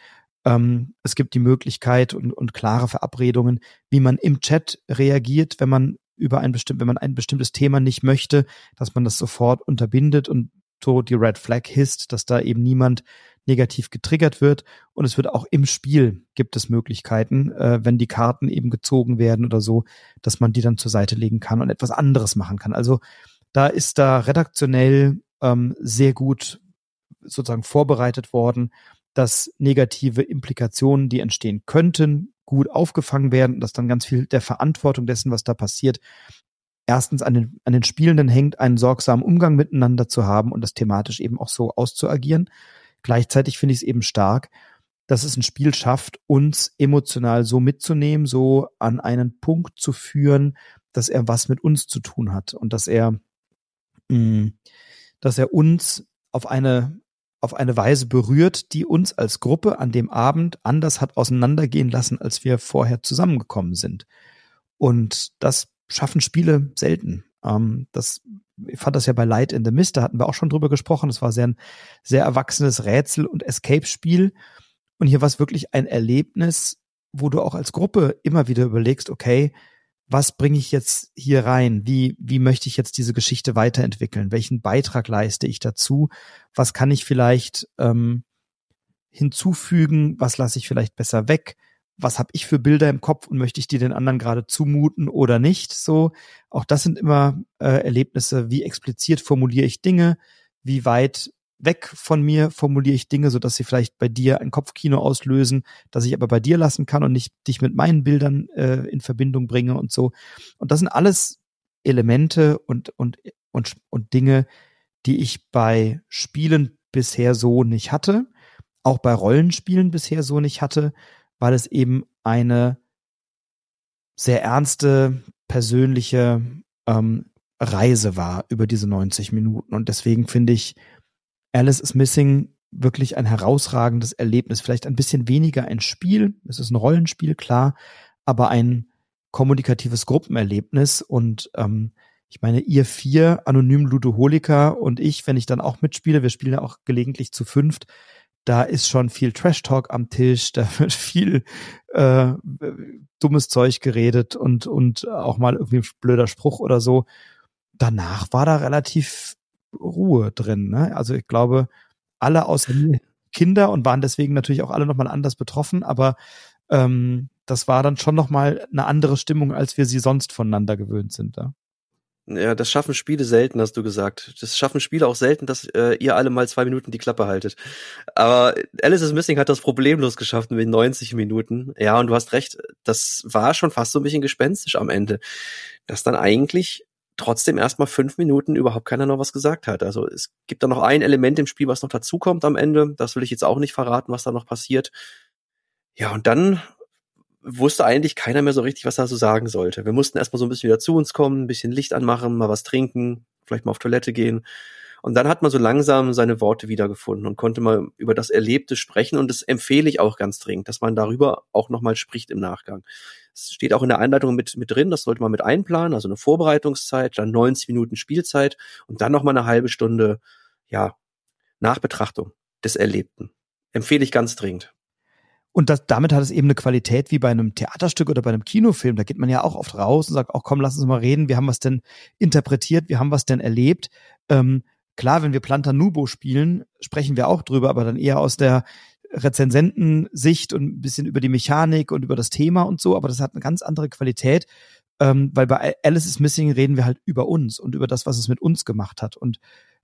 Ähm, es gibt die Möglichkeit und, und klare Verabredungen, wie man im Chat reagiert, wenn man über ein bestimmt, wenn man ein bestimmtes Thema nicht möchte, dass man das sofort unterbindet und so die Red Flag hisst, dass da eben niemand negativ getriggert wird. Und es wird auch im Spiel gibt es Möglichkeiten, äh, wenn die Karten eben gezogen werden oder so, dass man die dann zur Seite legen kann und etwas anderes machen kann. Also da ist da redaktionell ähm, sehr gut sozusagen vorbereitet worden, dass negative Implikationen, die entstehen könnten, gut aufgefangen werden, dass dann ganz viel der Verantwortung dessen, was da passiert, erstens an den, an den Spielenden hängt, einen sorgsamen Umgang miteinander zu haben und das thematisch eben auch so auszuagieren. Gleichzeitig finde ich es eben stark, dass es ein Spiel schafft, uns emotional so mitzunehmen, so an einen Punkt zu führen, dass er was mit uns zu tun hat und dass er, mm, dass er uns auf eine auf eine Weise berührt, die uns als Gruppe an dem Abend anders hat auseinandergehen lassen, als wir vorher zusammengekommen sind. Und das schaffen Spiele selten. Ähm, das ich fand das ja bei Light in the Mist, da hatten wir auch schon drüber gesprochen. Das war sehr ein sehr erwachsenes Rätsel- und Escape-Spiel. Und hier war es wirklich ein Erlebnis, wo du auch als Gruppe immer wieder überlegst, okay, was bringe ich jetzt hier rein? Wie, wie möchte ich jetzt diese Geschichte weiterentwickeln? Welchen Beitrag leiste ich dazu? Was kann ich vielleicht ähm, hinzufügen? Was lasse ich vielleicht besser weg? Was habe ich für Bilder im Kopf und möchte ich die den anderen gerade zumuten oder nicht? So, auch das sind immer äh, Erlebnisse, wie explizit formuliere ich Dinge, wie weit weg von mir formuliere ich Dinge, so dass sie vielleicht bei dir ein Kopfkino auslösen, dass ich aber bei dir lassen kann und nicht dich mit meinen Bildern äh, in Verbindung bringe und so. Und das sind alles Elemente und und und und Dinge, die ich bei Spielen bisher so nicht hatte, auch bei Rollenspielen bisher so nicht hatte weil es eben eine sehr ernste, persönliche ähm, Reise war über diese 90 Minuten. Und deswegen finde ich Alice is Missing wirklich ein herausragendes Erlebnis. Vielleicht ein bisschen weniger ein Spiel, es ist ein Rollenspiel, klar, aber ein kommunikatives Gruppenerlebnis. Und ähm, ich meine, ihr vier, anonym Ludoholiker und ich, wenn ich dann auch mitspiele, wir spielen ja auch gelegentlich zu fünft, da ist schon viel Trash-Talk am Tisch, da wird viel äh, dummes Zeug geredet und, und auch mal irgendwie ein blöder Spruch oder so. Danach war da relativ Ruhe drin. Ne? Also ich glaube, alle außer Kinder und waren deswegen natürlich auch alle nochmal anders betroffen, aber ähm, das war dann schon nochmal eine andere Stimmung, als wir sie sonst voneinander gewöhnt sind. Ja? Ja, das schaffen Spiele selten, hast du gesagt. Das schaffen Spiele auch selten, dass äh, ihr alle mal zwei Minuten die Klappe haltet. Aber Alice is Missing hat das problemlos geschafft mit 90 Minuten. Ja, und du hast recht, das war schon fast so ein bisschen gespenstisch am Ende. Dass dann eigentlich trotzdem erstmal fünf Minuten überhaupt keiner noch was gesagt hat. Also es gibt da noch ein Element im Spiel, was noch dazukommt am Ende. Das will ich jetzt auch nicht verraten, was da noch passiert. Ja, und dann wusste eigentlich keiner mehr so richtig, was er so sagen sollte. Wir mussten erstmal so ein bisschen wieder zu uns kommen, ein bisschen Licht anmachen, mal was trinken, vielleicht mal auf Toilette gehen. Und dann hat man so langsam seine Worte wiedergefunden und konnte mal über das Erlebte sprechen. Und das empfehle ich auch ganz dringend, dass man darüber auch nochmal spricht im Nachgang. Es steht auch in der Einleitung mit, mit drin, das sollte man mit einplanen, also eine Vorbereitungszeit, dann 90 Minuten Spielzeit und dann nochmal eine halbe Stunde, ja, Nachbetrachtung des Erlebten. Empfehle ich ganz dringend. Und das, damit hat es eben eine Qualität wie bei einem Theaterstück oder bei einem Kinofilm. Da geht man ja auch oft raus und sagt, auch komm, lass uns mal reden. Wir haben was denn interpretiert, wir haben was denn erlebt. Ähm, klar, wenn wir Planta Nubo spielen, sprechen wir auch drüber, aber dann eher aus der Rezensentensicht und ein bisschen über die Mechanik und über das Thema und so. Aber das hat eine ganz andere Qualität, ähm, weil bei Alice is Missing reden wir halt über uns und über das, was es mit uns gemacht hat. Und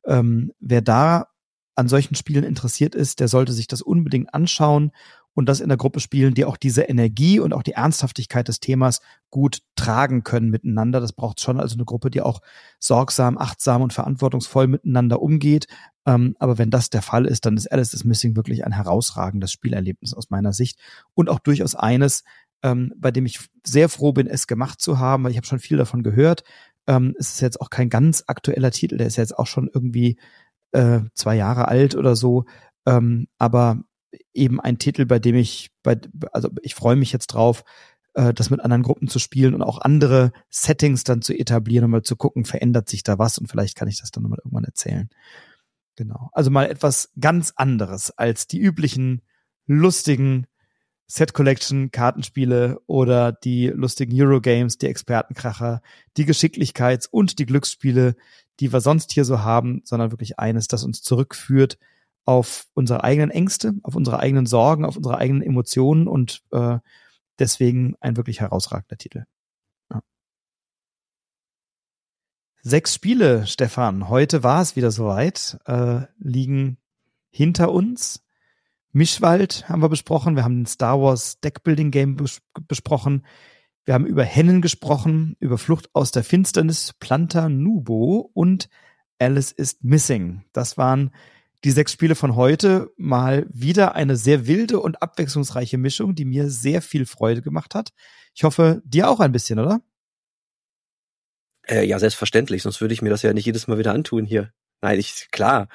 ähm, wer da an solchen Spielen interessiert ist, der sollte sich das unbedingt anschauen und das in der Gruppe spielen, die auch diese Energie und auch die Ernsthaftigkeit des Themas gut tragen können miteinander. Das braucht schon also eine Gruppe, die auch sorgsam, achtsam und verantwortungsvoll miteinander umgeht. Ähm, aber wenn das der Fall ist, dann ist Alice is Missing wirklich ein herausragendes Spielerlebnis aus meiner Sicht und auch durchaus eines, ähm, bei dem ich sehr froh bin, es gemacht zu haben, weil ich habe schon viel davon gehört. Ähm, es ist jetzt auch kein ganz aktueller Titel, der ist jetzt auch schon irgendwie äh, zwei Jahre alt oder so. Ähm, aber eben ein Titel, bei dem ich, bei, also ich freue mich jetzt drauf, äh, das mit anderen Gruppen zu spielen und auch andere Settings dann zu etablieren und mal zu gucken, verändert sich da was und vielleicht kann ich das dann nochmal irgendwann erzählen. Genau. Also mal etwas ganz anderes als die üblichen lustigen Set Collection Kartenspiele oder die lustigen Eurogames, die Expertenkracher, die Geschicklichkeits- und die Glücksspiele, die wir sonst hier so haben, sondern wirklich eines, das uns zurückführt auf unsere eigenen Ängste, auf unsere eigenen Sorgen, auf unsere eigenen Emotionen und äh, deswegen ein wirklich herausragender Titel. Ja. Sechs Spiele, Stefan. Heute war es wieder soweit. Äh, liegen hinter uns. Mischwald haben wir besprochen. Wir haben ein Star Wars Deckbuilding Game bes besprochen. Wir haben über Hennen gesprochen, über Flucht aus der Finsternis, Planta Nubo und Alice is Missing. Das waren die sechs Spiele von heute mal wieder eine sehr wilde und abwechslungsreiche Mischung, die mir sehr viel Freude gemacht hat. Ich hoffe, dir auch ein bisschen, oder? Äh, ja, selbstverständlich, sonst würde ich mir das ja nicht jedes Mal wieder antun hier. Nein, ich, klar.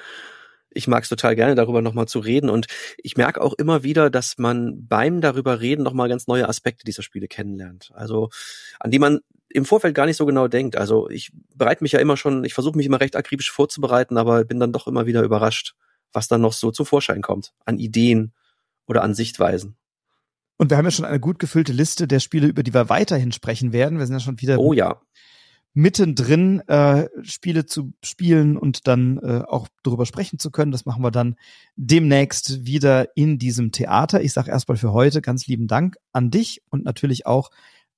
Ich mag es total gerne, darüber nochmal zu reden. Und ich merke auch immer wieder, dass man beim darüber reden nochmal ganz neue Aspekte dieser Spiele kennenlernt. Also, an die man im Vorfeld gar nicht so genau denkt. Also ich bereite mich ja immer schon, ich versuche mich immer recht akribisch vorzubereiten, aber bin dann doch immer wieder überrascht, was dann noch so zu Vorschein kommt an Ideen oder an Sichtweisen. Und wir haben ja schon eine gut gefüllte Liste der Spiele, über die wir weiterhin sprechen werden. Wir sind ja schon wieder oh, ja. Mittendrin, äh, Spiele zu spielen und dann äh, auch darüber sprechen zu können. Das machen wir dann demnächst wieder in diesem Theater. Ich sage erstmal für heute ganz lieben Dank an dich und natürlich auch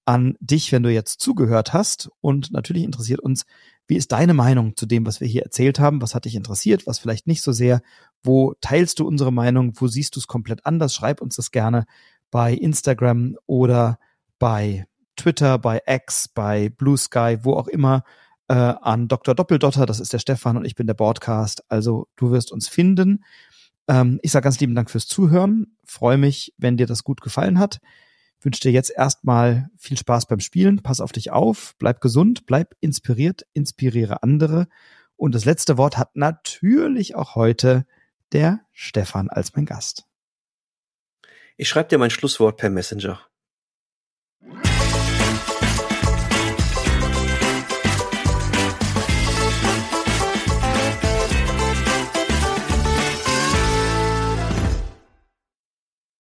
an dich, wenn du jetzt zugehört hast. Und natürlich interessiert uns, wie ist deine Meinung zu dem, was wir hier erzählt haben? Was hat dich interessiert? Was vielleicht nicht so sehr? Wo teilst du unsere Meinung? Wo siehst du es komplett anders? Schreib uns das gerne bei Instagram oder bei Twitter, bei X, bei Blue Sky, wo auch immer, äh, an Dr. Doppeldotter. Das ist der Stefan und ich bin der Broadcast. Also du wirst uns finden. Ähm, ich sage ganz lieben Dank fürs Zuhören. Freue mich, wenn dir das gut gefallen hat wünsche dir jetzt erstmal viel Spaß beim Spielen. Pass auf dich auf, bleib gesund, bleib inspiriert, inspiriere andere. Und das letzte Wort hat natürlich auch heute der Stefan als mein Gast. Ich schreibe dir mein Schlusswort per Messenger.